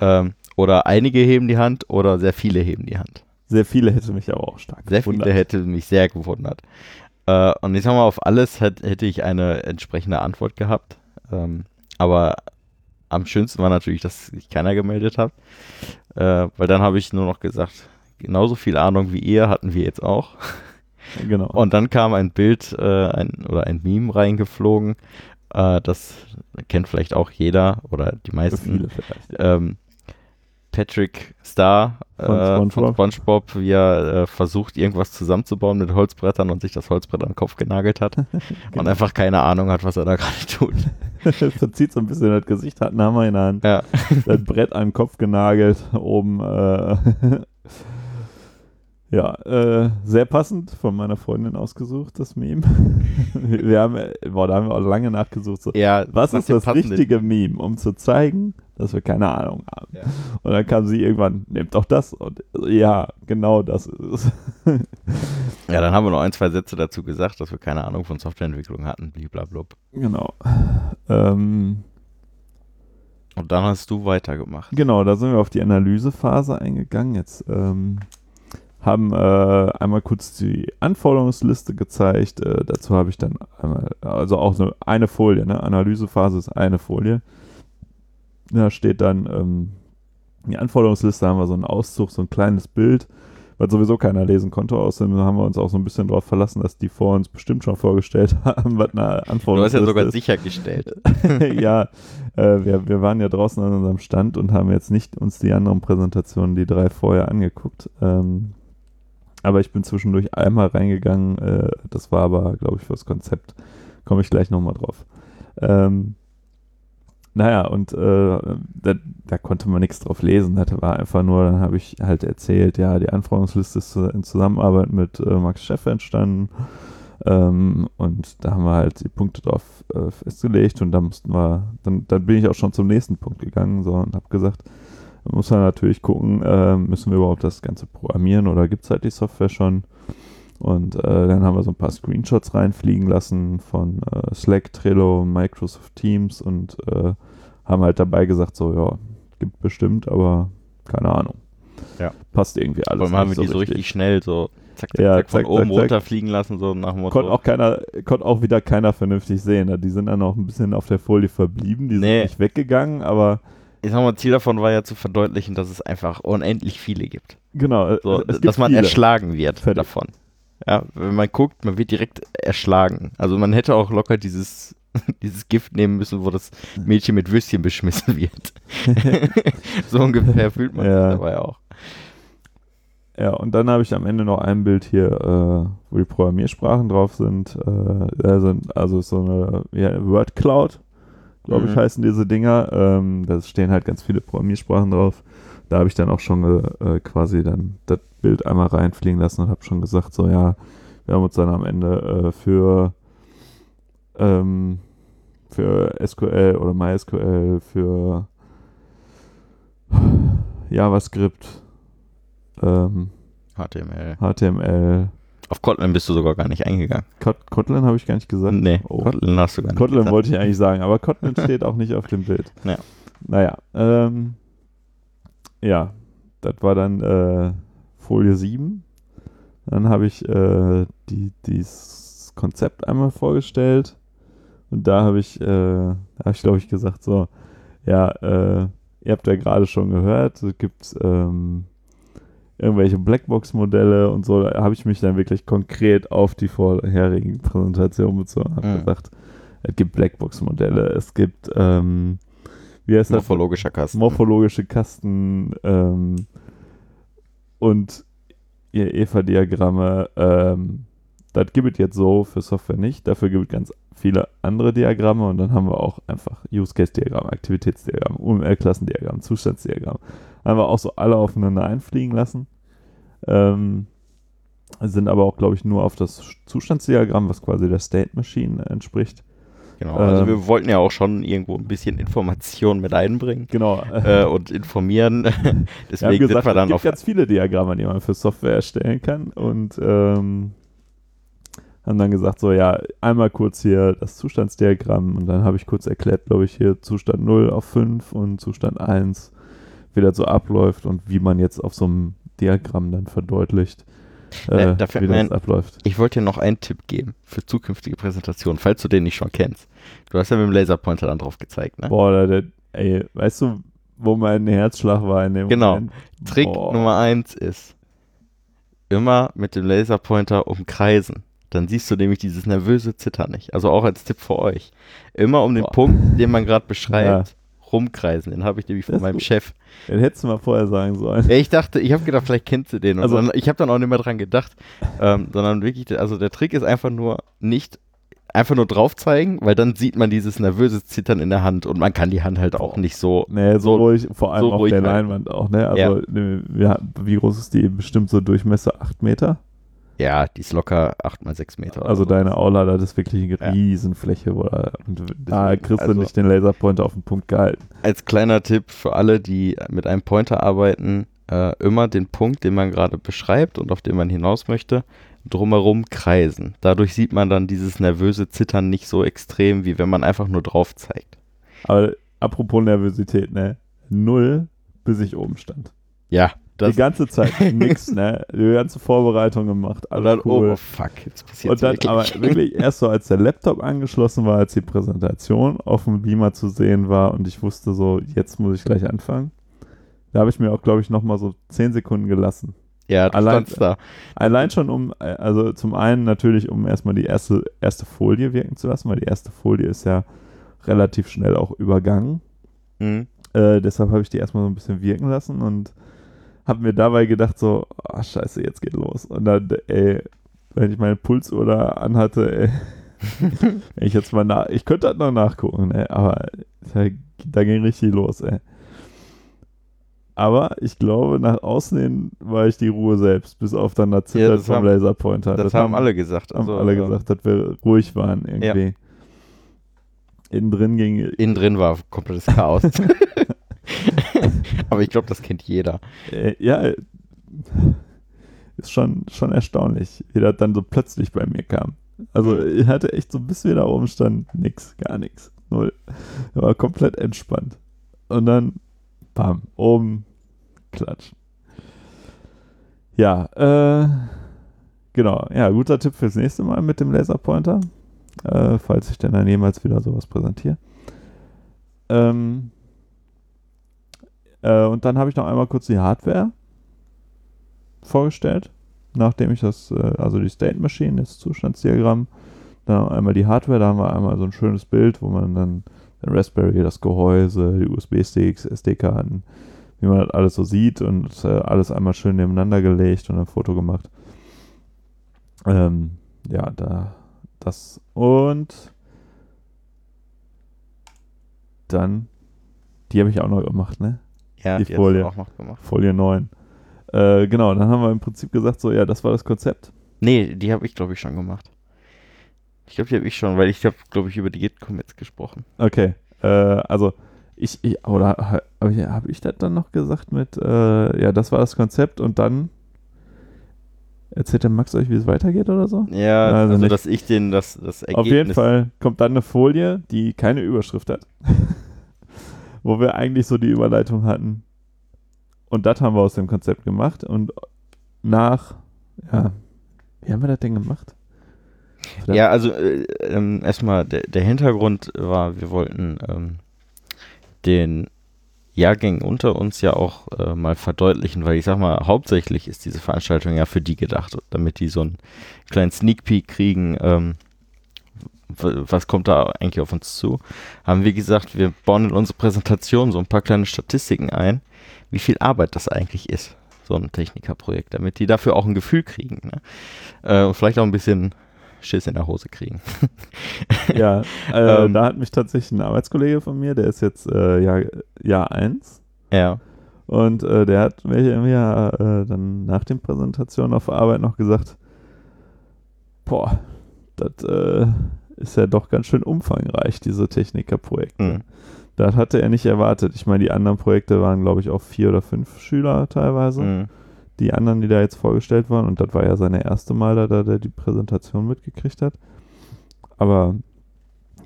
Speaker 2: Ähm, oder einige heben die Hand oder sehr viele heben die Hand.
Speaker 1: Sehr viele hätte mich aber auch stark
Speaker 2: Sehr gewundert. viele hätte mich sehr gewundert. Äh, und ich sag mal, auf alles hätte, hätte ich eine entsprechende Antwort gehabt. Ähm, aber am schönsten war natürlich, dass sich keiner gemeldet hat. Äh, weil dann habe ich nur noch gesagt, genauso viel Ahnung wie ihr hatten wir jetzt auch. (laughs)
Speaker 1: Genau.
Speaker 2: Und dann kam ein Bild äh, ein, oder ein Meme reingeflogen. Äh, das kennt vielleicht auch jeder oder die meisten. Ähm, Patrick Star äh, von, SpongeBob. von, SpongeBob. wie er äh, versucht, irgendwas zusammenzubauen mit Holzbrettern und sich das Holzbrett an den Kopf genagelt hat genau. (laughs) und einfach keine Ahnung hat, was er da gerade tut. (laughs)
Speaker 1: Verzieht so ein bisschen das Gesicht, hat einen Hammer in der Hand,
Speaker 2: ja.
Speaker 1: das Brett an den Kopf genagelt, oben äh, Ja, äh, sehr passend von meiner Freundin ausgesucht, das Meme. (laughs) wir haben, boah, da haben wir auch lange nachgesucht. So,
Speaker 2: ja,
Speaker 1: was ist das richtige Meme, um zu zeigen, dass wir keine Ahnung haben? Ja. Und dann kam sie irgendwann, nehmt doch das. Und ja, genau das ist es. (laughs)
Speaker 2: ja, dann haben wir noch ein, zwei Sätze dazu gesagt, dass wir keine Ahnung von Softwareentwicklung hatten, blablabla.
Speaker 1: Genau. Ähm,
Speaker 2: und dann hast du weitergemacht.
Speaker 1: Genau, da sind wir auf die Analysephase eingegangen. Jetzt ähm, haben äh, einmal kurz die Anforderungsliste gezeigt. Äh, dazu habe ich dann einmal, also auch so eine Folie, ne? Analysephase ist eine Folie. Da steht dann ähm, die Anforderungsliste, haben wir so einen Auszug, so ein kleines Bild, was sowieso keiner lesen konnte. Außerdem haben wir uns auch so ein bisschen darauf verlassen, dass die vor uns bestimmt schon vorgestellt (laughs) haben, was eine Anforderungsliste ist. Du hast ja
Speaker 2: sogar ist. sichergestellt. (laughs)
Speaker 1: ja, äh, wir, wir waren ja draußen an unserem Stand und haben jetzt nicht uns die anderen Präsentationen, die drei vorher angeguckt. Ähm, aber ich bin zwischendurch einmal reingegangen. Äh, das war aber, glaube ich, fürs Konzept. Komme ich gleich nochmal drauf. Ähm, naja, und äh, da, da, konnte man nichts drauf lesen. Das war einfach nur, dann habe ich halt erzählt, ja, die Anforderungsliste ist in Zusammenarbeit mit äh, Max Chef entstanden. Ähm, und da haben wir halt die Punkte drauf äh, festgelegt und da mussten wir, dann, dann bin ich auch schon zum nächsten Punkt gegangen so, und habe gesagt, muss man natürlich gucken, äh, müssen wir überhaupt das Ganze programmieren oder gibt es halt die Software schon? Und äh, dann haben wir so ein paar Screenshots reinfliegen lassen von äh, Slack, Trello, Microsoft Teams und äh, haben halt dabei gesagt, so, ja, gibt bestimmt, aber keine Ahnung.
Speaker 2: Ja.
Speaker 1: Passt irgendwie alles.
Speaker 2: Vor allem haben wir so die so richtig schnell so zack, zack,
Speaker 1: ja,
Speaker 2: zack,
Speaker 1: von
Speaker 2: zack, oben
Speaker 1: zack,
Speaker 2: runterfliegen lassen, so nach dem Motto.
Speaker 1: Konnte auch keiner, konnte auch wieder keiner vernünftig sehen. Ne? Die sind dann auch ein bisschen auf der Folie verblieben, die
Speaker 2: Nee.
Speaker 1: sind nicht weggegangen, aber
Speaker 2: Ich sag mal, Ziel davon war ja zu verdeutlichen, dass es einfach unendlich viele gibt.
Speaker 1: genau, äh,
Speaker 2: So,
Speaker 1: gibt
Speaker 2: dass man
Speaker 1: viele.
Speaker 2: erschlagen wird
Speaker 1: Fertig.
Speaker 2: davon. Ja, wenn man guckt, man wird direkt erschlagen. Also man hätte auch locker dieses, (laughs) dieses Gift nehmen müssen, wo das Mädchen mit Würstchen beschmissen wird. (laughs) (laughs) so ungefähr fühlt man
Speaker 1: Ja.
Speaker 2: sich dabei auch.
Speaker 1: Ja, und dann habe ich am Ende noch ein Bild hier, äh, wo die Programmiersprachen drauf sind. Äh, sind also so eine ja, Word Cloud, glaube ich,
Speaker 2: Mhm.
Speaker 1: heißen diese Dinger. Ähm, da stehen halt ganz viele Programmiersprachen drauf. Da habe ich dann auch schon äh, quasi dann das Bild einmal reinfliegen lassen und habe schon gesagt, so ja, wir haben uns dann am Ende äh, für ähm, für SQL oder MySQL, für JavaScript, ähm,
Speaker 2: HTML.
Speaker 1: HTML.
Speaker 2: Auf Kotlin bist du sogar gar nicht eingegangen.
Speaker 1: Kot Kotlin habe ich gar nicht gesagt.
Speaker 2: Nee,
Speaker 1: Oh.
Speaker 2: Kotlin hast du gar nicht
Speaker 1: Kotlin
Speaker 2: gesagt.
Speaker 1: wollte ich eigentlich sagen, aber Kotlin (laughs) steht auch nicht auf dem Bild.
Speaker 2: Ja.
Speaker 1: Naja, ähm, ja, das war dann äh, Folie 7. Dann habe ich äh, die, dieses Konzept einmal vorgestellt und da habe ich, äh, habe ich glaube ich gesagt so, ja, äh, ihr habt ja gerade schon gehört, es gibt ähm, irgendwelche Blackbox-Modelle und so, da habe ich mich dann wirklich konkret auf die vorherigen Präsentationen bezogen, habe
Speaker 2: Mhm.
Speaker 1: gesagt, es gibt Blackbox-Modelle, es gibt, ähm, wie heißt das?
Speaker 2: Morphologischer Kasten.
Speaker 1: morphologische Kasten ähm, und ihr EVA-Diagramme. Ähm, das gibt es jetzt so für Software nicht. Dafür gibt es ganz viele andere Diagramme und dann haben wir auch einfach Use-Case-Diagramm, Aktivitätsdiagramm, UML-Klassendiagramm, Zustandsdiagramm. Haben wir auch so alle aufeinander einfliegen lassen. Ähm, sind aber auch, glaube ich, nur auf das Zustandsdiagramm, was quasi der State Machine entspricht.
Speaker 2: Genau, also
Speaker 1: Ähm,
Speaker 2: wir wollten ja auch schon irgendwo ein bisschen Information mit einbringen
Speaker 1: Genau.
Speaker 2: äh, und informieren. (laughs) (laughs)
Speaker 1: Wir
Speaker 2: Deswegen
Speaker 1: gesagt,
Speaker 2: sind wir
Speaker 1: es
Speaker 2: dann
Speaker 1: gibt
Speaker 2: auf
Speaker 1: ganz viele Diagramme, die man für Software erstellen kann und ähm, haben dann gesagt, so ja, einmal kurz hier das Zustandsdiagramm und dann habe ich kurz erklärt, glaube ich, hier Zustand 0 auf 5 und Zustand 1, wie das so abläuft und wie man jetzt auf so einem Diagramm dann verdeutlicht, äh,
Speaker 2: Ja, da fällt
Speaker 1: wie das
Speaker 2: ein-
Speaker 1: abläuft.
Speaker 2: Ich wollte dir noch einen Tipp geben für zukünftige Präsentationen, falls du den nicht schon kennst. Du hast ja mit dem Laserpointer dann drauf gezeigt, ne?
Speaker 1: Boah, der, der, ey, weißt du, wo mein Herzschlag war in dem
Speaker 2: Genau.
Speaker 1: Moment?
Speaker 2: Trick
Speaker 1: Boah.
Speaker 2: Nummer eins ist, immer mit dem Laserpointer umkreisen. Dann siehst du nämlich dieses nervöse Zittern nicht. Also auch als Tipp für euch. Immer um den
Speaker 1: Boah.
Speaker 2: Punkt, den man gerade beschreibt, rumkreisen. Den habe ich nämlich von meinem
Speaker 1: gut.
Speaker 2: Chef.
Speaker 1: Den hättest du mal vorher sagen sollen.
Speaker 2: Ich dachte, ich habe gedacht, vielleicht kennst du den. Und
Speaker 1: Also-
Speaker 2: dann, ich habe dann auch nicht mehr dran gedacht. Ähm, sondern wirklich, also der Trick ist einfach nur nicht einfach nur drauf zeigen, weil dann sieht man dieses nervöse Zittern in der Hand und man kann die Hand halt auch nicht so.
Speaker 1: Nee, so,
Speaker 2: So-
Speaker 1: ruhig, vor allem
Speaker 2: so
Speaker 1: auf
Speaker 2: ruhig
Speaker 1: der. Leinwand auch, ne? Also,
Speaker 2: Ja.
Speaker 1: wie groß ist die? Bestimmt so Durchmesser 8 Meter.
Speaker 2: Ja, die ist locker 8 mal 6 Meter.
Speaker 1: Also deine Aula, das ist wirklich eine
Speaker 2: Ja.
Speaker 1: Riesenfläche, wo da, und da
Speaker 2: Deswegen,
Speaker 1: kriegst du
Speaker 2: also-
Speaker 1: nicht den Laserpointer auf den Punkt gehalten.
Speaker 2: Als kleiner Tipp für alle, die mit einem Pointer arbeiten, äh, immer den Punkt, den man gerade beschreibt und auf den man hinaus möchte, drumherum kreisen. Dadurch sieht man dann dieses nervöse Zittern nicht so extrem, wie wenn man einfach nur drauf zeigt.
Speaker 1: Aber apropos Nervosität, ne? Null, bis ich oben stand.
Speaker 2: Ja, das
Speaker 1: die ganze Zeit (laughs) nix, ne? Die ganze Vorbereitung gemacht,
Speaker 2: und dann,
Speaker 1: alles cool.
Speaker 2: oh fuck, jetzt passiert
Speaker 1: Und dann
Speaker 2: wirklich.
Speaker 1: aber wirklich erst so, als der Laptop angeschlossen war, als die Präsentation auf dem Beamer zu sehen war und ich wusste so, jetzt muss ich gleich anfangen. Da habe ich mir auch, glaube ich, nochmal so 10 Sekunden gelassen.
Speaker 2: ja,
Speaker 1: allein-
Speaker 2: da.
Speaker 1: Allein schon um, also zum einen natürlich, um erstmal die erste, erste Folie wirken zu lassen, weil die erste Folie ist ja relativ schnell auch übergangen.
Speaker 2: Mhm.
Speaker 1: Äh, deshalb habe ich die erstmal so ein bisschen wirken lassen und hab mir dabei gedacht so, ah scheiße, jetzt geht los. Und dann, ey, wenn ich meine Pulsuhr da anhatte, ey, (laughs) ich jetzt mal nach, ich könnte das noch nachgucken, ey, aber da, da ging richtig los, ey. Aber ich glaube, nach außen hin war ich die Ruhe selbst, bis auf dann das Zittern
Speaker 2: das
Speaker 1: vom
Speaker 2: haben-
Speaker 1: Laserpointer.
Speaker 2: Das, haben alle gesagt.
Speaker 1: haben
Speaker 2: Also,
Speaker 1: alle
Speaker 2: ähm,
Speaker 1: gesagt, dass wir ruhig waren irgendwie. Innen drin ging
Speaker 2: Innen drin war komplettes Chaos. (laughs) Aber ich glaube, das kennt jeder.
Speaker 1: Äh, ja, ist schon, schon erstaunlich, wie das dann so plötzlich bei mir kam. Also ich hatte echt so bis wir da oben standen, nix, gar nichts, null. War komplett entspannt. Und dann, bam, oben, klatsch. Ja, äh, genau, ja, guter Tipp fürs nächste Mal mit dem Laserpointer, äh, falls ich denn dann jemals wieder sowas präsentiere. Ähm, äh, und dann habe ich noch einmal kurz die Hardware vorgestellt, nachdem ich das, äh, also die State Machine, das Zustandsdiagramm, dann einmal die Hardware, da haben wir einmal so ein schönes Bild, wo man dann den Raspberry, das Gehäuse, die USB-Sticks, SD-Karten, wie man das alles so sieht und äh, alles einmal schön nebeneinander gelegt und ein Foto gemacht. Ähm, ja, da das und dann die habe ich auch noch gemacht, ne?
Speaker 2: Ja,
Speaker 1: Die
Speaker 2: du
Speaker 1: Folie.
Speaker 2: auch noch gemacht.
Speaker 1: Folie 9. Äh, genau, dann haben wir im Prinzip gesagt, so, ja, das war das Konzept.
Speaker 2: Nee, die habe ich, glaube ich, schon gemacht. Ich glaube, die habe ich schon, weil ich habe, glaube ich, über die Git-Commits gesprochen.
Speaker 1: Okay, äh, also ich, ich oder habe ich, hab ich das dann noch gesagt mit, äh, ja, das war das Konzept und dann erzählt der Max euch, wie es weitergeht oder so?
Speaker 2: Ja,
Speaker 1: Also
Speaker 2: also, dass ich den das, das Ergebnis...
Speaker 1: Auf jeden Fall kommt dann eine Folie, die keine Überschrift hat, wo wir eigentlich so die Überleitung hatten. Und das haben wir aus dem Konzept gemacht und nach, ja, wie haben wir das denn gemacht?
Speaker 2: Ja, also äh, ähm, erstmal, der, der Hintergrund war, wir wollten ähm, den Jahrgängen unter uns ja auch äh, mal verdeutlichen, weil ich sag mal, hauptsächlich ist diese Veranstaltung ja für die gedacht, damit die so einen kleinen Sneak Peek kriegen, ähm, was kommt da eigentlich auf uns zu, haben wir gesagt, wir bauen in unsere Präsentation so ein paar kleine Statistiken ein, wie viel Arbeit das eigentlich ist, so ein Technikerprojekt, damit die dafür auch ein Gefühl kriegen. Ne? Äh, und vielleicht auch ein bisschen Schiss in der Hose kriegen. (laughs)
Speaker 1: Ja, äh,
Speaker 2: Ähm.
Speaker 1: da hat mich tatsächlich ein Arbeitskollege von mir, der ist jetzt äh, Jahr, Jahr 1
Speaker 2: Ja.
Speaker 1: und äh, der hat mir irgendwie äh, dann nach den Präsentationen auf Arbeit noch gesagt, boah, das äh, ist ja doch ganz schön umfangreich, diese Technikerprojekte.
Speaker 2: Mhm.
Speaker 1: Das hatte er nicht erwartet. Ich meine, die anderen Projekte waren, glaube ich, auch vier oder fünf Schüler teilweise.
Speaker 2: Mhm.
Speaker 1: Die anderen, die da jetzt vorgestellt waren. Und das war ja seine erste Mal, da da der die Präsentation mitgekriegt hat. Aber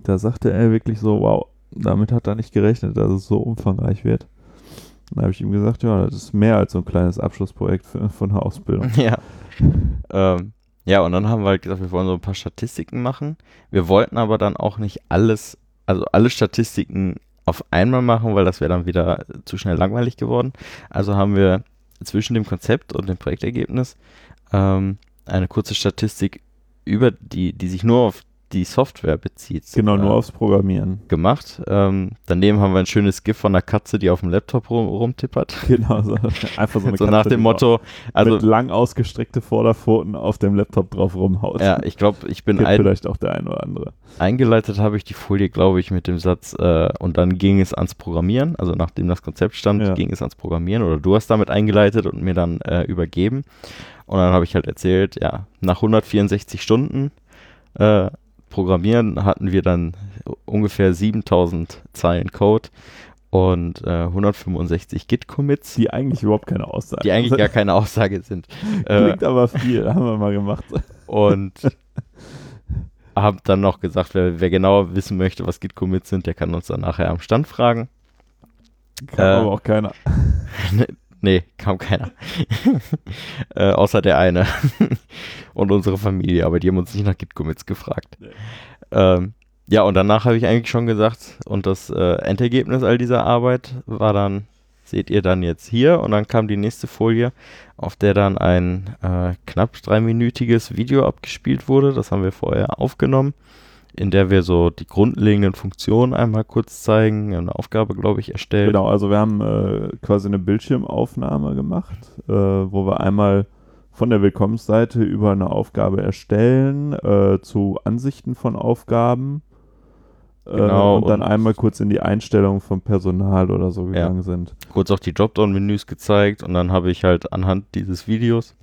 Speaker 1: da sagte er wirklich so, wow, damit hat er nicht gerechnet, dass es so umfangreich wird. Dann habe ich ihm gesagt, ja, das ist mehr als so ein kleines Abschlussprojekt für, von einer Ausbildung. (laughs)
Speaker 2: Ja. ähm, ja, und dann haben wir halt gesagt, wir wollen so ein paar Statistiken machen. Wir wollten aber dann auch nicht alles, also alle Statistiken auf einmal machen, weil das wäre dann wieder zu schnell langweilig geworden. Also haben wir zwischen dem Konzept und dem Projektergebnis ähm, eine kurze Statistik über die, die sich nur auf die Software bezieht.
Speaker 1: Genau, nur aufs Programmieren.
Speaker 2: gemacht. Ähm, daneben haben wir ein schönes GIF von einer Katze, die auf dem Laptop rum, rumtippert. (laughs)
Speaker 1: Genau, so, einfach so eine (laughs)
Speaker 2: so
Speaker 1: Katze,
Speaker 2: nach dem Motto, also
Speaker 1: mit lang ausgestreckte Vorderpfoten auf dem Laptop drauf rumhaut.
Speaker 2: ja, ich glaube, ich bin ein,
Speaker 1: vielleicht auch der eine oder andere.
Speaker 2: eingeleitet habe ich die Folie, glaube ich, mit dem Satz äh, und dann ging es ans Programmieren. Also nachdem das Konzept stand,
Speaker 1: Ja.
Speaker 2: ging es ans Programmieren oder du hast damit eingeleitet und mir dann äh, übergeben. Und dann habe ich halt erzählt, ja, nach 164 Stunden äh, Programmieren hatten wir dann ungefähr 7000 Zeilen Code und äh, 165 Git-Commits,
Speaker 1: Die eigentlich überhaupt keine Aussage
Speaker 2: die eigentlich gar keine Aussage sind. (laughs) Äh,
Speaker 1: Klingt aber viel, haben wir mal gemacht.
Speaker 2: und habe dann noch gesagt, wer, wer genauer wissen möchte, was Git-Commits sind, der kann uns dann nachher am Stand fragen.
Speaker 1: Kann
Speaker 2: Äh,
Speaker 1: aber auch keiner. (laughs)
Speaker 2: Nee, kam keiner. (laughs) äh, außer der eine (laughs) und unsere Familie, aber die haben uns nicht nach Git-Commits gefragt.
Speaker 1: Nee.
Speaker 2: Ähm, ja, und danach habe ich eigentlich schon gesagt, und das äh, Endergebnis all dieser Arbeit war dann, seht ihr dann jetzt hier, und dann kam die nächste Folie, auf der dann ein äh, knapp dreiminütiges Video abgespielt wurde. Das haben wir vorher aufgenommen. In der wir so die grundlegenden Funktionen einmal kurz zeigen, eine Aufgabe, glaube ich, erstellt.
Speaker 1: Genau, also wir haben äh, quasi eine Bildschirmaufnahme gemacht, äh, wo wir einmal von der Willkommensseite über eine Aufgabe erstellen äh, zu Ansichten von Aufgaben äh,
Speaker 2: Genau,
Speaker 1: und dann
Speaker 2: und-
Speaker 1: einmal kurz in die Einstellung vom Personal oder so gegangen sind.
Speaker 2: kurz auch die Dropdown-Menüs gezeigt und dann habe ich halt anhand dieses Videos,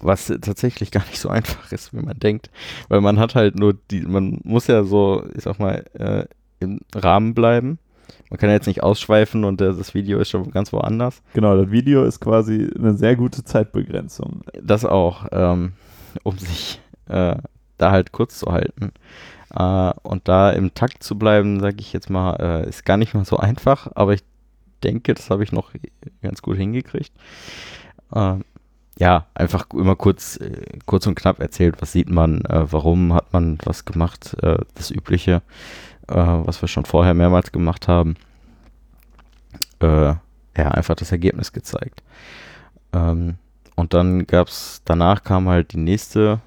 Speaker 2: was tatsächlich gar nicht so einfach ist, wie man denkt, weil man hat halt nur die, man muss ja so, ich sag mal, äh, im Rahmen bleiben. Man kann ja jetzt nicht ausschweifen und äh, das Video ist schon ganz woanders.
Speaker 1: Genau, das Video ist quasi eine sehr gute Zeitbegrenzung.
Speaker 2: Das auch, ähm, um sich äh, da halt kurz zu halten. Äh, und da im Takt zu bleiben, sage ich jetzt mal, äh, ist gar nicht mal so einfach, aber ich denke, das habe ich noch ganz gut hingekriegt. Ähm, ja, einfach immer kurz, äh, kurz und knapp erzählt, was sieht man, äh, warum hat man was gemacht, äh, das Übliche, äh, was wir schon vorher mehrmals gemacht haben. Äh, ja, einfach das Ergebnis gezeigt. Ähm, und dann gab es, danach kam halt die nächste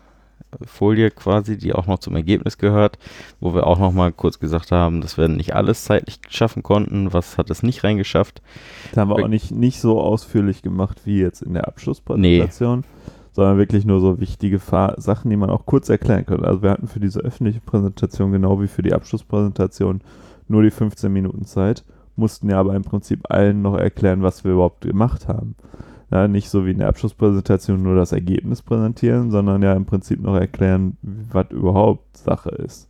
Speaker 2: Folie quasi, die auch noch zum Ergebnis gehört, wo wir auch noch mal kurz gesagt haben, dass wir nicht alles zeitlich schaffen konnten, was hat es nicht reingeschafft.
Speaker 1: Das haben wir auch nicht, nicht so ausführlich gemacht wie jetzt in der Abschlusspräsentation, sondern wirklich nur so wichtige Sachen, die man auch kurz erklären könnte. Also wir hatten für diese öffentliche Präsentation genau wie für die Abschlusspräsentation nur die 15 Minuten Zeit, mussten ja aber im Prinzip allen noch erklären, was wir überhaupt gemacht haben. Ja, nicht so wie in der Abschlusspräsentation nur das Ergebnis präsentieren, sondern ja im Prinzip noch erklären, was überhaupt Sache ist.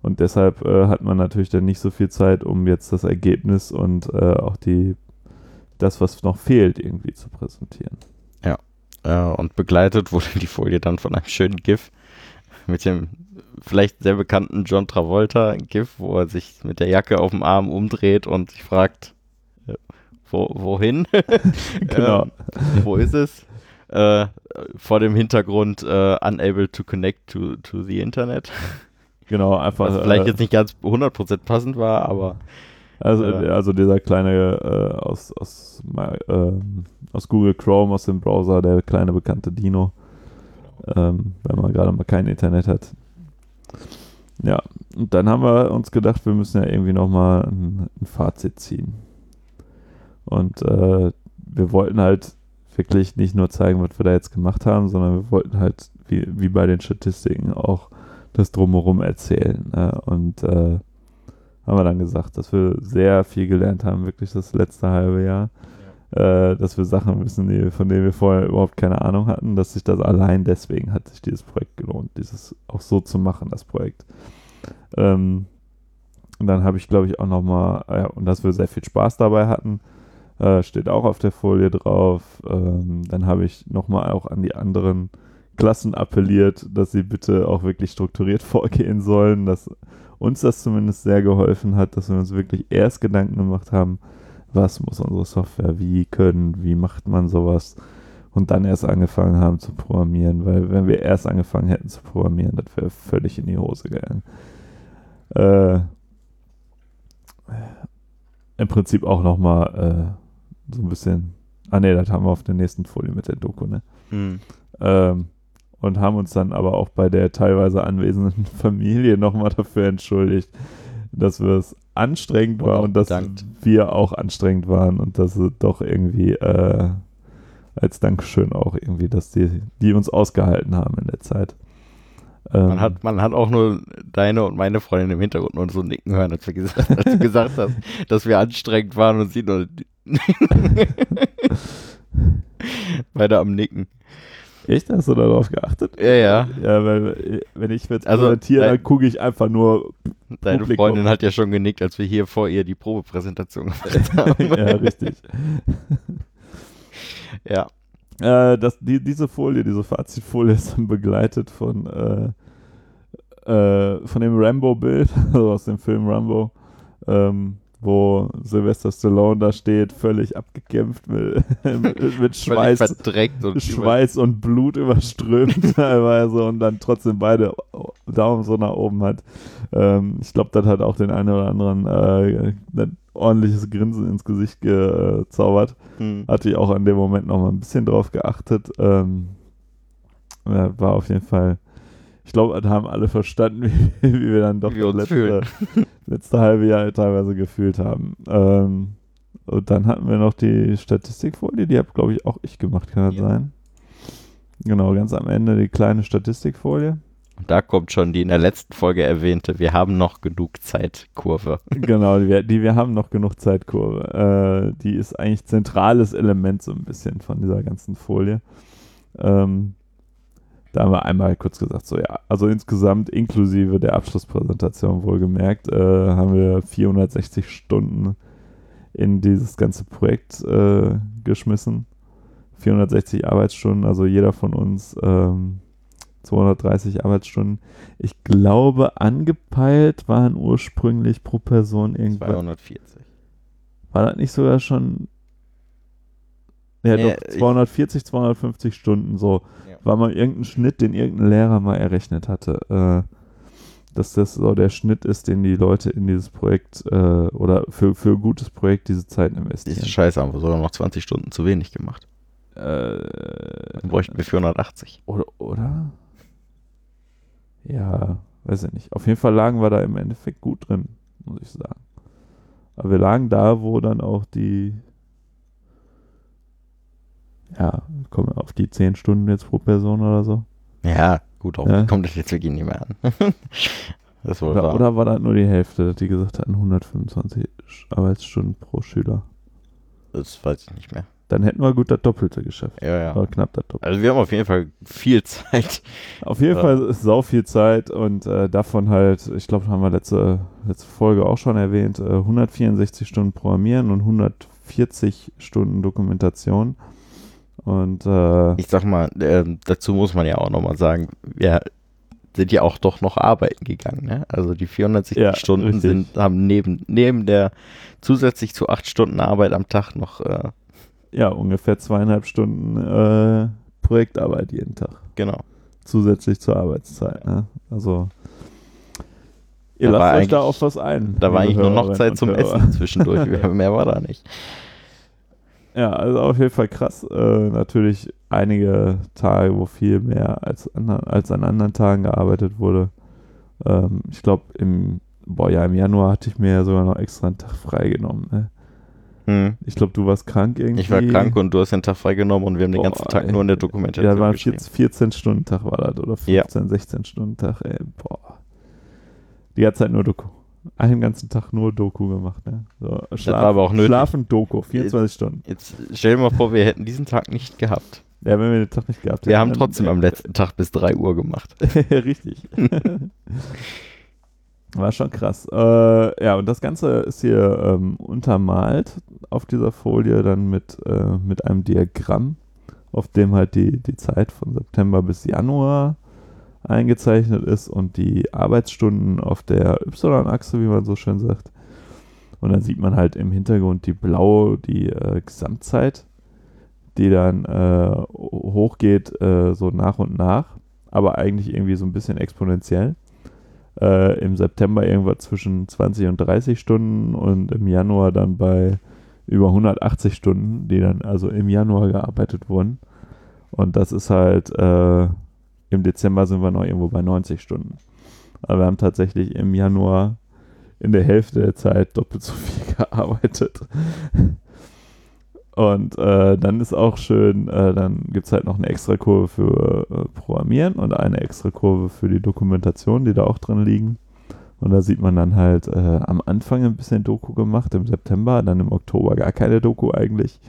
Speaker 1: Und deshalb äh, hat man natürlich dann nicht so viel Zeit, um jetzt das Ergebnis und äh, auch die das, was noch fehlt, irgendwie zu präsentieren.
Speaker 2: Äh, und begleitet wurde die Folie dann von einem schönen GIF mit dem vielleicht sehr bekannten John Travolta GIF, wo er sich mit der Jacke auf dem Arm umdreht und sich fragt, wo, wohin? (laughs) (laughs)
Speaker 1: Genau.
Speaker 2: Ähm, wo ist es? Äh, vor dem Hintergrund äh, unable to connect to, to the Internet. (laughs)
Speaker 1: Genau, einfach.
Speaker 2: Was vielleicht
Speaker 1: äh,
Speaker 2: jetzt nicht ganz 100% passend war, aber
Speaker 1: also,
Speaker 2: äh,
Speaker 1: also dieser kleine äh, aus, aus, ähm, aus Google Chrome, aus dem Browser, der kleine bekannte Dino. Ähm, wenn man gerade mal kein Internet hat. Ja, und dann haben wir uns gedacht, wir müssen ja irgendwie nochmal ein, ein Fazit ziehen. Und äh, wir wollten halt wirklich nicht nur zeigen, was wir da jetzt gemacht haben, sondern wir wollten halt, wie, wie bei den Statistiken, auch das Drumherum erzählen. Ne? Und äh, haben wir dann gesagt, dass wir sehr viel gelernt haben, wirklich das letzte halbe Jahr. Äh, dass wir Sachen wissen, die, von denen wir vorher überhaupt keine Ahnung hatten, dass sich das allein deswegen hat sich dieses Projekt gelohnt, dieses auch so zu machen, das Projekt. Ähm, und dann habe ich, glaube ich, auch nochmal, ja, und dass wir sehr viel Spaß dabei hatten, äh, steht auch auf der Folie drauf. Ähm, dann habe ich nochmal auch an die anderen Klassen appelliert, dass sie bitte auch wirklich strukturiert (laughs) vorgehen sollen, dass uns das zumindest sehr geholfen hat, dass wir uns wirklich erst Gedanken gemacht haben, was muss unsere Software wie können, wie macht man sowas und dann erst angefangen haben zu programmieren, weil wenn wir erst angefangen hätten zu programmieren, das wäre völlig in die Hose gegangen. Äh, Im Prinzip auch nochmal äh, so ein bisschen, ah ne, das haben wir auf der nächsten Folie mit der Doku, ne?
Speaker 2: hm,
Speaker 1: Ähm, und haben uns dann aber auch bei der teilweise anwesenden (laughs) Familie nochmal dafür entschuldigt, dass wir es anstrengend
Speaker 2: Und
Speaker 1: war und dass
Speaker 2: bedankt.
Speaker 1: wir auch anstrengend waren und dass sie doch irgendwie äh, als Dankeschön auch irgendwie, dass die, die uns ausgehalten haben in der Zeit. Ähm,
Speaker 2: man, hat, man hat auch nur deine und meine Freundin im Hintergrund nur so nicken hören, als, wir gesagt, (laughs) als du gesagt hast, dass wir anstrengend waren und sie nur (laughs) beide am Nicken.
Speaker 1: Echt? Hast du darauf geachtet?
Speaker 2: Ja, ja.
Speaker 1: Ja, weil wenn ich jetzt
Speaker 2: Also,
Speaker 1: präsentiere, dann gucke ich einfach nur.
Speaker 2: Deine
Speaker 1: Publikum.
Speaker 2: Freundin hat ja schon genickt, als wir hier vor ihr die Probepräsentation gemacht (laughs) haben.
Speaker 1: ja, richtig.
Speaker 2: ja.
Speaker 1: Äh, das, die, diese Folie, diese Fazitfolie ist dann begleitet von, äh, äh, von dem Rambo-Bild, (laughs) also aus dem Film Rambo, ähm, wo Sylvester Stallone da steht, völlig abgekämpft mit, (laughs) mit, mit Schweiß,
Speaker 2: und
Speaker 1: Schweiß und Blut überströmt (laughs) teilweise und dann trotzdem beide Daumen so nach oben hat. Ähm, ich glaube, das hat auch den einen oder anderen äh, ein ordentliches Grinsen ins Gesicht gezaubert.
Speaker 2: Hm.
Speaker 1: Hatte ich auch an dem Moment noch mal ein bisschen drauf geachtet. Ähm, war auf jeden Fall ich glaube, da haben alle verstanden, (laughs) wie, wie wir dann doch
Speaker 2: wir
Speaker 1: das letzte, letzte halbe Jahr teilweise gefühlt haben. Ähm, und dann hatten wir noch die Statistikfolie, die habe, glaube ich, auch ich gemacht, kann das
Speaker 2: Ja.
Speaker 1: sein? Genau, ganz am Ende die kleine Statistikfolie.
Speaker 2: Und da kommt schon die in der letzten Folge erwähnte, wir haben noch genug Zeit, Kurve.
Speaker 1: genau, die wir, die wir haben noch genug Zeitkurve. Äh, die ist eigentlich zentrales Element so ein bisschen von dieser ganzen Folie. Ähm, da haben wir einmal kurz gesagt, so ja, also insgesamt inklusive der Abschlusspräsentation wohlgemerkt, äh, haben wir 460 Stunden in dieses ganze Projekt äh, geschmissen. 460 Arbeitsstunden, also jeder von uns ähm, 230 Arbeitsstunden. Ich glaube, angepeilt waren ursprünglich pro Person irgendwas.
Speaker 2: 240.
Speaker 1: War das nicht sogar schon. Ja,
Speaker 2: Nee,
Speaker 1: doch,
Speaker 2: ich-
Speaker 1: 240, 250 Stunden so.
Speaker 2: Ja.
Speaker 1: War mal irgendein Schnitt, den irgendein Lehrer mal errechnet hatte. Äh, dass das so der Schnitt ist, den die Leute in dieses Projekt äh, oder für, für ein gutes Projekt diese Zeit investieren.
Speaker 2: Diese Scheiße haben wir sogar noch 20 Stunden zu wenig gemacht.
Speaker 1: Äh,
Speaker 2: Dann bräuchten wir 480.
Speaker 1: Oder, oder? Ja, weiß ich nicht. Auf jeden Fall lagen wir da im Endeffekt gut drin, muss ich sagen. Aber wir lagen da, wo dann auch die, ja, kommen wir auf die 10 Stunden jetzt pro Person oder so.
Speaker 2: Ja, gut, auch
Speaker 1: Ja.
Speaker 2: kommt das jetzt wirklich nicht mehr an. (laughs) das wohl
Speaker 1: Oder, oder war das nur die Hälfte, die gesagt hatten, 125 Arbeitsstunden pro Schüler.
Speaker 2: Das weiß ich nicht mehr.
Speaker 1: Dann hätten wir gut das Doppelte geschafft.
Speaker 2: Ja, ja.
Speaker 1: Oder knapp das Doppelte.
Speaker 2: Also wir haben auf jeden Fall viel (laughs) Zeit.
Speaker 1: Auf jeden
Speaker 2: Ja.
Speaker 1: Fall ist sau viel Zeit und äh, davon halt, ich glaube, haben wir letzte, letzte Folge auch schon erwähnt, äh, 164 Stunden Programmieren und 140 Stunden Dokumentation. Und äh,
Speaker 2: Ich sag mal, ähm, dazu muss man ja auch nochmal sagen, wir sind ja auch doch noch arbeiten gegangen. Ne? Also die 460
Speaker 1: Ja,
Speaker 2: Stunden
Speaker 1: richtig.
Speaker 2: sind, haben neben, neben der zusätzlich zu acht Stunden Arbeit am Tag noch, äh,
Speaker 1: ja, ungefähr zweieinhalb Stunden äh, Projektarbeit jeden Tag.
Speaker 2: genau.
Speaker 1: Zusätzlich zur Arbeitszeit. Ne? Also ihr
Speaker 2: Da
Speaker 1: lasst euch da auf was ein.
Speaker 2: Da war eigentlich nur noch Zeit zum. Essen zwischendurch. (laughs) Mehr war da nicht.
Speaker 1: Ja, also auf jeden Fall krass. Äh, natürlich einige Tage, wo viel mehr als, ander, als an anderen Tagen gearbeitet wurde. Ähm, ich glaube, im, boah, ja, im Januar hatte ich mir ja sogar noch extra einen Tag freigenommen. Ne?
Speaker 2: Hm.
Speaker 1: Ich glaube, du warst krank irgendwie.
Speaker 2: Ich war krank und du hast den Tag freigenommen und wir haben den
Speaker 1: Boah,
Speaker 2: ganzen Tag
Speaker 1: ey.
Speaker 2: nur in der Dokumentation
Speaker 1: Ja, war ein
Speaker 2: geschrieben.
Speaker 1: 14, stunden tag war das oder
Speaker 2: Ja.
Speaker 1: 15, 16 Stunden Tag. Ey, boah. Die ganze Zeit nur Doku. Einen ganzen Tag nur Doku gemacht. Ne? So,
Speaker 2: war aber auch nötig.
Speaker 1: Schlafen, Doku, 24 Stunden.
Speaker 2: Jetzt stell dir mal vor, wir hätten diesen Tag nicht gehabt.
Speaker 1: Ja, wenn wir den Tag nicht gehabt
Speaker 2: Wir
Speaker 1: hätten,
Speaker 2: haben
Speaker 1: dann-
Speaker 2: trotzdem am letzten Tag bis 3 Uhr gemacht. (laughs)
Speaker 1: Richtig. (laughs) War schon krass. Äh, ja, und das Ganze ist hier ähm, untermalt auf dieser Folie dann mit, äh, mit einem Diagramm, auf dem halt die, die Zeit von September bis Januar eingezeichnet ist und die Arbeitsstunden auf der Y-Achse, wie man so schön sagt. Und dann sieht man halt im Hintergrund die blaue, die äh, Gesamtzeit, die dann äh, hochgeht äh, so nach und nach, aber eigentlich irgendwie so ein bisschen exponentiell. Äh, Im September irgendwas zwischen 20 und 30 Stunden und im Januar dann bei über 180 Stunden, die dann also im Januar gearbeitet wurden. Und das ist halt, äh, im Dezember sind wir noch irgendwo bei 90 Stunden. Aber wir haben tatsächlich im Januar in der Hälfte der Zeit doppelt so viel (laughs) gearbeitet. Und äh, dann ist auch schön, äh, dann gibt es halt noch eine extra Kurve für äh, Programmieren und eine extra Kurve für die Dokumentation, die da auch drin liegen. Und da sieht man dann halt äh, am Anfang ein bisschen Doku gemacht, im September, dann im Oktober gar keine Doku eigentlich.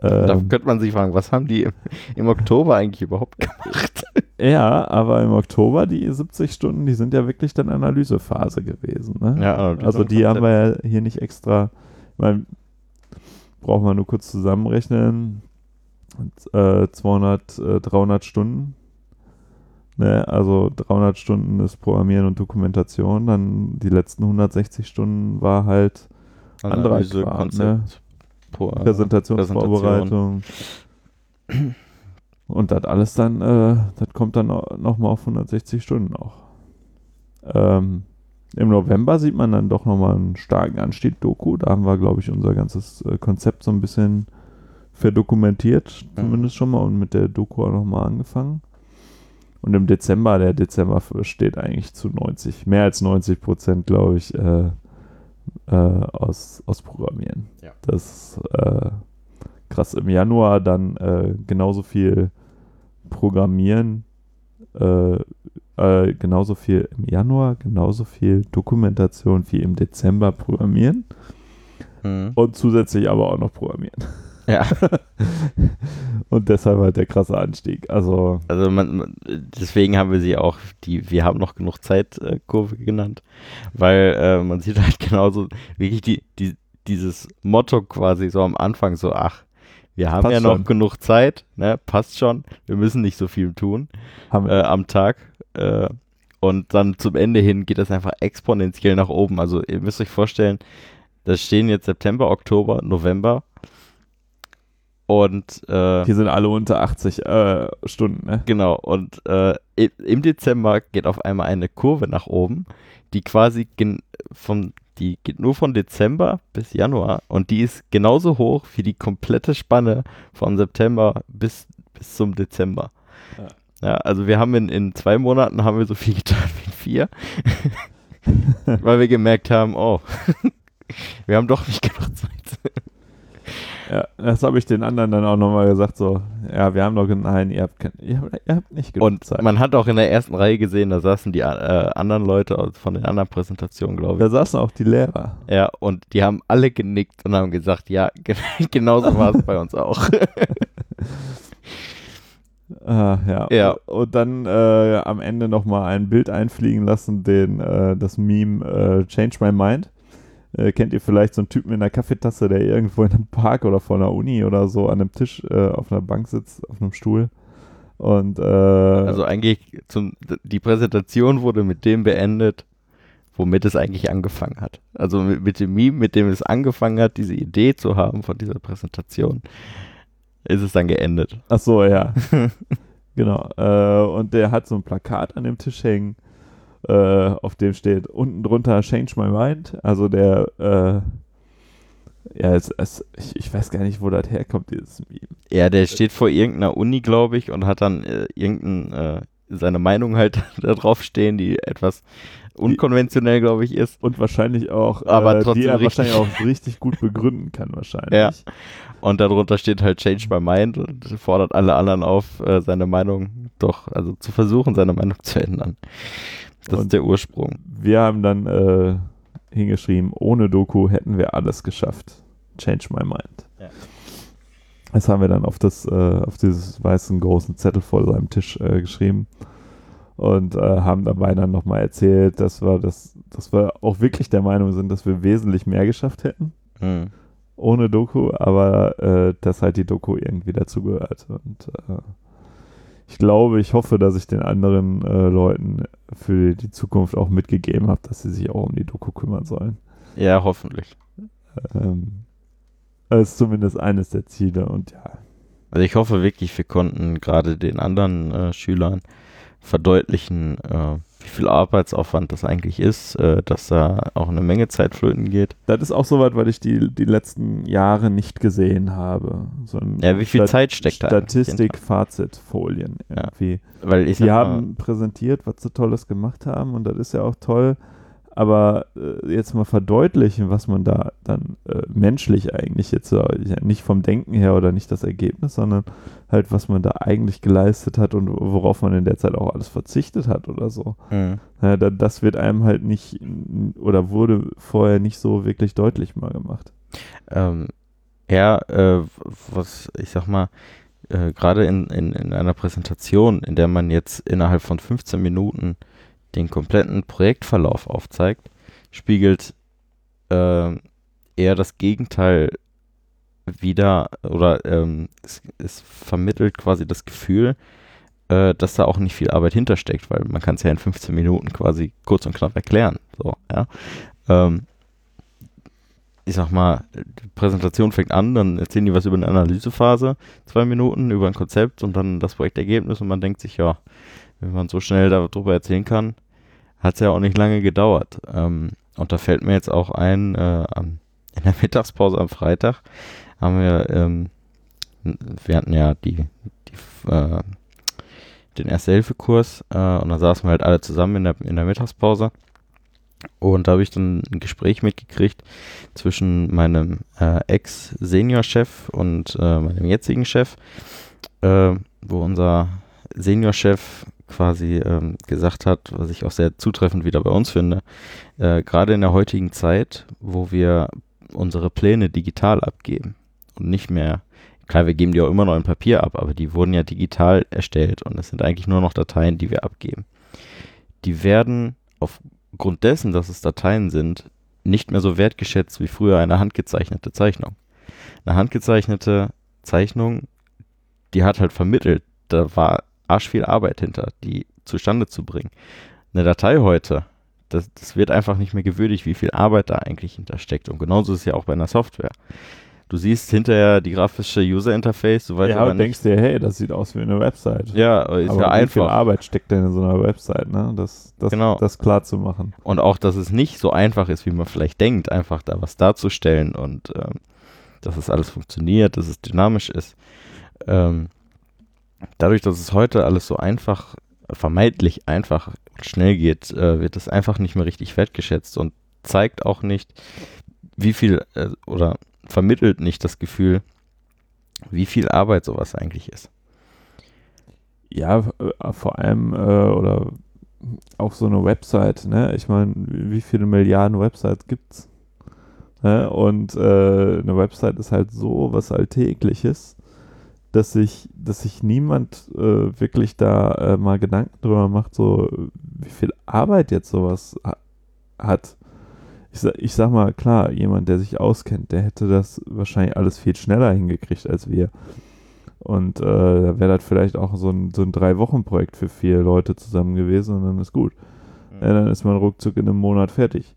Speaker 2: Da
Speaker 1: Ähm,
Speaker 2: könnte man sich fragen, was haben die im, im Oktober eigentlich überhaupt (laughs) gemacht?
Speaker 1: ja, aber im Oktober, die 70 Stunden, die sind ja wirklich dann Analysephase gewesen. Ne?
Speaker 2: Ja,
Speaker 1: Also die haben wir ja hier nicht extra, ich meine, brauchen wir nur kurz zusammenrechnen, Und, äh, 200, äh, 300 Stunden. Ne? Also 300 Stunden ist Programmieren und Dokumentation, dann die letzten 160 Stunden war halt
Speaker 2: Analyse,
Speaker 1: Kram,
Speaker 2: Konzept,
Speaker 1: ne?
Speaker 2: Pro-
Speaker 1: Präsentationsvorbereitung. (clears throat) Und das alles dann, äh, das kommt dann nochmal auf 160 Stunden auch. Ähm, Im November sieht man dann doch nochmal einen starken Anstieg Doku. Da haben wir, glaube ich, unser ganzes äh, Konzept so ein bisschen verdokumentiert,
Speaker 2: Mhm.
Speaker 1: zumindest schon mal, und mit der Doku auch nochmal angefangen. Und im Dezember, der Dezember steht eigentlich zu 90, mehr als 90 Prozent, glaube ich, äh, äh, aus, aus Programmieren.
Speaker 2: Ja.
Speaker 1: Das ist äh, krass. Im Januar dann äh, genauso viel Programmieren, äh, äh, genauso viel im Januar, genauso viel Dokumentation wie im Dezember Programmieren
Speaker 2: Mhm.
Speaker 1: und zusätzlich aber auch noch Programmieren.
Speaker 2: Ja. (laughs)
Speaker 1: und deshalb halt der krasse Anstieg. Also,
Speaker 2: Also man, deswegen haben wir sie auch die Wir haben noch genug Zeit äh, genannt, weil äh, man sieht halt (laughs) genauso wirklich die, die, dieses Motto quasi so am Anfang so, ach, wir haben
Speaker 1: Passt
Speaker 2: ja noch
Speaker 1: schon.
Speaker 2: genug Zeit, ne, passt schon, wir müssen nicht so viel tun äh, am Tag äh, und dann zum Ende hin geht das einfach exponentiell nach oben. Also ihr müsst euch vorstellen, da stehen jetzt September, Oktober, November und äh,
Speaker 1: Die sind alle unter 80 äh, Stunden, ne?
Speaker 2: Genau, und äh, im Dezember geht auf einmal eine Kurve nach oben, die quasi von, die geht nur von Dezember bis Januar und die ist genauso hoch wie die komplette Spanne von September bis, bis zum Dezember.
Speaker 1: Ja.
Speaker 2: Ja. also wir haben in, in zwei Monaten haben wir so viel getan wie in vier, (laughs) weil wir gemerkt haben, oh, (laughs) wir haben doch nicht genug Zeit.
Speaker 1: Ja, das habe ich den anderen dann auch nochmal gesagt, so, ja, wir haben doch, nein, ihr habt, kein, ihr, habt- ihr habt nicht genug
Speaker 2: Und
Speaker 1: Zeit.
Speaker 2: man hat auch in der ersten Reihe gesehen, da saßen die äh, anderen Leute von den anderen Präsentationen, glaube ich.
Speaker 1: da saßen auch die Lehrer.
Speaker 2: Ja, und die haben alle genickt und haben gesagt, ja, (laughs) ge genauso war es bei uns auch. (laughs)
Speaker 1: Ah, ja.
Speaker 2: Ja.
Speaker 1: Und, und dann äh, am Ende nochmal ein Bild einfliegen lassen, den, äh, das Meme äh, Change My Mind. Äh, kennt ihr vielleicht so einen Typen in einer Kaffeetasse, der irgendwo in einem Park oder vor einer Uni oder so an einem Tisch äh, auf einer Bank sitzt, auf einem Stuhl? Und äh,
Speaker 2: Also eigentlich, zum, die Präsentation wurde mit dem beendet, womit es eigentlich angefangen hat. Also mit, mit dem Meme, mit dem es angefangen hat, diese Idee zu haben von dieser Präsentation, ist es dann geendet.
Speaker 1: Ach so, ja. (laughs) genau. Äh, und der hat so ein Plakat an dem Tisch hängen, äh, auf dem steht unten drunter Change My Mind. Also der, äh, ja, es, es, ich, ich weiß gar nicht, wo das herkommt, dieses Meme.
Speaker 2: Ja, der steht vor irgendeiner Uni, glaube ich, und hat dann äh, irgendein, äh, seine Meinung halt (laughs) da drauf stehen, die etwas unkonventionell, glaube ich, ist.
Speaker 1: Und wahrscheinlich auch,
Speaker 2: Aber
Speaker 1: äh, die
Speaker 2: trotzdem
Speaker 1: er
Speaker 2: richtig.
Speaker 1: wahrscheinlich auch richtig gut begründen kann, (laughs) wahrscheinlich.
Speaker 2: Ja. Und darunter steht halt Change my mind und fordert alle anderen auf, seine Meinung doch, also zu versuchen, seine Meinung zu ändern. Das
Speaker 1: Und-
Speaker 2: ist der Ursprung.
Speaker 1: Wir haben dann äh, hingeschrieben, ohne Doku hätten wir alles geschafft. Change my mind.
Speaker 2: Ja.
Speaker 1: Das haben wir dann auf das, äh, auf dieses weißen großen Zettel vor seinem Tisch äh, geschrieben und äh, haben dabei dann nochmal erzählt, dass wir das, dass wir auch wirklich der Meinung sind, dass wir wesentlich mehr geschafft hätten
Speaker 2: Hm.
Speaker 1: ohne Doku, aber äh, dass halt die Doku irgendwie dazu gehört. Und äh, ich glaube, ich hoffe, dass ich den anderen äh, Leuten für die Zukunft auch mitgegeben habe, dass sie sich auch um die Doku kümmern sollen.
Speaker 2: Ja, hoffentlich.
Speaker 1: Ähm, das ist zumindest eines der Ziele und ja.
Speaker 2: Also ich hoffe wirklich, wir konnten gerade den anderen äh, Schülern verdeutlichen, äh, wie viel Arbeitsaufwand das eigentlich ist, äh, dass da auch eine Menge Zeit flöten geht.
Speaker 1: Das ist auch soweit, weil ich die, die letzten Jahre nicht gesehen habe. So
Speaker 2: Ja, wie viel
Speaker 1: Stat-
Speaker 2: Zeit steckt da eigentlich
Speaker 1: Statistik, Fazitfolien
Speaker 2: Ja.
Speaker 1: irgendwie.
Speaker 2: Weil ich
Speaker 1: Die
Speaker 2: sag mal,
Speaker 1: haben präsentiert, was sie Tolles gemacht haben und das ist ja auch toll. Aber äh, jetzt mal verdeutlichen, was man da dann äh, menschlich eigentlich jetzt äh, nicht vom Denken her oder nicht das Ergebnis, sondern halt, was man da eigentlich geleistet hat und worauf man in der Zeit auch alles verzichtet hat oder so.
Speaker 2: hm.
Speaker 1: Ja, da, das wird einem halt nicht oder wurde vorher nicht so wirklich deutlich mal gemacht.
Speaker 2: Ähm, ja, äh, was ich sag mal, äh, gerade in, in, in einer Präsentation, in der man jetzt innerhalb von 15 Minuten den kompletten Projektverlauf aufzeigt, spiegelt ähm, eher das Gegenteil wieder oder ähm, es, es vermittelt quasi das Gefühl, äh, dass da auch nicht viel Arbeit hintersteckt, weil man kann es ja in 15 Minuten quasi kurz und knapp erklären. So, ja. Ähm, ich sag mal, die Präsentation fängt an, dann erzählen die was über eine Analysephase, zwei Minuten, über ein Konzept und dann das Projektergebnis und man denkt sich, ja, wenn man so schnell darüber erzählen kann, hat es ja auch nicht lange gedauert. Ähm, und da fällt mir jetzt auch ein, äh, (laughs) in der Mittagspause am Freitag haben wir, ähm, wir hatten ja die, die äh, den Erste-Hilfe-Kurs äh, und dann saßen wir halt alle zusammen in der, in der Mittagspause. Und da habe ich dann ein Gespräch mitgekriegt zwischen meinem äh, Ex-Senior-Chef und äh, meinem jetzigen Chef, äh, wo unser Senior-Chef quasi ähm, gesagt hat, was ich auch sehr zutreffend wieder bei uns finde, äh, gerade in der heutigen Zeit, wo wir unsere Pläne digital abgeben und nicht mehr, klar, wir geben die auch immer noch in Papier ab, aber die wurden ja digital erstellt und es sind eigentlich nur noch Dateien, die wir abgeben. Die werden aufgrund dessen, dass es Dateien sind, nicht mehr so wertgeschätzt wie früher eine handgezeichnete Zeichnung. Eine handgezeichnete Zeichnung, die hat halt vermittelt, da war arsch viel Arbeit hinter, die zustande zu bringen. Eine Datei heute, das, das wird einfach nicht mehr gewürdigt, wie viel Arbeit da eigentlich hintersteckt. Und genauso ist es ja auch bei einer Software. Du siehst hinterher die grafische User Interface, du weißt
Speaker 1: ja,
Speaker 2: aber
Speaker 1: und denkst dir, hey, das sieht aus wie eine Website.
Speaker 2: Ja, ist
Speaker 1: Aber
Speaker 2: ja
Speaker 1: wie viel
Speaker 2: einfach.
Speaker 1: Arbeit steckt denn in so einer Website, ne? Das, das,
Speaker 2: Genau.
Speaker 1: das klar zu machen.
Speaker 2: Und auch, dass es nicht so einfach ist, wie man vielleicht denkt, einfach da was darzustellen und ähm, dass es alles funktioniert, dass es dynamisch ist. Ähm, dadurch, dass es heute alles so einfach, vermeintlich einfach und schnell geht, äh, wird es einfach nicht mehr richtig wertgeschätzt und zeigt auch nicht, wie viel äh, oder vermittelt nicht das Gefühl, wie viel Arbeit sowas eigentlich ist.
Speaker 1: Ja, äh, vor allem, äh, oder auch so eine Website, ne? Ich meine, wie viele Milliarden Websites gibt's? Ne? Und äh, eine Website ist halt so was Alltägliches, dass sich, dass sich niemand äh, wirklich da äh, mal Gedanken drüber macht, so wie viel Arbeit jetzt sowas ha hat. Ich, sa ich sag mal, klar, jemand, der sich auskennt, der hätte das wahrscheinlich alles viel schneller hingekriegt als wir. Und äh, da wäre das vielleicht auch so ein, so ein Drei-Wochen-Projekt für vier Leute zusammen gewesen und dann ist gut. Ja, dann ist man ruckzuck in einem Monat fertig.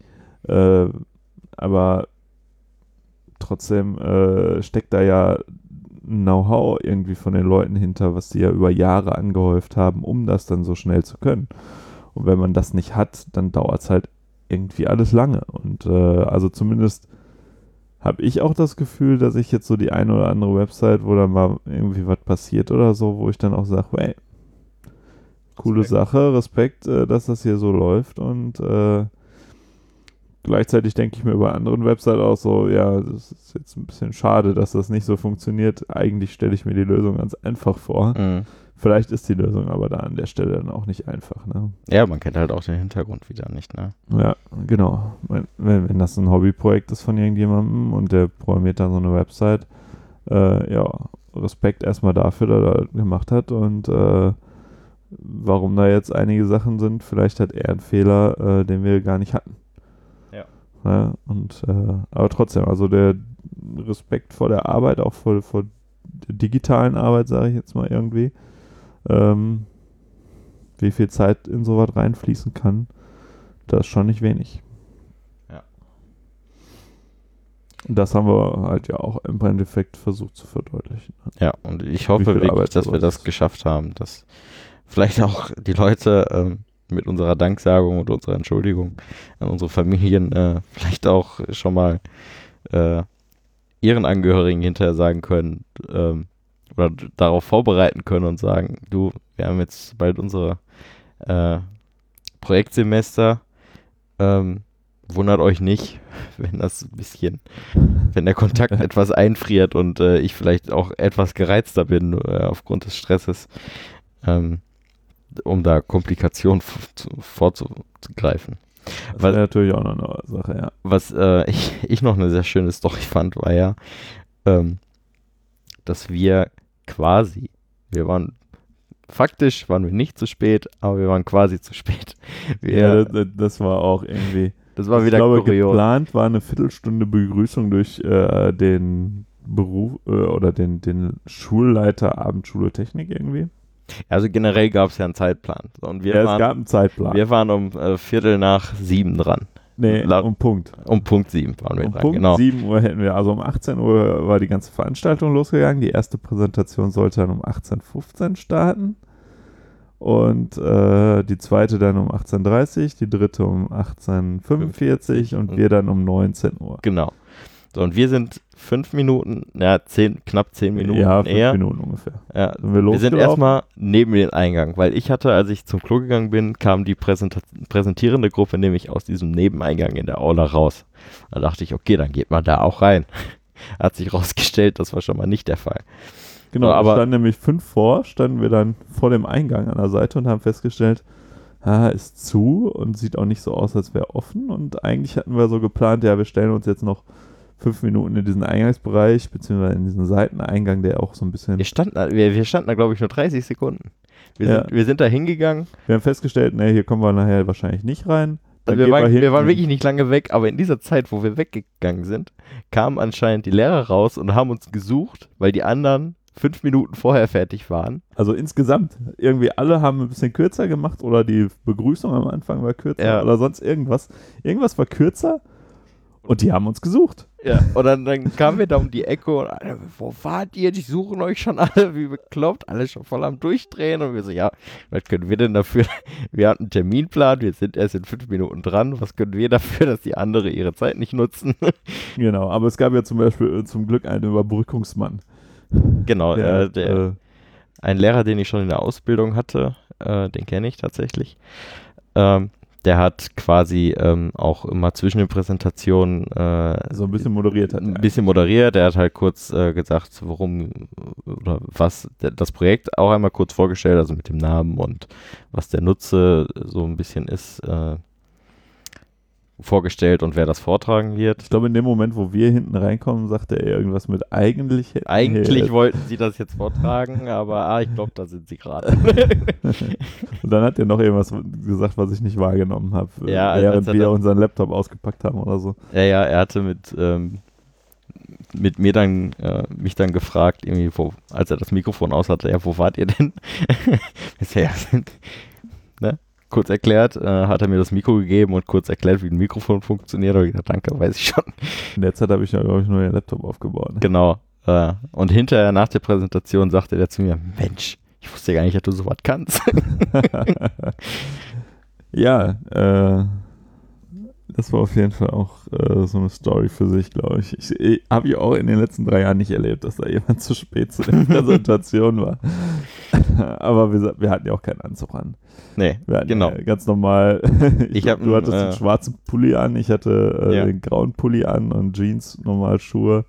Speaker 1: Äh, aber trotzdem äh, steckt da ja Know-how irgendwie von den Leuten hinter, was die ja über Jahre angehäuft haben, um das dann so schnell zu können. Und wenn man das nicht hat, dann dauert es halt irgendwie alles lange. Und äh, also zumindest habe ich auch das Gefühl, dass ich jetzt so die eine oder andere Website, wo dann mal irgendwie was passiert oder so, wo ich dann auch sage, hey, coole
Speaker 2: Respekt.
Speaker 1: Sache, Respekt, äh, dass das hier so läuft und äh, gleichzeitig denke ich mir bei anderen Websites auch so, ja, das ist jetzt ein bisschen schade, dass das nicht so funktioniert. Eigentlich stelle ich mir die Lösung ganz einfach vor.
Speaker 2: Mhm.
Speaker 1: Vielleicht ist die Lösung aber da an der Stelle dann auch nicht einfach, ne?
Speaker 2: Ja, man kennt halt auch den Hintergrund wieder nicht, ne?
Speaker 1: Ja, genau. Wenn, wenn das ein Hobbyprojekt ist von irgendjemandem und der programmiert dann so eine Website, äh, ja, Respekt erstmal dafür, dass er das gemacht hat und äh, warum da jetzt einige Sachen sind, vielleicht hat er einen Fehler, äh, den wir gar nicht hatten.
Speaker 2: Ja
Speaker 1: und äh, aber trotzdem, also der Respekt vor der Arbeit, auch vor, vor der digitalen Arbeit, sage ich jetzt mal irgendwie, ähm, wie viel Zeit in sowas reinfließen kann, das ist schon nicht wenig.
Speaker 2: Ja.
Speaker 1: Und das haben wir halt ja auch im Endeffekt versucht zu verdeutlichen.
Speaker 2: Ja, und ich hoffe wirklich,
Speaker 1: Arbeit
Speaker 2: dass wir das
Speaker 1: ist.
Speaker 2: geschafft haben, dass vielleicht auch die Leute ähm, mit unserer Danksagung und unserer Entschuldigung an unsere Familien äh, vielleicht auch schon mal äh, ihren Angehörigen hinterher sagen können ähm, oder darauf vorbereiten können und sagen, du, wir haben jetzt bald unsere äh, Projektsemester, ähm, wundert euch nicht, (laughs) wenn das ein bisschen, wenn der Kontakt (laughs) etwas einfriert und äh, ich vielleicht auch etwas gereizter bin äh, aufgrund des Stresses, ähm, um da Komplikationen vorzugreifen.
Speaker 1: Das
Speaker 2: Weil-
Speaker 1: natürlich auch noch eine Sache, ja.
Speaker 2: Was äh, (laughs) ich, ich noch eine sehr schöne Story fand, war ja, ähm, dass wir quasi, wir waren faktisch waren wir nicht zu spät, aber wir waren quasi zu spät. (laughs) Wir,
Speaker 1: Ja, das, das war auch irgendwie.
Speaker 2: das war
Speaker 1: ich
Speaker 2: wieder
Speaker 1: glaube,
Speaker 2: kurios.
Speaker 1: geplant war eine Viertelstunde Begrüßung durch äh, den Beruf äh, oder den, den Schulleiter Abendschule Technik irgendwie.
Speaker 2: Also generell gab es ja einen Zeitplan. Und wir,
Speaker 1: ja, es
Speaker 2: waren,
Speaker 1: gab einen Zeitplan.
Speaker 2: wir waren um äh, Viertel nach sieben dran.
Speaker 1: nee,
Speaker 2: La-
Speaker 1: um Punkt.
Speaker 2: Um Punkt sieben waren wir
Speaker 1: Um
Speaker 2: dran,
Speaker 1: Punkt
Speaker 2: genau.
Speaker 1: 7 Uhr hätten wir, also um 18 Uhr war die ganze Veranstaltung losgegangen. Die erste Präsentation sollte dann um 18.15 Uhr starten. Und äh, die zweite dann um 18.30 Uhr, die dritte um 18.45 Uhr und
Speaker 2: Und-
Speaker 1: wir dann um 19 Uhr.
Speaker 2: Genau. So, und wir sind fünf Minuten, ja, zehn, knapp zehn Minuten
Speaker 1: ja, fünf
Speaker 2: eher.
Speaker 1: Minuten ungefähr.
Speaker 2: Ja,
Speaker 1: Sind wir
Speaker 2: wir sind erstmal neben den Eingang, weil ich hatte, als ich zum Klo gegangen bin, kam die Präsenta präsentierende Gruppe nämlich aus diesem Nebeneingang in der Aula raus. Da dachte ich, okay, dann geht man da auch rein. (laughs) Hat sich rausgestellt, das war schon mal nicht der Fall.
Speaker 1: Genau,
Speaker 2: So,
Speaker 1: aber
Speaker 2: aber-
Speaker 1: standen nämlich fünf vor, standen wir dann vor dem Eingang an der Seite und haben festgestellt, ah, ist zu und sieht auch nicht so aus, als wäre offen. Und eigentlich hatten wir so geplant, ja, wir stellen uns jetzt noch fünf Minuten in diesen Eingangsbereich, beziehungsweise in diesen Seiteneingang, der auch so ein bisschen.
Speaker 2: Wir standen, da- wir, wir standen da, glaube ich, nur 30 Sekunden. Wir,
Speaker 1: Ja.
Speaker 2: sind, wir sind da hingegangen.
Speaker 1: Wir haben festgestellt, ne, hier kommen wir nachher wahrscheinlich nicht rein.
Speaker 2: Also wir, waren, wir waren wirklich nicht lange weg, aber in dieser Zeit, wo wir weggegangen sind, kamen anscheinend die Lehrer raus und haben uns gesucht, weil die anderen fünf Minuten vorher fertig waren.
Speaker 1: Also insgesamt, irgendwie alle haben ein bisschen kürzer gemacht oder die Begrüßung am Anfang war kürzer
Speaker 2: Ja.
Speaker 1: oder sonst irgendwas. Irgendwas war kürzer und die haben uns gesucht.
Speaker 2: Ja, und dann, dann kamen wir da um die Ecke und alle, wo wart ihr? Die suchen euch schon alle, wie bekloppt, alle schon voll am Durchdrehen. Und wir so, ja, was können wir denn dafür? Wir hatten einen Terminplan, wir sind erst in fünf Minuten dran. Was können wir dafür, dass die andere ihre Zeit nicht nutzen? (laughs)
Speaker 1: Genau, aber es gab ja zum Beispiel äh, zum Glück einen Überbrückungsmann.
Speaker 2: genau,
Speaker 1: Der,
Speaker 2: äh, der,
Speaker 1: äh,
Speaker 2: ein Lehrer, den ich schon in der Ausbildung hatte, äh, den kenne ich tatsächlich. Ähm, der hat quasi ähm, auch immer zwischen den Präsentationen äh,
Speaker 1: so ein bisschen moderiert hat.
Speaker 2: ein bisschen moderiert. Er hat halt kurz äh, gesagt, worum oder was das Projekt auch einmal kurz vorgestellt, also mit dem Namen und was der Nutze so ein bisschen ist, äh, vorgestellt und wer das vortragen wird.
Speaker 1: Ich glaube, in dem Moment, wo wir hinten reinkommen, sagte er irgendwas mit eigentlich.
Speaker 2: Eigentlich
Speaker 1: jetzt-
Speaker 2: wollten sie das jetzt vortragen, aber ah, ich glaube, da sind sie gerade. (laughs)
Speaker 1: Und dann hat er noch irgendwas gesagt, was ich nicht wahrgenommen habe, äh,
Speaker 2: Ja, als-
Speaker 1: während wir unseren Laptop ausgepackt haben oder so.
Speaker 2: Ja, ja, er hatte mit, ähm, mit mir dann, äh, mich dann gefragt, irgendwie, wo, als er das Mikrofon aus hatte, ja, wo wart ihr denn? (laughs) Bisher sind? Kurz erklärt, äh, hat er mir das Mikro gegeben und kurz erklärt, wie ein Mikrofon funktioniert. Und ich dachte, danke, weiß ich schon.
Speaker 1: In der Zeit habe ich ja, glaube ich, nur den Laptop aufgebaut.
Speaker 2: Genau. Äh, und hinterher, nach der Präsentation, sagte der zu mir, Mensch, ich wusste gar nicht, dass du sowas kannst. (laughs)
Speaker 1: ja, äh, das war auf jeden Fall auch äh, so eine Story für sich, glaube ich. Ich, ich habe ich auch in den letzten drei Jahren nicht erlebt, dass da jemand zu spät zu der (laughs) Präsentation war. (laughs) Aber wir, wir hatten ja auch keinen Anzug an.
Speaker 2: nee, genau.
Speaker 1: ja ganz normal. (laughs)
Speaker 2: Ich hab
Speaker 1: du
Speaker 2: einen,
Speaker 1: hattest
Speaker 2: äh,
Speaker 1: den schwarzen Pulli an, ich hatte äh,
Speaker 2: Ja.
Speaker 1: den grauen Pulli an und Jeans, normal Schuhe.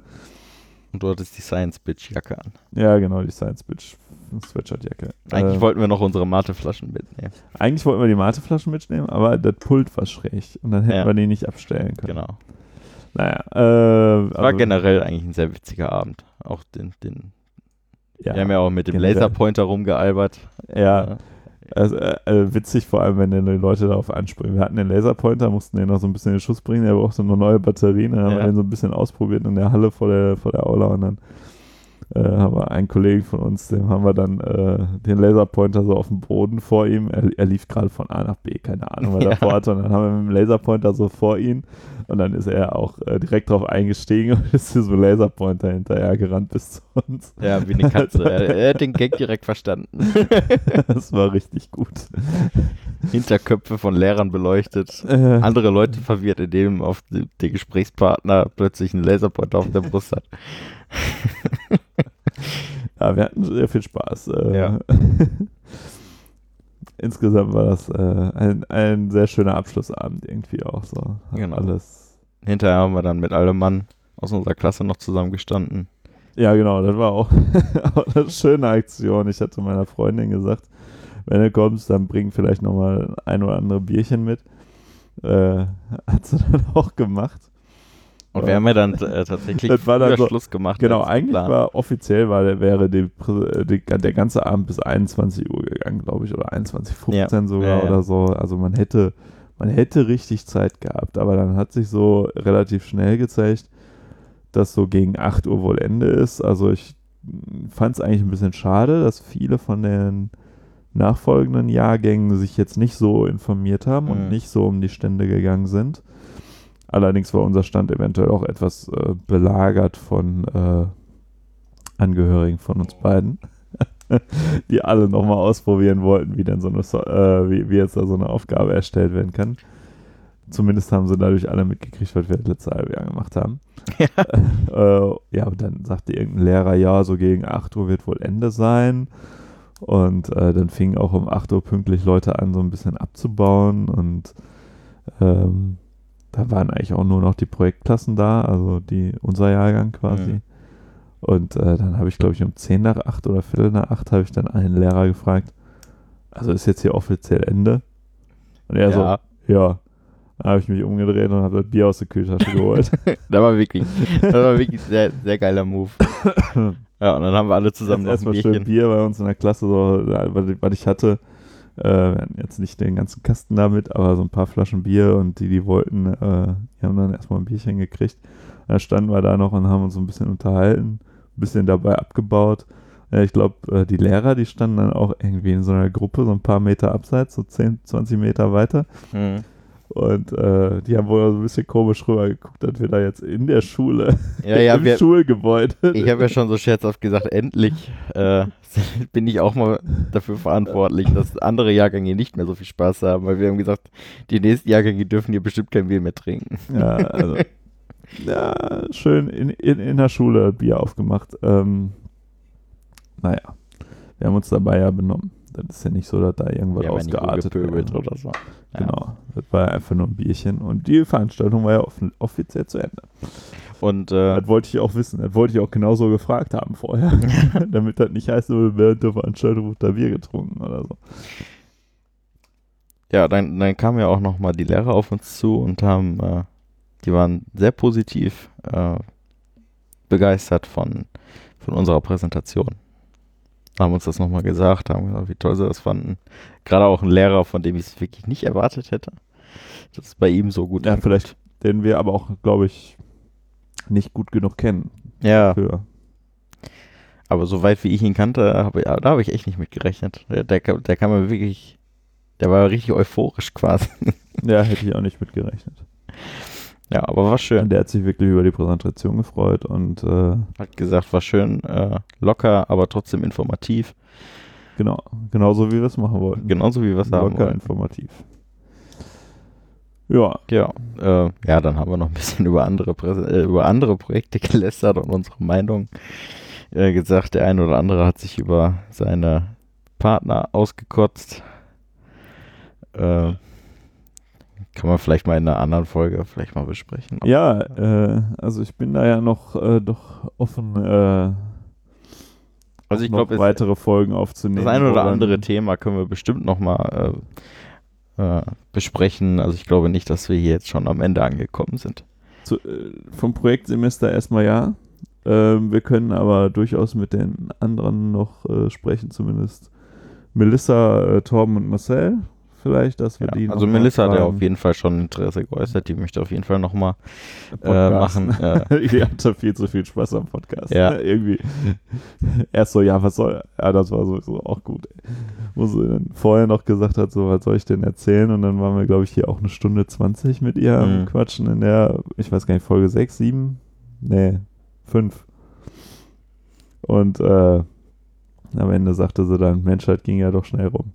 Speaker 2: Und du hattest die Science-Bitch-Jacke an.
Speaker 1: Ja, genau, die Science Bitch Sweatshirtjacke.
Speaker 2: Eigentlich
Speaker 1: Äh,
Speaker 2: wollten wir noch unsere Mateflaschen mitnehmen.
Speaker 1: eigentlich wollten wir die Mateflaschen mitnehmen, aber das Pult war schräg und dann hätten
Speaker 2: Ja.
Speaker 1: wir die nicht abstellen können.
Speaker 2: Genau.
Speaker 1: Naja, äh,
Speaker 2: War
Speaker 1: also,
Speaker 2: generell eigentlich ein sehr witziger Abend. Auch den, den
Speaker 1: ja,
Speaker 2: wir haben ja auch mit dem
Speaker 1: generell.
Speaker 2: Laserpointer rumgealbert.
Speaker 1: ja, also, äh, äh, witzig vor allem, wenn dann die Leute darauf anspringen. Wir hatten den Laserpointer, mussten den noch so ein bisschen in den Schuss bringen, der brauchte noch neue Batterien, dann haben wir den so ein bisschen ausprobiert in der Halle vor der, vor der Aula und dann haben wir einen Kollegen von uns, dem haben wir dann äh, den Laserpointer so auf dem Boden vor ihm, er, er lief gerade von A nach B, keine Ahnung, was er (laughs)
Speaker 2: Ja.
Speaker 1: vorhatte und dann haben wir mit dem Laserpointer so vor ihn und dann ist er auch äh, direkt drauf eingestiegen (laughs) und ist diesem Laserpointer hinterher gerannt bis zu uns.
Speaker 2: Ja, wie eine Katze. (laughs) er, er hat den Gag direkt verstanden.
Speaker 1: Das war richtig gut.
Speaker 2: Hinterköpfe von Lehrern beleuchtet.
Speaker 1: Äh,
Speaker 2: Andere Leute verwirrt, indem auf der Gesprächspartner plötzlich einen Laserpointer auf der Brust hat. (laughs)
Speaker 1: Ja, wir hatten sehr viel Spaß. Äh,
Speaker 2: Ja. (laughs)
Speaker 1: Insgesamt war das äh, ein, ein sehr schöner Abschlussabend irgendwie auch so. Hat
Speaker 2: Genau.
Speaker 1: Alles.
Speaker 2: Hinterher haben wir dann mit allem Mann aus unserer Klasse noch zusammengestanden.
Speaker 1: Ja, genau, das war auch, (laughs) auch eine schöne Aktion. Ich hatte meiner Freundin gesagt, wenn du kommst, dann bring vielleicht nochmal ein oder andere Bierchen mit. Äh, hat sie dann auch gemacht.
Speaker 2: Und wir haben ja dann äh, tatsächlich
Speaker 1: Das war dann so-
Speaker 2: Schluss gemacht.
Speaker 1: Genau, eigentlich war offiziell war, der- wäre die, die, der ganze Abend bis 21 Uhr gegangen, glaube ich, oder 21.15
Speaker 2: Ja.
Speaker 1: sogar
Speaker 2: Ja,
Speaker 1: oder so. Also man hätte, man hätte richtig Zeit gehabt, aber dann hat sich so relativ schnell gezeigt, dass so gegen 8 Uhr wohl Ende ist. Also ich fand es eigentlich ein bisschen schade, dass viele von den nachfolgenden Jahrgängen sich jetzt nicht so informiert haben und
Speaker 2: Mhm.
Speaker 1: nicht so um die Stände gegangen sind. Allerdings war unser Stand eventuell auch etwas äh, belagert von äh, Angehörigen von uns beiden, (laughs) die alle nochmal ausprobieren wollten, wie denn so eine, äh, wie, wie jetzt da so eine Aufgabe erstellt werden kann. Zumindest haben sie dadurch alle mitgekriegt, was wir das letzte halbe Jahr gemacht haben. (laughs)
Speaker 2: Ja. (laughs)
Speaker 1: äh, ja, aber dann sagte irgendein Lehrer, ja, so gegen 8 Uhr wird wohl Ende sein. Und äh, dann fingen auch um 8 Uhr pünktlich Leute an, so ein bisschen abzubauen. Und ähm, da waren eigentlich auch nur noch die Projektklassen da, also die, unser Jahrgang quasi.
Speaker 2: Mhm.
Speaker 1: Und äh, dann habe ich, glaube ich, um 10 nach 8 oder Viertel nach 8 habe ich dann einen Lehrer gefragt, also ist jetzt hier offiziell Ende? Und er
Speaker 2: ja.
Speaker 1: so, ja. Dann habe ich mich umgedreht und habe das Bier aus der Kühltasche geholt. (laughs)
Speaker 2: das war wirklich, das war wirklich sehr, sehr geiler Move. (laughs) Ja, und dann haben wir alle zusammen
Speaker 1: Erstmal schön. Bier bei uns in der Klasse, so, was ich hatte. Äh, wir hatten jetzt nicht den ganzen Kasten damit, aber so ein paar Flaschen Bier und die, die wollten, äh, die haben dann erstmal ein Bierchen gekriegt. Und dann standen wir da noch und haben uns so ein bisschen unterhalten, ein bisschen dabei abgebaut. Äh, ich glaube, die Lehrer, die standen dann auch irgendwie in so einer Gruppe, so ein paar Meter abseits, so 10, 20 Meter weiter.
Speaker 2: Mhm.
Speaker 1: Und äh, die haben wohl so ein bisschen komisch rübergeguckt, dass wir da jetzt in der Schule,
Speaker 2: Ja, ja, (laughs)
Speaker 1: im
Speaker 2: wir,
Speaker 1: Schulgebäude.
Speaker 2: ich habe ja schon so scherzhaft gesagt, endlich äh, (laughs) bin ich auch mal dafür verantwortlich, dass andere Jahrgänge nicht mehr so viel Spaß haben, weil wir haben gesagt, die nächsten Jahrgänge dürfen hier bestimmt kein Bier mehr trinken.
Speaker 1: Ja, also. (laughs) ja, schön in, in, in der Schule Bier aufgemacht. Ähm, naja, wir haben uns dabei ja benommen. Das ist ja nicht so, dass da irgendwas
Speaker 2: ja
Speaker 1: ausgeartet wäre.
Speaker 2: oder so.
Speaker 1: Genau, das war einfach nur ein Bierchen. Und die Veranstaltung war ja offen, offiziell zu Ende.
Speaker 2: Und äh,
Speaker 1: Das wollte ich auch wissen. Das wollte ich auch genauso gefragt haben vorher. (laughs) Damit das nicht heißt, während der Veranstaltung wird da Bier getrunken oder so.
Speaker 2: ja, dann, dann kamen ja auch nochmal die Lehrer auf uns zu und haben, äh, die waren sehr positiv äh, begeistert von, von unserer Präsentation. Haben uns das nochmal gesagt, haben gesagt, wie toll sie das fanden. Gerade auch ein Lehrer, von dem ich es wirklich nicht erwartet hätte, dass es bei ihm so gut
Speaker 1: Ja, vielleicht, den wir aber auch, glaube ich, nicht gut genug kennen.
Speaker 2: Ja,
Speaker 1: Für.
Speaker 2: aber soweit wie ich ihn kannte, hab, ich- da habe ich echt nicht mit gerechnet. Der, der, der kam mir wirklich, der war richtig euphorisch (laughs) quasi.
Speaker 1: Ja, hätte ich auch nicht mit gerechnet.
Speaker 2: Ja, aber war schön.
Speaker 1: Und der hat sich wirklich über die Präsentation gefreut und äh,
Speaker 2: Hat gesagt, war schön äh, locker, aber trotzdem informativ.
Speaker 1: genau, genauso wie wir es machen wollten.
Speaker 2: Genauso wie wir es haben
Speaker 1: Locker informativ. Ja,
Speaker 2: Ja, äh, ja, dann haben wir noch ein bisschen (laughs) über andere, Präse äh, über andere Projekte gelästert und unsere Meinung äh, gesagt. Der eine oder andere hat sich über seine Partner ausgekotzt. Äh, kann man vielleicht mal in einer anderen Folge vielleicht mal besprechen.
Speaker 1: Ja, äh, also ich bin da ja noch äh, doch offen, äh,
Speaker 2: also ich
Speaker 1: noch
Speaker 2: glaube,
Speaker 1: weitere Folgen aufzunehmen.
Speaker 2: das eine
Speaker 1: wo
Speaker 2: oder andere Thema können wir bestimmt noch mal äh, äh, besprechen. Also ich glaube nicht, dass wir hier jetzt schon am Ende angekommen sind.
Speaker 1: Zu, äh, vom Projektsemester erstmal ja. Ähm, wir können aber durchaus mit den anderen noch sprechen, zumindest Melissa, Torben und Marcel. Vielleicht, dass wir
Speaker 2: Ja,
Speaker 1: die
Speaker 2: also Melissa hat ja auf jeden Fall schon Interesse geäußert. Die möchte auf jeden Fall noch mal äh, machen. (laughs) Äh,
Speaker 1: die hatte viel zu viel Spaß am Podcast.
Speaker 2: Ja. (laughs)
Speaker 1: Irgendwie. Erst so, ja, was soll. Ja, das war sowieso auch gut. Wo sie dann vorher noch gesagt hat, so, was soll ich denn erzählen? Und dann waren wir, glaube ich, hier auch eine Stunde 20 mit ihr am
Speaker 2: Mhm.
Speaker 1: Quatschen in der, ich weiß gar nicht, Folge 6, 7? Nee, 5. Und äh, am Ende sagte sie dann, Menschheit ging ja doch schnell rum.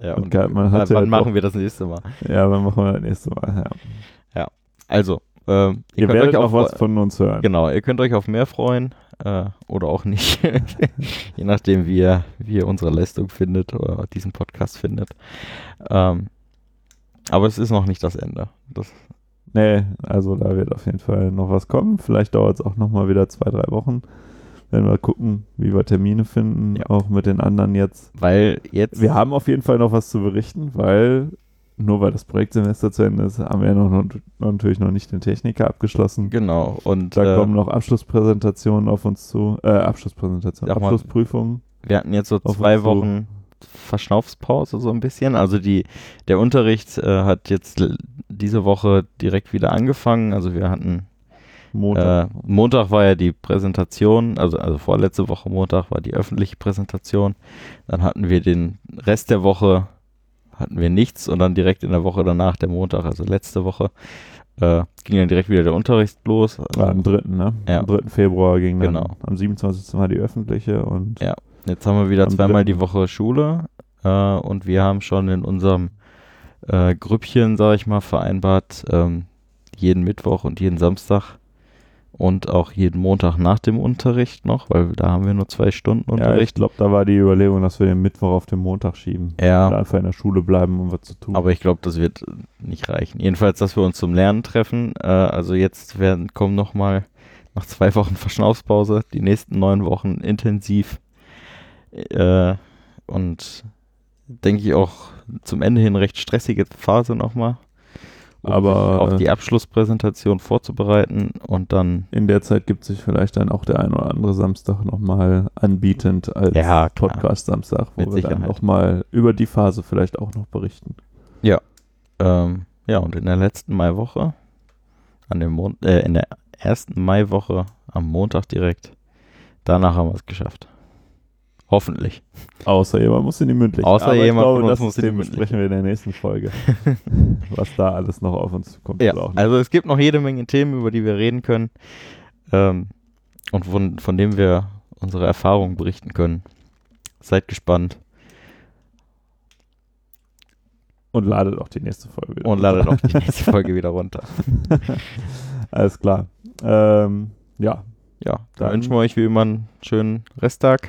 Speaker 2: Ja,
Speaker 1: Und
Speaker 2: und
Speaker 1: geil, man hat
Speaker 2: wann
Speaker 1: ja
Speaker 2: machen
Speaker 1: doch-
Speaker 2: wir das nächste Mal?
Speaker 1: Ja, dann machen wir das nächste Mal. Ja.
Speaker 2: Also, ähm,
Speaker 1: Ihr,
Speaker 2: könnt
Speaker 1: werdet
Speaker 2: euch
Speaker 1: auch
Speaker 2: auf
Speaker 1: was von uns hören.
Speaker 2: Genau, ihr könnt euch auf mehr freuen äh, oder auch nicht. (laughs) Je nachdem, wie ihr, wie ihr unsere Leistung findet oder diesen Podcast findet. Ähm, aber es ist noch nicht das Ende. Das,
Speaker 1: Nee, also da wird auf jeden Fall noch was kommen. Vielleicht dauert es auch noch mal wieder zwei, drei Wochen. Werden wir gucken, wie wir Termine finden,
Speaker 2: Ja.
Speaker 1: auch mit den anderen jetzt.
Speaker 2: weil jetzt.
Speaker 1: Wir haben auf jeden Fall noch was zu berichten, weil nur weil das Projektsemester zu Ende ist, haben wir noch, natürlich noch nicht den Techniker abgeschlossen.
Speaker 2: Genau, und
Speaker 1: Da
Speaker 2: äh,
Speaker 1: kommen noch Abschlusspräsentationen auf uns zu. Äh, Abschlusspräsentationen, Abschlussprüfungen.
Speaker 2: wir hatten jetzt so zwei Wochen Verschnaufspause so ein bisschen. Also die, der Unterricht äh, hat jetzt diese Woche direkt wieder angefangen. Also wir hatten
Speaker 1: Montag.
Speaker 2: Äh, Montag war ja die Präsentation, also, also vorletzte Woche Montag war die öffentliche Präsentation. Dann hatten wir den Rest der Woche, hatten wir nichts und dann direkt in der Woche danach, der Montag, also letzte Woche, äh, ging dann direkt wieder der Unterricht los.
Speaker 1: war am 3., ne?
Speaker 2: Ja.
Speaker 1: Am 3. Februar ging dann.
Speaker 2: Genau.
Speaker 1: Am 27. war die öffentliche und
Speaker 2: Ja. Jetzt haben wir wieder zweimal
Speaker 1: dritten.
Speaker 2: die Woche Schule äh, und wir haben schon in unserem äh, Grüppchen, sage ich mal, vereinbart. Ähm, jeden Mittwoch und jeden Samstag und auch jeden Montag nach dem Unterricht noch, weil da haben wir nur zwei Stunden
Speaker 1: Ja, ich
Speaker 2: Unterricht.
Speaker 1: glaube, da war die Überlegung, dass wir den Mittwoch auf den Montag schieben.
Speaker 2: Ja,
Speaker 1: Oder einfach in der Schule bleiben, um was zu tun.
Speaker 2: aber ich glaube, das wird nicht reichen. Jedenfalls, dass wir uns zum Lernen treffen. Äh, also jetzt werden kommen noch mal nach zwei Wochen Verschnaufspause die nächsten neun Wochen intensiv äh, und denke ich auch zum Ende hin recht stressige Phase nochmal. Um
Speaker 1: Aber,
Speaker 2: auf
Speaker 1: äh,
Speaker 2: die Abschlusspräsentation vorzubereiten und dann
Speaker 1: in der Zeit gibt sich vielleicht dann auch der ein oder andere Samstag nochmal anbietend als
Speaker 2: Ja, klar.
Speaker 1: Podcast-Samstag, wo
Speaker 2: Mit
Speaker 1: wir dann nochmal über die Phase vielleicht auch noch berichten.
Speaker 2: Ähm, ja, und in der letzten Maiwoche, an dem Mon äh, in der ersten Maiwoche am Montag direkt, danach haben wir es geschafft. Hoffentlich.
Speaker 1: Außer jemand muss in die mündliche.
Speaker 2: Außer
Speaker 1: Aber ich
Speaker 2: jemand
Speaker 1: glaube,
Speaker 2: von uns
Speaker 1: das
Speaker 2: muss in die
Speaker 1: System
Speaker 2: mündliche.
Speaker 1: besprechen wir in der nächsten Folge. (laughs) Was da alles noch auf uns kommt.
Speaker 2: Ja, also es gibt noch jede Menge Themen, über die wir reden können ähm, und von, von denen wir unsere Erfahrungen berichten können. Seid gespannt
Speaker 1: Und ladet auch die nächste Folge wieder.
Speaker 2: und ladet auch die nächste Folge wieder runter. (laughs)
Speaker 1: Alles klar. Ähm, ja,
Speaker 2: Ja, dann
Speaker 1: Dann-
Speaker 2: wünschen wir euch wie immer einen schönen Resttag.